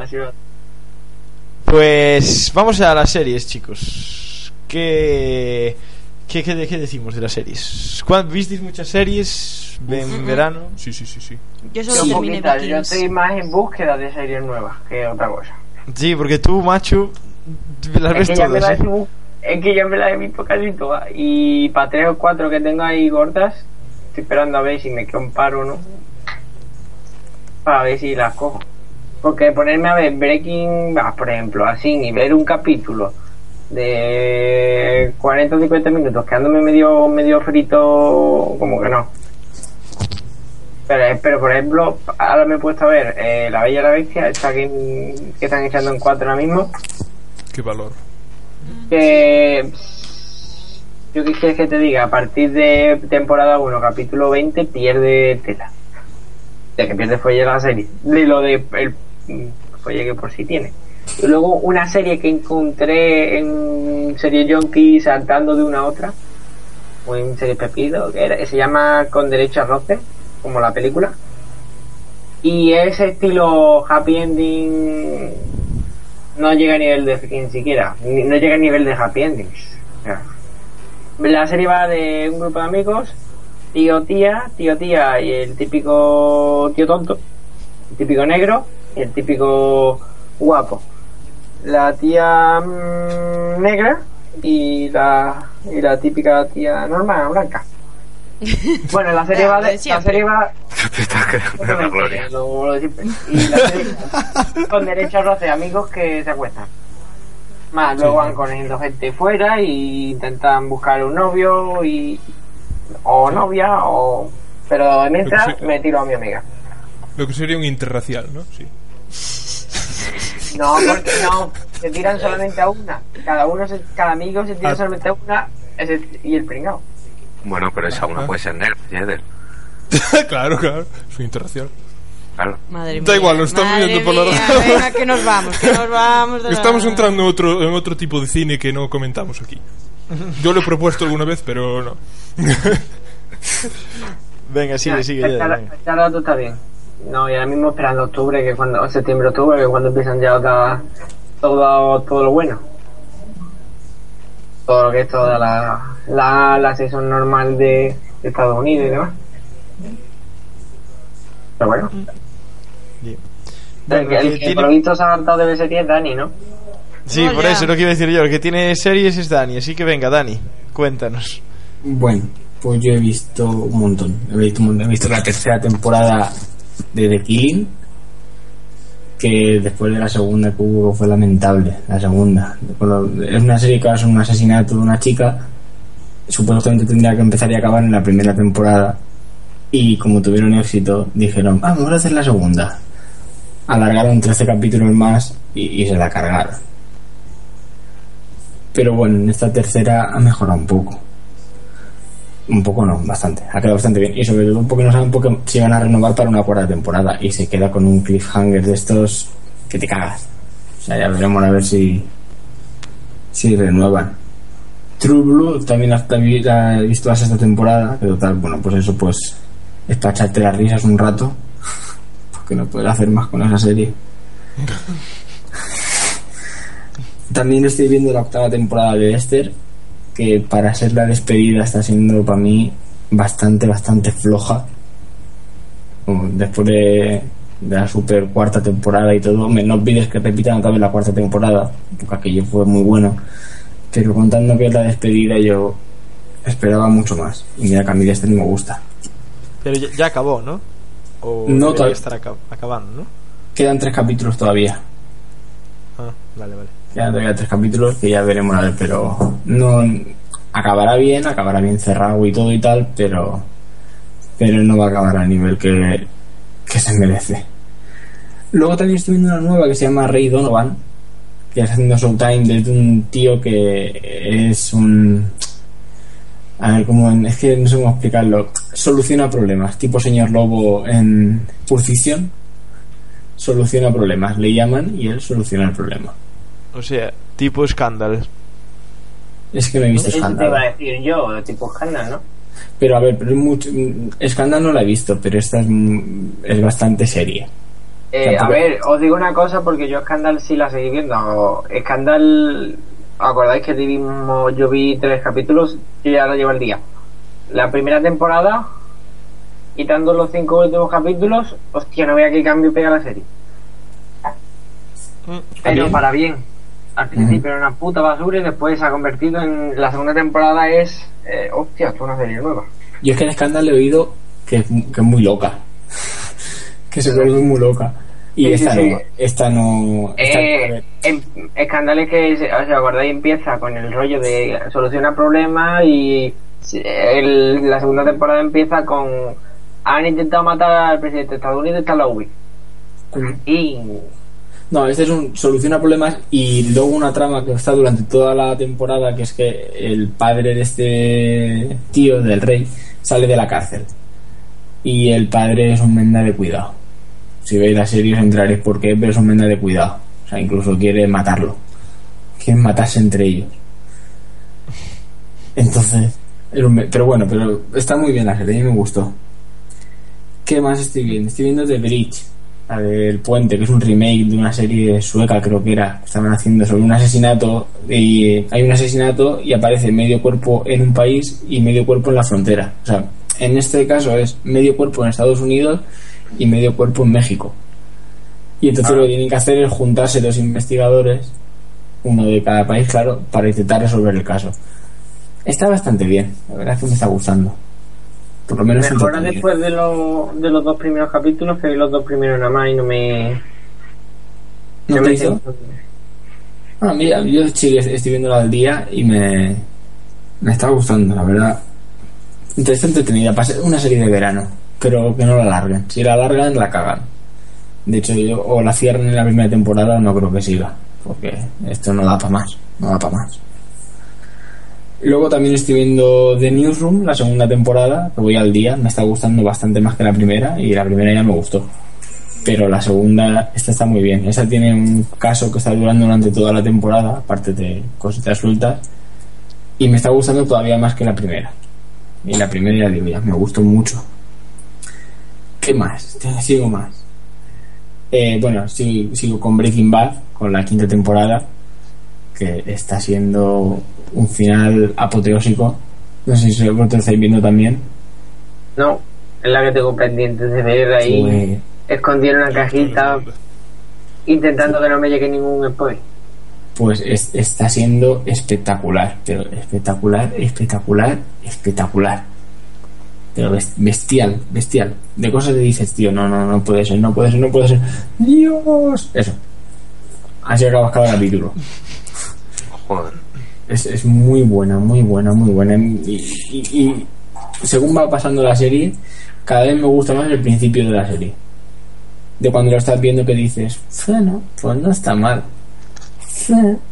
Pues vamos a las series, chicos. ¿Qué, qué, qué, qué decimos de las series? ¿Cuán- ¿Visteis muchas series en verano? Sí, sí, sí, sí. Yo solo terminé poquitas, yo estoy más en búsqueda de series nuevas que otra cosa. Sí, porque tú, macho, las Es ves que, ya me todas. las ¿eh? es que ya me las he visto casi todas. Y para tres o cuatro que tengo ahí gordas, estoy esperando a ver si me quedo un paro o no. Para ver si las cojo. Porque ponerme a ver Breaking Bad, por ejemplo, así, y ver un capítulo de 40 o 50 minutos quedándome medio, medio frito, como que no. Pero, pero por ejemplo, ahora me he puesto a ver eh, La Bella y la Bestia, esta que, que están echando en cuatro ahora mismo Qué valor. que yo qué quieres que te diga, a partir de temporada 1, capítulo 20, pierde tela. De que pierde folle la serie. De lo de el mm, folle que por sí tiene. Luego una serie que encontré en serie Junkie saltando de una a otra, o en serie Pepito, que, se llama Con Derecho a Roce, como la película. Y ese estilo happy ending no llega a nivel de ni siquiera no llega a nivel de happy endings la serie va de un grupo de amigos tío tía tío tía y el típico tío tonto el típico negro y el típico guapo la tía mm, negra y la y la típica tía normal blanca bueno la serie va de, la serie va la gloria. lo- lo de siempre. Y la serie con derecho a roce amigos que se acuestan. Más, luego van conociendo gente fuera y intentan buscar un novio y o novia o pero mientras me tiro a mi amiga. Lo que sería un interracial, ¿no? Sí. No, porque no, se tiran solamente a una. Cada uno se- cada amigo se tira Ah. solamente a una ese- y el pringao. Bueno, pero esa una puede ser negra, Jedel. claro, claro. Es un interracial. Claro. Madre mía. Da igual, nos estamos viendo por la radio. Venga, que nos vamos, que nos vamos. de la- Estamos entrando en otro, en otro tipo de cine que no comentamos aquí. Yo lo he propuesto alguna vez, pero no. Venga, sigue, sigue. Ra- venga. este rato está bien. No, y ahora mismo esperando octubre, que cuando, o septiembre, octubre, que cuando empiezan ya otra- todo, todo lo bueno. Todo lo que es toda la, la, la season normal de, de Estados Unidos y demás. Pero bueno, Bien. el, que- el por lo visto se ha hartado de ver series es Dani, ¿no? Sí, No, por ya. eso lo que iba a decir yo. El que tiene series es Dani. Así que venga, Dani, cuéntanos. Bueno, pues yo he visto un montón. He visto, un montón. He visto la tercera temporada de The Killing, que después de la segunda que hubo fue lamentable. La segunda. Es una serie que es un asesinato de una chica. Supuestamente tendría que empezar y acabar en la primera temporada. Y como tuvieron éxito, dijeron, "Ah, vamos a hacer la segunda. Alargaron 13 capítulos más y, y se la cargaron. Pero bueno, en esta tercera ha mejorado un poco. Un poco no, bastante. Ha quedado bastante bien. Y sobre todo porque no saben si van a renovar para una cuarta temporada. Y se queda con un cliffhanger de estos que te cagas. O sea, ya veremos a ver si. Si renuevan. True Blue también la la he visto hasta esta temporada. Pero tal, bueno, pues eso pues. Es para echarte las risas un rato. Porque no puedes hacer más con esa serie. También estoy viendo la octava temporada de Esther, que para ser la despedida está siendo para mí bastante, bastante floja. Después de, de la super cuarta temporada y todo, me- no olvides que repitan otra vez la cuarta temporada, porque aquello fue muy bueno. Pero contando que es la despedida, yo esperaba mucho más. Y mira que a mí de Esther me gusta. Pero ya, ya acabó, ¿no? O No, todavía- estar acab- acabando, ¿no? Quedan tres capítulos todavía. Ah, vale, vale. Quedan todavía tres capítulos que ya veremos a ver, pero no acabará bien, acabará bien cerrado y todo y tal, pero pero no va a acabar al nivel que, que se merece. Luego también estoy viendo una nueva que se llama Rey Donovan, que está haciendo Showtime desde un tío que es un a ver cómo es que no sé cómo explicarlo. Soluciona problemas, tipo señor lobo en Pulp. Soluciona problemas, le llaman y él soluciona el problema. O sea, tipo escándalo. Es que me he visto Eso te escándalo. iba a decir yo, tipo escándalo, ¿no? Pero a ver, pero es mucho, escándalo no la he visto, pero esta es, mm, es bastante seria. Eh, a ver, os digo una cosa porque yo Scandal sí la seguí viendo. Scandal, ¿acordáis que vimos, yo vi tres capítulos y ya lo llevo el día? La primera temporada, quitando los cinco últimos capítulos, hostia, no vea qué cambio pega la serie. Pero Bien. para bien. Al principio era una puta basura y después se ha convertido en. La segunda temporada es. Eh, hostia, es una serie nueva. Yo es que en escándalo he oído que, que es muy loca. que se vuelve muy loca. Y Sí, esta, sí. no, esta no. esta- Eh, ver, en, Scandal es que, o sea, acordáis, empieza con el rollo de soluciona problemas y el- la segunda temporada empieza con han intentado matar al presidente de Estados Unidos y está la UBI. Y No, este es un soluciona problemas y luego una trama que está durante toda la temporada que es que el padre de este tío del rey sale de la cárcel y el padre es un menda de cuidado. Si veis la serie os entraréis por qué, pero es un menda de cuidado. O sea, incluso quiere matarlo. Quieren matarse entre ellos. Entonces, pero bueno, pero está muy bien la serie, a mí me gustó. ¿Qué más estoy viendo? Estoy viendo The Bridge, la del puente, que es un remake de una serie sueca, creo que era, que estaban haciendo sobre un asesinato y hay un asesinato y aparece medio cuerpo en un país y medio cuerpo en la frontera. O sea, en este caso es medio cuerpo en Estados Unidos y medio cuerpo en México. Y entonces lo que tienen que hacer es juntarse dos investigadores, uno de cada país, claro, para intentar resolver el caso. Está bastante bien, la verdad es que me está gustando. Por lo menos mejora después de, lo- de los dos primeros capítulos, que vi los dos primeros nada más y no me. ¿No no te me hizo? siento- Ah, mira, yo sí estoy viendo al día y me, me está gustando, la verdad. Está entretenida, una serie de verano, pero que no la alarguen. Si la alargan, la cagan. De hecho, yo, o la cierran en la primera temporada, no creo que siga, porque esto no da para más, no da para más. Luego también estoy viendo The Newsroom, la segunda temporada, que voy al día, me está gustando bastante más que la primera, y la primera ya me gustó. Pero la segunda, esta está muy bien. Esta tiene un caso que está durando durante toda la temporada, aparte de cositas sueltas, y me está gustando todavía más que la primera. Y la primera ya digo, me gustó mucho. ¿Qué más? Sigo más. Eh, bueno, sigo con Breaking Bad, con la quinta temporada, que está siendo un final apoteósico. No sé si vosotros lo estáis viendo también. No, es la que tengo pendiente de ver ahí. Escondida en una cajita, intentando que no me llegue ningún spoiler. pues es- está siendo espectacular, pero espectacular, espectacular, espectacular. Pero bes- bestial, bestial. De cosas que dices, tío, no, no, no puede ser, no puede ser, no puede ser. Dios. Eso. Así acabas cada capítulo. Joder. Es, es muy buena, muy buena, muy buena. Y, y- y según va pasando la serie, cada vez me gusta más el principio de la serie. De cuando lo estás viendo que dices, bueno, pues no está mal.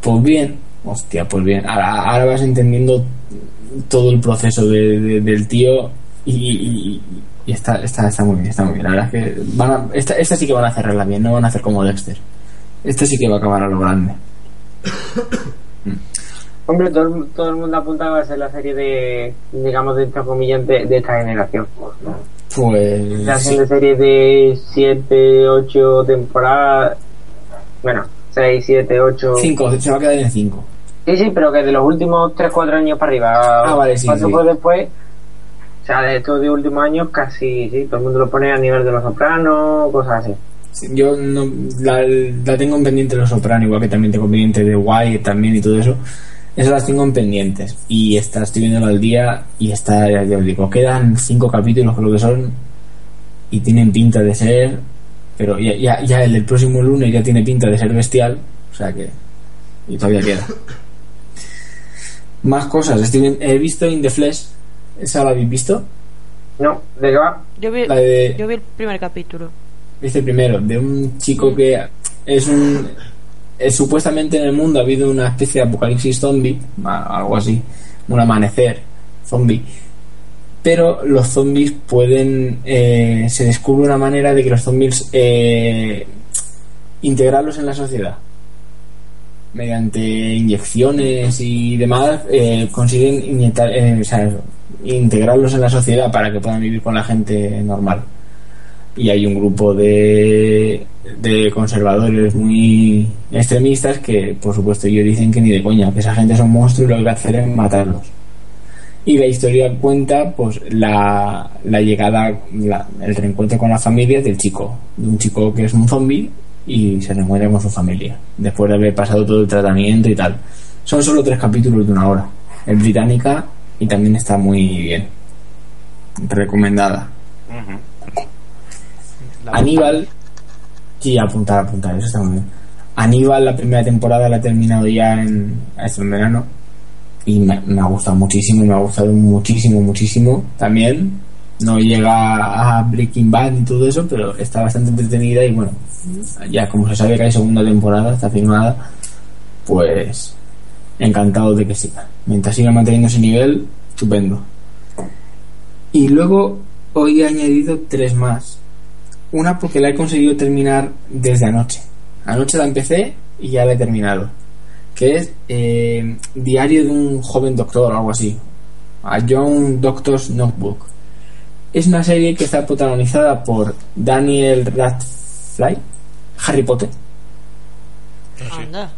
Pues bien. Hostia, pues bien. Ahora, ahora vas entendiendo todo el proceso de- de- del tío y, y- y está, está, está muy bien, está muy bien. La verdad es que van a- esta, esta sí que van a cerrarla bien, no van a hacer como Dexter. Esta sí que va a acabar a lo grande. Hombre, todo el, todo el mundo apuntaba a ser la serie de, digamos, de entre comillas, de, de esta generación. Pues. La sí. de serie de 7, 8 temporadas. Bueno, 6, 7, 8. Cinco, se va a quedar en 5. Sí, sí, pero que de los últimos 3, 4 años para arriba. Ah, vale, sí, Cuando sí. después. O sea, de estos de últimos años, casi, sí, todo el mundo lo pone a nivel de los sopranos, cosas así. Yo no, la, la tengo en pendiente Los Soprano, igual que también tengo pendiente de Wyatt también y todo eso. Esas las tengo en pendientes. Y esta estoy viéndolo al día y está, ya os digo, quedan cinco capítulos creo que son y tienen pinta de ser, pero ya, ya, ya el del próximo lunes ya tiene pinta de ser bestial, o sea que y todavía queda. Más cosas, estoy he visto In the Flesh, ¿esa la habéis visto? No, ¿de qué va? Yo vi, La de- yo vi el primer capítulo. Viste primero, de un chico que es un. Es supuestamente en el mundo ha habido una especie de apocalipsis zombie, algo así, un amanecer zombie. Pero los zombies pueden. eh, se descubre una manera de que los zombies. eh, integrarlos en la sociedad. Mediante inyecciones y demás, eh, consiguen inyectar, eh, integrarlos en la sociedad para que puedan vivir con la gente normal y hay un grupo de, de conservadores muy extremistas que por supuesto ellos dicen que ni de coña que esa gente son monstruos y lo que hacer es matarlos. Y la historia cuenta pues la, la llegada la- el reencuentro con la familia del chico de un chico que es un zombie y se reencuentra con su familia después de haber pasado todo el tratamiento y tal. Son solo tres capítulos de una hora. Es británica y también está muy bien recomendada Aníbal, sí, apuntar, apuntar, eso está muy bien. Aníbal, la primera temporada la he terminado ya en, esto en verano y me, me ha gustado muchísimo, me ha gustado muchísimo, muchísimo también. No llega a Breaking Bad y todo eso, pero está bastante entretenida y bueno, ya como se sabe que hay segunda temporada, está firmada, pues encantado de que siga. Mientras siga manteniendo ese nivel, estupendo. Y luego hoy he añadido tres más. Una porque la he conseguido terminar desde anoche. Anoche la empecé y ya la he terminado. Que es eh, Diario de un joven doctor o algo así. A Young Doctor's Notebook. Es una serie que está protagonizada por Daniel Radcliffe, Harry Potter, Anda.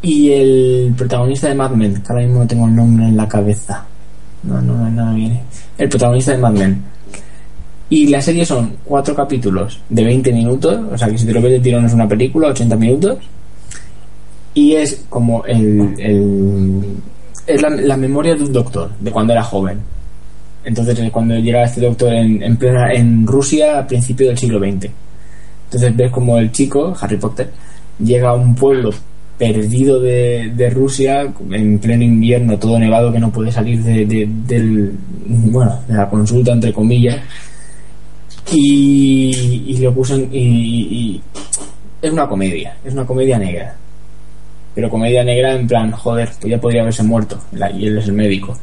y el protagonista de Mad Men, que ahora mismo no tengo el nombre en la cabeza. No, no, no me viene. El protagonista de Mad Men. Y la serie son cuatro capítulos de 20 minutos, o sea que si te lo ves de tirón es una película, 80 minutos. Y es como el. el- es la, la memoria de un doctor, de cuando era joven. Entonces, es cuando llega este doctor en, en, plena, en Rusia a principios del siglo XX. Entonces ves como el chico, Harry Potter, llega a un pueblo perdido de, de Rusia en pleno invierno, todo nevado que no puede salir de- del, bueno, de la consulta, entre comillas. Y, lo puso en- y, es una comedia, es una comedia negra. Pero comedia negra en plan, joder, pues ya podría haberse muerto. Y él es el médico.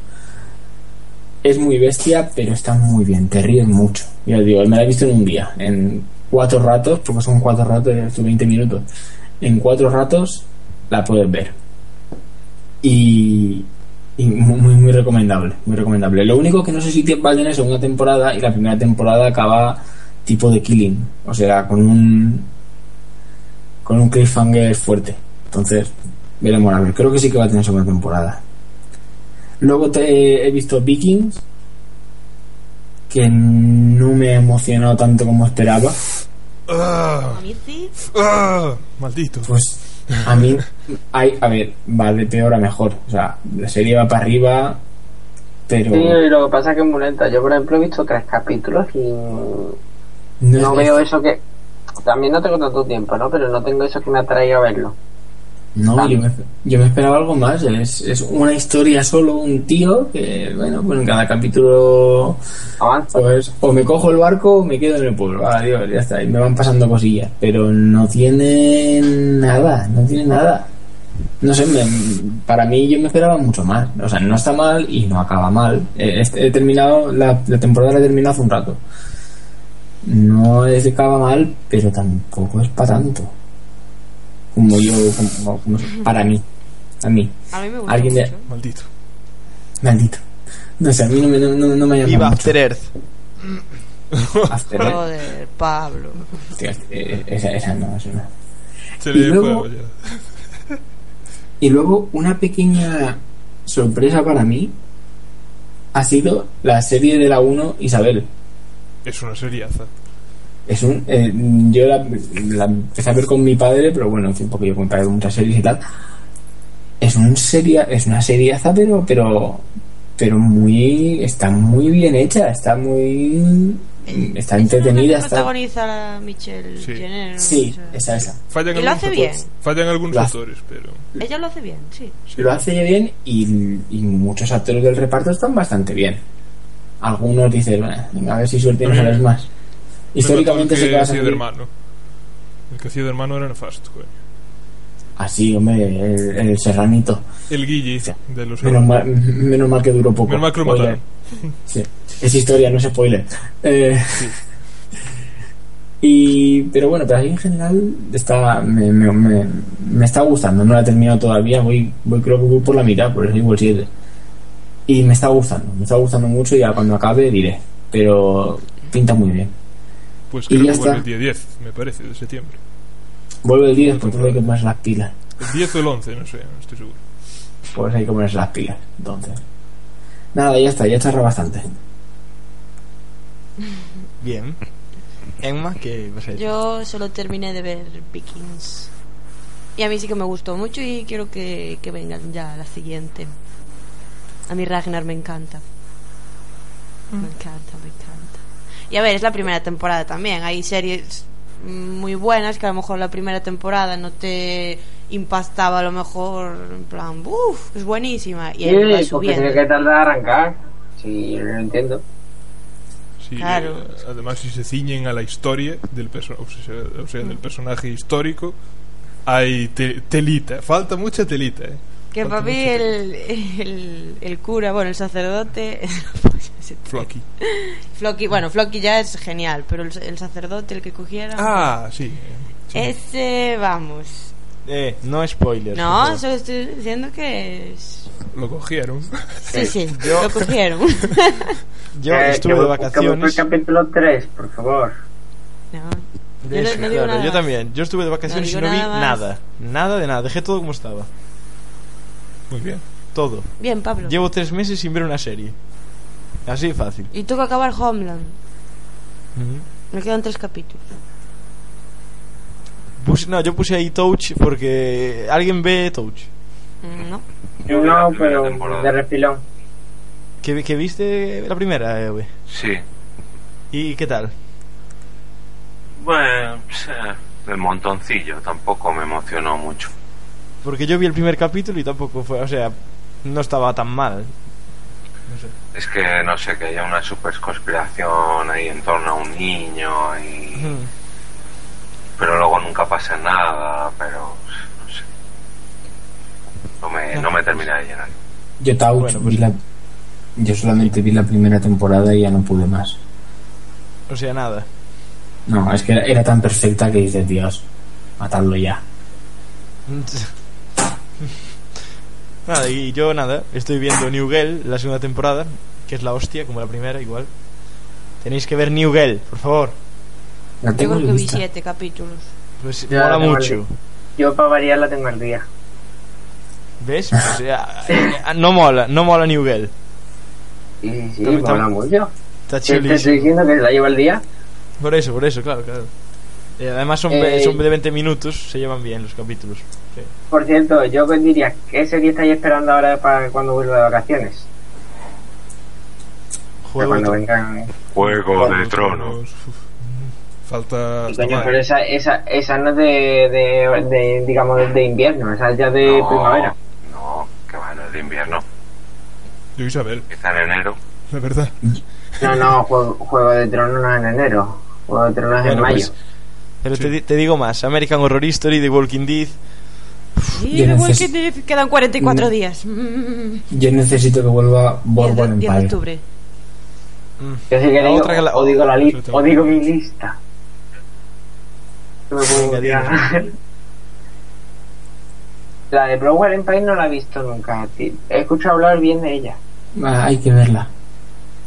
Es muy bestia, pero está muy bien, te ríes mucho. Ya os digo, me la he visto en un día, en cuatro ratos, porque son cuatro ratos, estoy 20 minutos. En cuatro ratos la puedes ver. Y, y muy, muy, muy recomendable, muy recomendable. Lo único que no sé si te va a tener segunda temporada y la primera temporada acaba tipo de Killing, o sea, con un con un cliffhanger fuerte. Entonces, veremos a ver. Creo que sí que va a tener segunda temporada. Luego te he visto Vikings, que no me ha emocionado tanto como esperaba. Ah, sí. ah, maldito. Pues a mí, hay, a ver, va de peor a mejor. O sea, la serie va para arriba, pero Sí, lo que pasa es que es muy lenta. Yo, por ejemplo, he visto tres capítulos y no, veo eso que... También no tengo tanto tiempo, ¿no? Pero no tengo eso que me atraiga a verlo. No, yo me, yo me esperaba algo más. Es, es una historia solo, un tío que, bueno, pues en cada capítulo, pues o me cojo el barco o me quedo en el pueblo. Adiós, ya está. Y me van pasando cosillas. Pero no tiene nada, no tiene nada. No sé, me- para mí yo me esperaba mucho más. O sea, no está mal y no acaba mal. Este- He, terminado, la, la temporada la he terminado hace un rato. No es que acaba mal, pero tampoco es para tanto. Como yo, como- como- para mí. A mí. A mí me gusta Alguien de- mucho. Maldito. Maldito. No sé, a mí no me, no, no- no me llama Viva mucho. After Earth. After Earth. Joder, Pablo. Hostia, eh, esa, esa no, esa no. Se Y luego- olla. Y luego una pequeña sorpresa para mí ha sido la serie de la 1 Isabel. Es una seriaza. Es un, eh, yo la, la empecé a ver con mi padre, pero bueno, en fin, porque yo con mi padre muchas series y tal. Es un seria, es una seriaza, pero, pero, pero muy, está muy bien hecha, está muy, está entretenida, está. protagoniza Michelle Jenner. Sí, o sea. esa, esa. Fallan Y lo algunos hace bien. Fallan algunos hace- autores, pero. Ella lo hace bien, sí. Lo hace bien y, y muchos actores del reparto están bastante bien. Algunos dicen, "Bueno, venga, a ver si suerte y no sales más. Históricamente se que queda de hermano. El que hacía de hermano era nefasto, coño. Así, hombre, el, el serranito. El Guille de los Menos mal, menos mal que duró poco. Menos mal que lo mataron. Sí. Es historia, no es spoiler. Eh, y, pero bueno, pero ahí en general está, me, me, me, me está gustando. No la he terminado todavía. Voy, voy, creo que voy por la mitad, por el 7. Y me está gustando, me está gustando mucho. Y ya cuando acabe diré. Pero pinta muy bien. Pues Y creo ya que vuelve está. el día 10, me parece, de septiembre. Vuelve el 10, pues entonces hay que ponerse las pilas. El 10 o el 11, no sé, no estoy seguro. Pues hay que ponerse las pilas. Entonces, nada, ya está, ya charra bastante. Bien. Emma, ¿qué vas a decir? Yo solo terminé de ver Vikings. Y a mí sí que me gustó mucho y quiero que, que vengan ya la siguiente. A mí Ragnar me encanta. Me encanta, me encanta. Y a ver, es la primera temporada también. Hay series muy buenas que a lo mejor la primera temporada no te impactaba a lo mejor en plan, uff, es buenísima. Y ahí Sí, porque subiendo. tiene que tardar a arrancar. Sí, yo lo entiendo. Sí, Claro. eh, además, si se ciñen a la historia del, perso o sea, o sea, del personaje histórico, hay te- telita. Falta mucha telita, ¿eh? Que telita. el, el, el cura, bueno, el sacerdote. Flocky. Flocky, bueno, Flocky ya es genial, pero el, el sacerdote, el que cogiera. Ah, sí. Ese, vamos. Eh, no spoilers. No, solo estoy diciendo que es. Lo cogieron. Sí, sí, Yo- lo cogieron. Yo Eh, estuve de por el vacaciones. capítulo 3, por favor. No. Yo no- no digo claro, nada yo también. Yo estuve de vacaciones No y no vi nada más. nada. Nada de nada. Dejé todo como estaba. Muy bien. Todo. Bien, Pablo. Llevo tres meses sin ver una serie. Así de fácil. Y tengo que acabar Homeland. Me quedan tres capítulos. Puse- no, yo puse ahí Touch porque alguien ve Touch. Mm, No. Yo no, pero de refilón. ¿Que, que viste la primera, eh, güey? Sí. ¿Y qué tal? Bueno, pues, eh, el montoncillo tampoco me emocionó mucho. Porque yo vi el primer capítulo y tampoco fue, o sea, no estaba tan mal. No sé. Es que no sé, que haya una super conspiración ahí en torno a un niño y... Pero luego nunca pasa nada, pero no sé. No me, no me termina de llenar. Yo Bueno, pues- vi la, yo solamente vi la primera temporada y ya no pude más. O sea, nada. No, es que era, era tan perfecta que dices, Dios, matadlo ya. Nada, y yo nada, estoy viendo New Girl, la segunda temporada, que es la hostia, como la primera, igual. Tenéis que ver New Girl, por favor. La Yo tengo creo que vi siete capítulos. Pues Ya mola mucho. Yo para variar la tengo al día. ¿Ves? O sea, eh, no mola, no mola New Girl. Sí, sí, mola mucho. Está Te- Te estoy chulísimo. diciendo que la llevo al día. Por eso, por eso, claro, claro. Eh, además son, Eh, son de 20 minutos, se llevan bien los capítulos. Sí. Por cierto, yo os diría, ¿qué serie estáis esperando ahora para cuando vuelva de vacaciones? Juego cuando de vengan. Juego de Tronos. Uf. Falta. Coño, pero esa, esa, esa no es de, de, de, digamos, de invierno, esa es ya de No, primavera. No, que va, no es de invierno. Yo Isabel, Empieza en enero. la verdad. No, no, Juego, Juego de Tronos no es en enero. Juego de Tronos es en mayo. pues, pero te, te digo más, American Horror Story, The Walking Dead, Y neces- Walking Dead quedan 44 Mm. días. Mm. Yo necesito que vuelva 10 de, Boardwalk 10 de octubre. Yo sí que La otra que la- o digo la lista, o digo mi lista. No me puedo. La de Broadway Empire no la he visto nunca. He escuchado hablar bien de ella. Ah, hay que verla.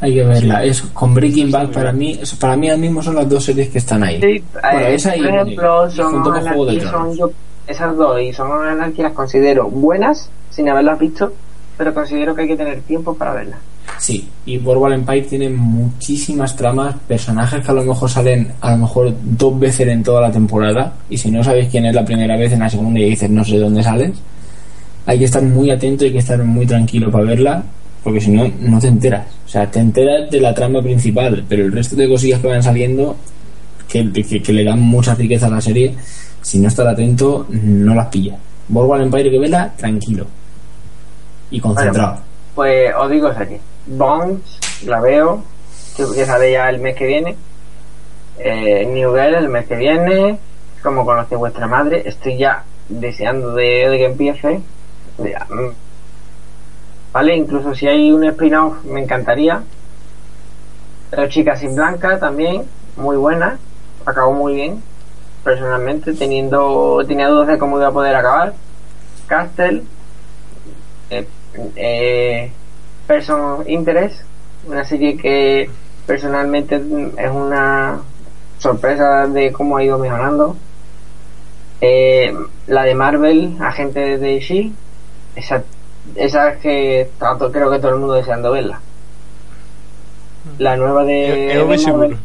Hay que verla. Eso, con Breaking Bad para mí, eso, para mí ahora mismo son las dos series que están ahí. Sí, Bueno, eh, esa y- por ejemplo, son de Anarchy, son yo, esas dos y son Anarchy las considero buenas sin haberlas visto, pero considero que hay que tener tiempo para verlas. Sí, y Boardwalk Empire tiene muchísimas tramas, personajes que a lo mejor salen a lo mejor dos veces en toda la temporada, y si no sabes quién es la primera vez, en la segunda y dices no sé dónde sales, hay que estar muy atento y hay que estar muy tranquilo para verla, porque si no, no te enteras. O sea, te enteras de la trama principal, pero el resto de cosillas que van saliendo, que, que, que le dan mucha riqueza a la serie, si no estás atento, no las pillas. Boardwalk Empire hay que verla tranquilo y concentrado. Pues os digo serie. Bones, la veo, que sale ya el mes que viene. Eh, New Girl el mes que viene. Como conoce vuestra madre. Estoy ya deseando de, de que empiece. Ya, mm. Vale, incluso si hay un spin-off me encantaría. Pero Chicas sin Blanca también, muy buena. Acabó muy bien. Personalmente, teniendo tenía dudas de cómo iba a poder acabar. Castle, eh, eh, Person of Interest, una serie que personalmente es una sorpresa de cómo ha ido mejorando. Eh, la de Marvel, Agente de Shield, esa, esa es que está to- creo que todo el mundo deseando verla. La nueva de, de Marvel.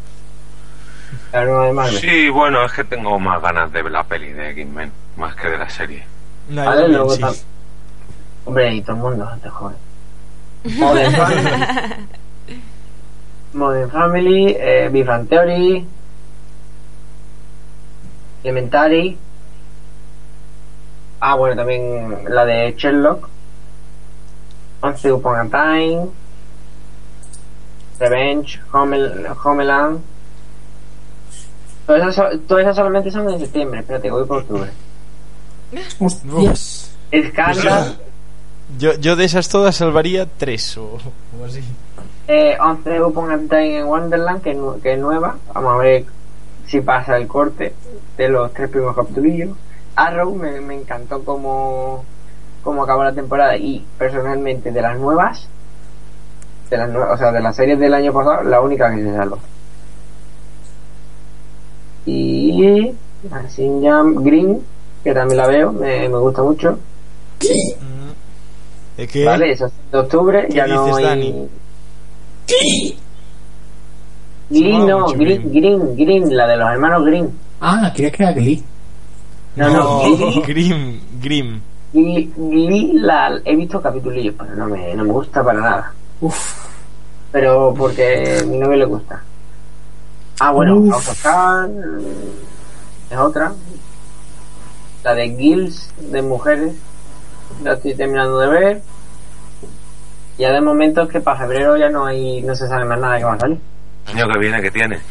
La nueva de Marvel. Sí, bueno, es que tengo más ganas de ver la peli de X-Men, más que de la serie. Yo Vale, también, luego sí. tam- Hombre, y todo el mundo te jode. Modern Family, Modern Family eh, Big Bang Theory, Elementary. Ah, bueno, también la de Sherlock. Once Upon a Time. Revenge, Homel- Homeland. Todas esas, so- todas esas solamente son en septiembre, espérate, voy por octubre. Hostias. Scandal, Yo, yo de esas todas salvaría tres o, o así. eh, 11 Upon a Time en Wonderland, que, que es nueva. Vamos a ver si pasa el corte de los tres primeros capítulos. Arrow me, me encantó como, como acabó la temporada y personalmente de las nuevas, de las nuevas, o sea, de las series del año pasado, la única que se salvó. Y así ya Green, que también la veo, me, me gusta mucho. ¿De qué? Vale, eso es de octubre, ¿Qué ya no hay... Dani? Glee no, Green, Green, Green, la de los hermanos Green. Ah, creía que era Glee. No, no, Glee, Grim, Grim. Glee, Glee la he visto capitulillos, pero no me, no me gusta para nada. Uf. Pero porque a mi novio le gusta. Ah, bueno, Uf. House of Cards, mm, es otra. La de Guilds de mujeres. La estoy terminando de ver. Ya de momento es que para febrero ya no hay, no se sabe más nada que va a salir. El año que viene, ¿qué tienes?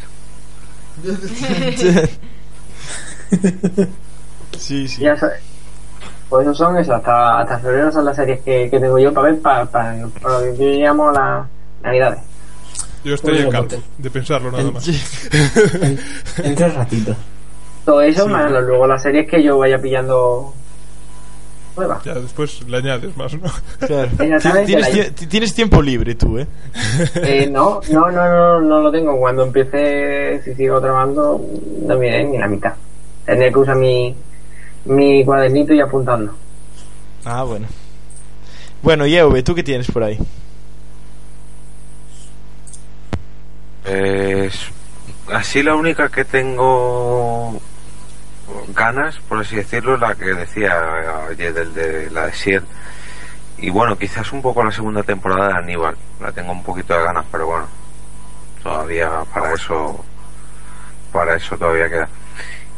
sí, sí. Ya sabes. Pues eso son eso, hasta, hasta febrero son las series que, que tengo yo para ver para, para, para lo que yo llamo las navidades. Yo estaría Bueno, calvo de pensarlo nada más. En, en tres ratitos. Todo eso, Sí. más luego las series que yo vaya pillando nuevas. Ya después le añades más, ¿no? Claro. Tienes, la- tie- tienes tiempo libre tú, ¿eh? Eh, no, no, no, no, no lo tengo. Cuando empiece, si sigo trabajando, no me den ni la mitad. Tendré que usar mi, mi cuadernito y apuntando. Ah, bueno. Bueno, y EV, ¿tú qué tienes por ahí? Pues así la única que tengo ganas, por así decirlo, la que decía ayer del de la de Sier. Y bueno, quizás un poco la segunda temporada de Aníbal. La tengo un poquito de ganas, pero bueno, todavía para eso, para eso todavía queda.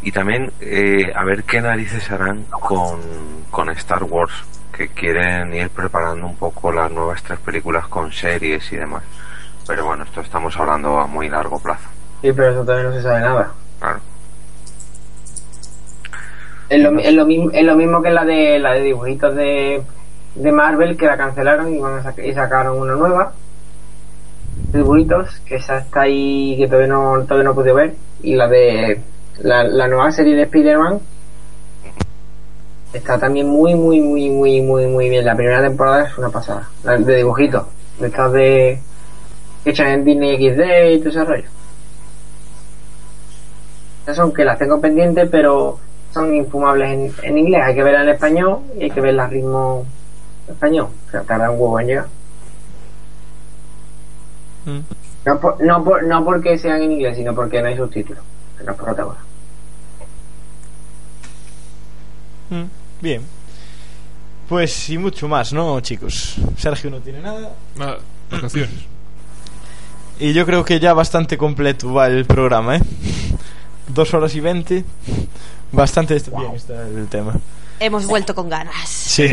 Y también eh, a ver qué narices harán con, con Star Wars, que quieren ir preparando un poco las nuevas tres películas con series y demás. Pero bueno, esto estamos hablando a muy largo plazo. Sí, pero eso todavía no se sabe nada. Claro. Es lo, es lo mismo, es lo mismo que la de la de dibujitos de, de Marvel que la cancelaron y, van a sac- y sacaron una nueva de dibujitos que esa está ahí que todavía no todavía no he podido ver y la de la, la nueva serie de Spider-Man está también muy muy muy muy muy muy bien la primera temporada es una pasada la de dibujitos de estas de hechas en Disney XD y todo ese rollo esas son que las tengo pendientes pero son infumables en, en inglés hay que verlas en español y hay que verlas a ritmo español o sea tarda un huevo en llegar no, por- no, por- no porque sean en inglés sino porque no hay subtítulos que no es por otra cosa Mm, Bien. Pues y mucho más, ¿no, chicos? Sergio no tiene nada. Nada, vacaciones. Y yo creo que ya bastante completo va el programa, ¿eh? Dos horas y veinte. Bastante est- bien está el tema. Hemos vuelto con ganas. Sí.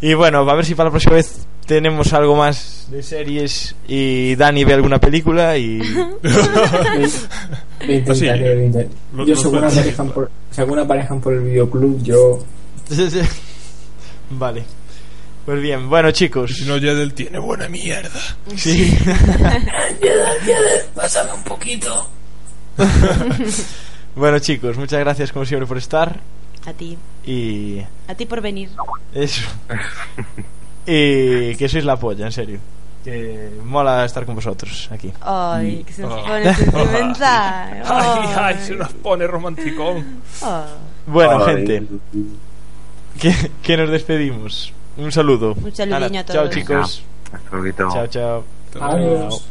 Y bueno, a ver si para la próxima vez tenemos algo más de series y Dani ve alguna película y... Intentaré, intentaré. Lo- Yo según aparezcan por, según aparezcan por el videoclub, yo vale. Pues bien, bueno chicos. Si no, Jedel tiene buena mierda. Sí. Pásame un poquito. bueno chicos, muchas gracias como siempre por estar. A ti. Y... A ti por venir. Eso. y que sois la polla, en serio. Que mola estar con vosotros aquí. Ay, que se nos Ah. pone sentimental. Ay, ay, se nos pone romanticón. Ay. Bueno, Ay. gente, que, que nos despedimos. Un saludo. Un saludinho Hala, a Chao, todos. chicos. Hasta luego. Chao, chao. Adiós.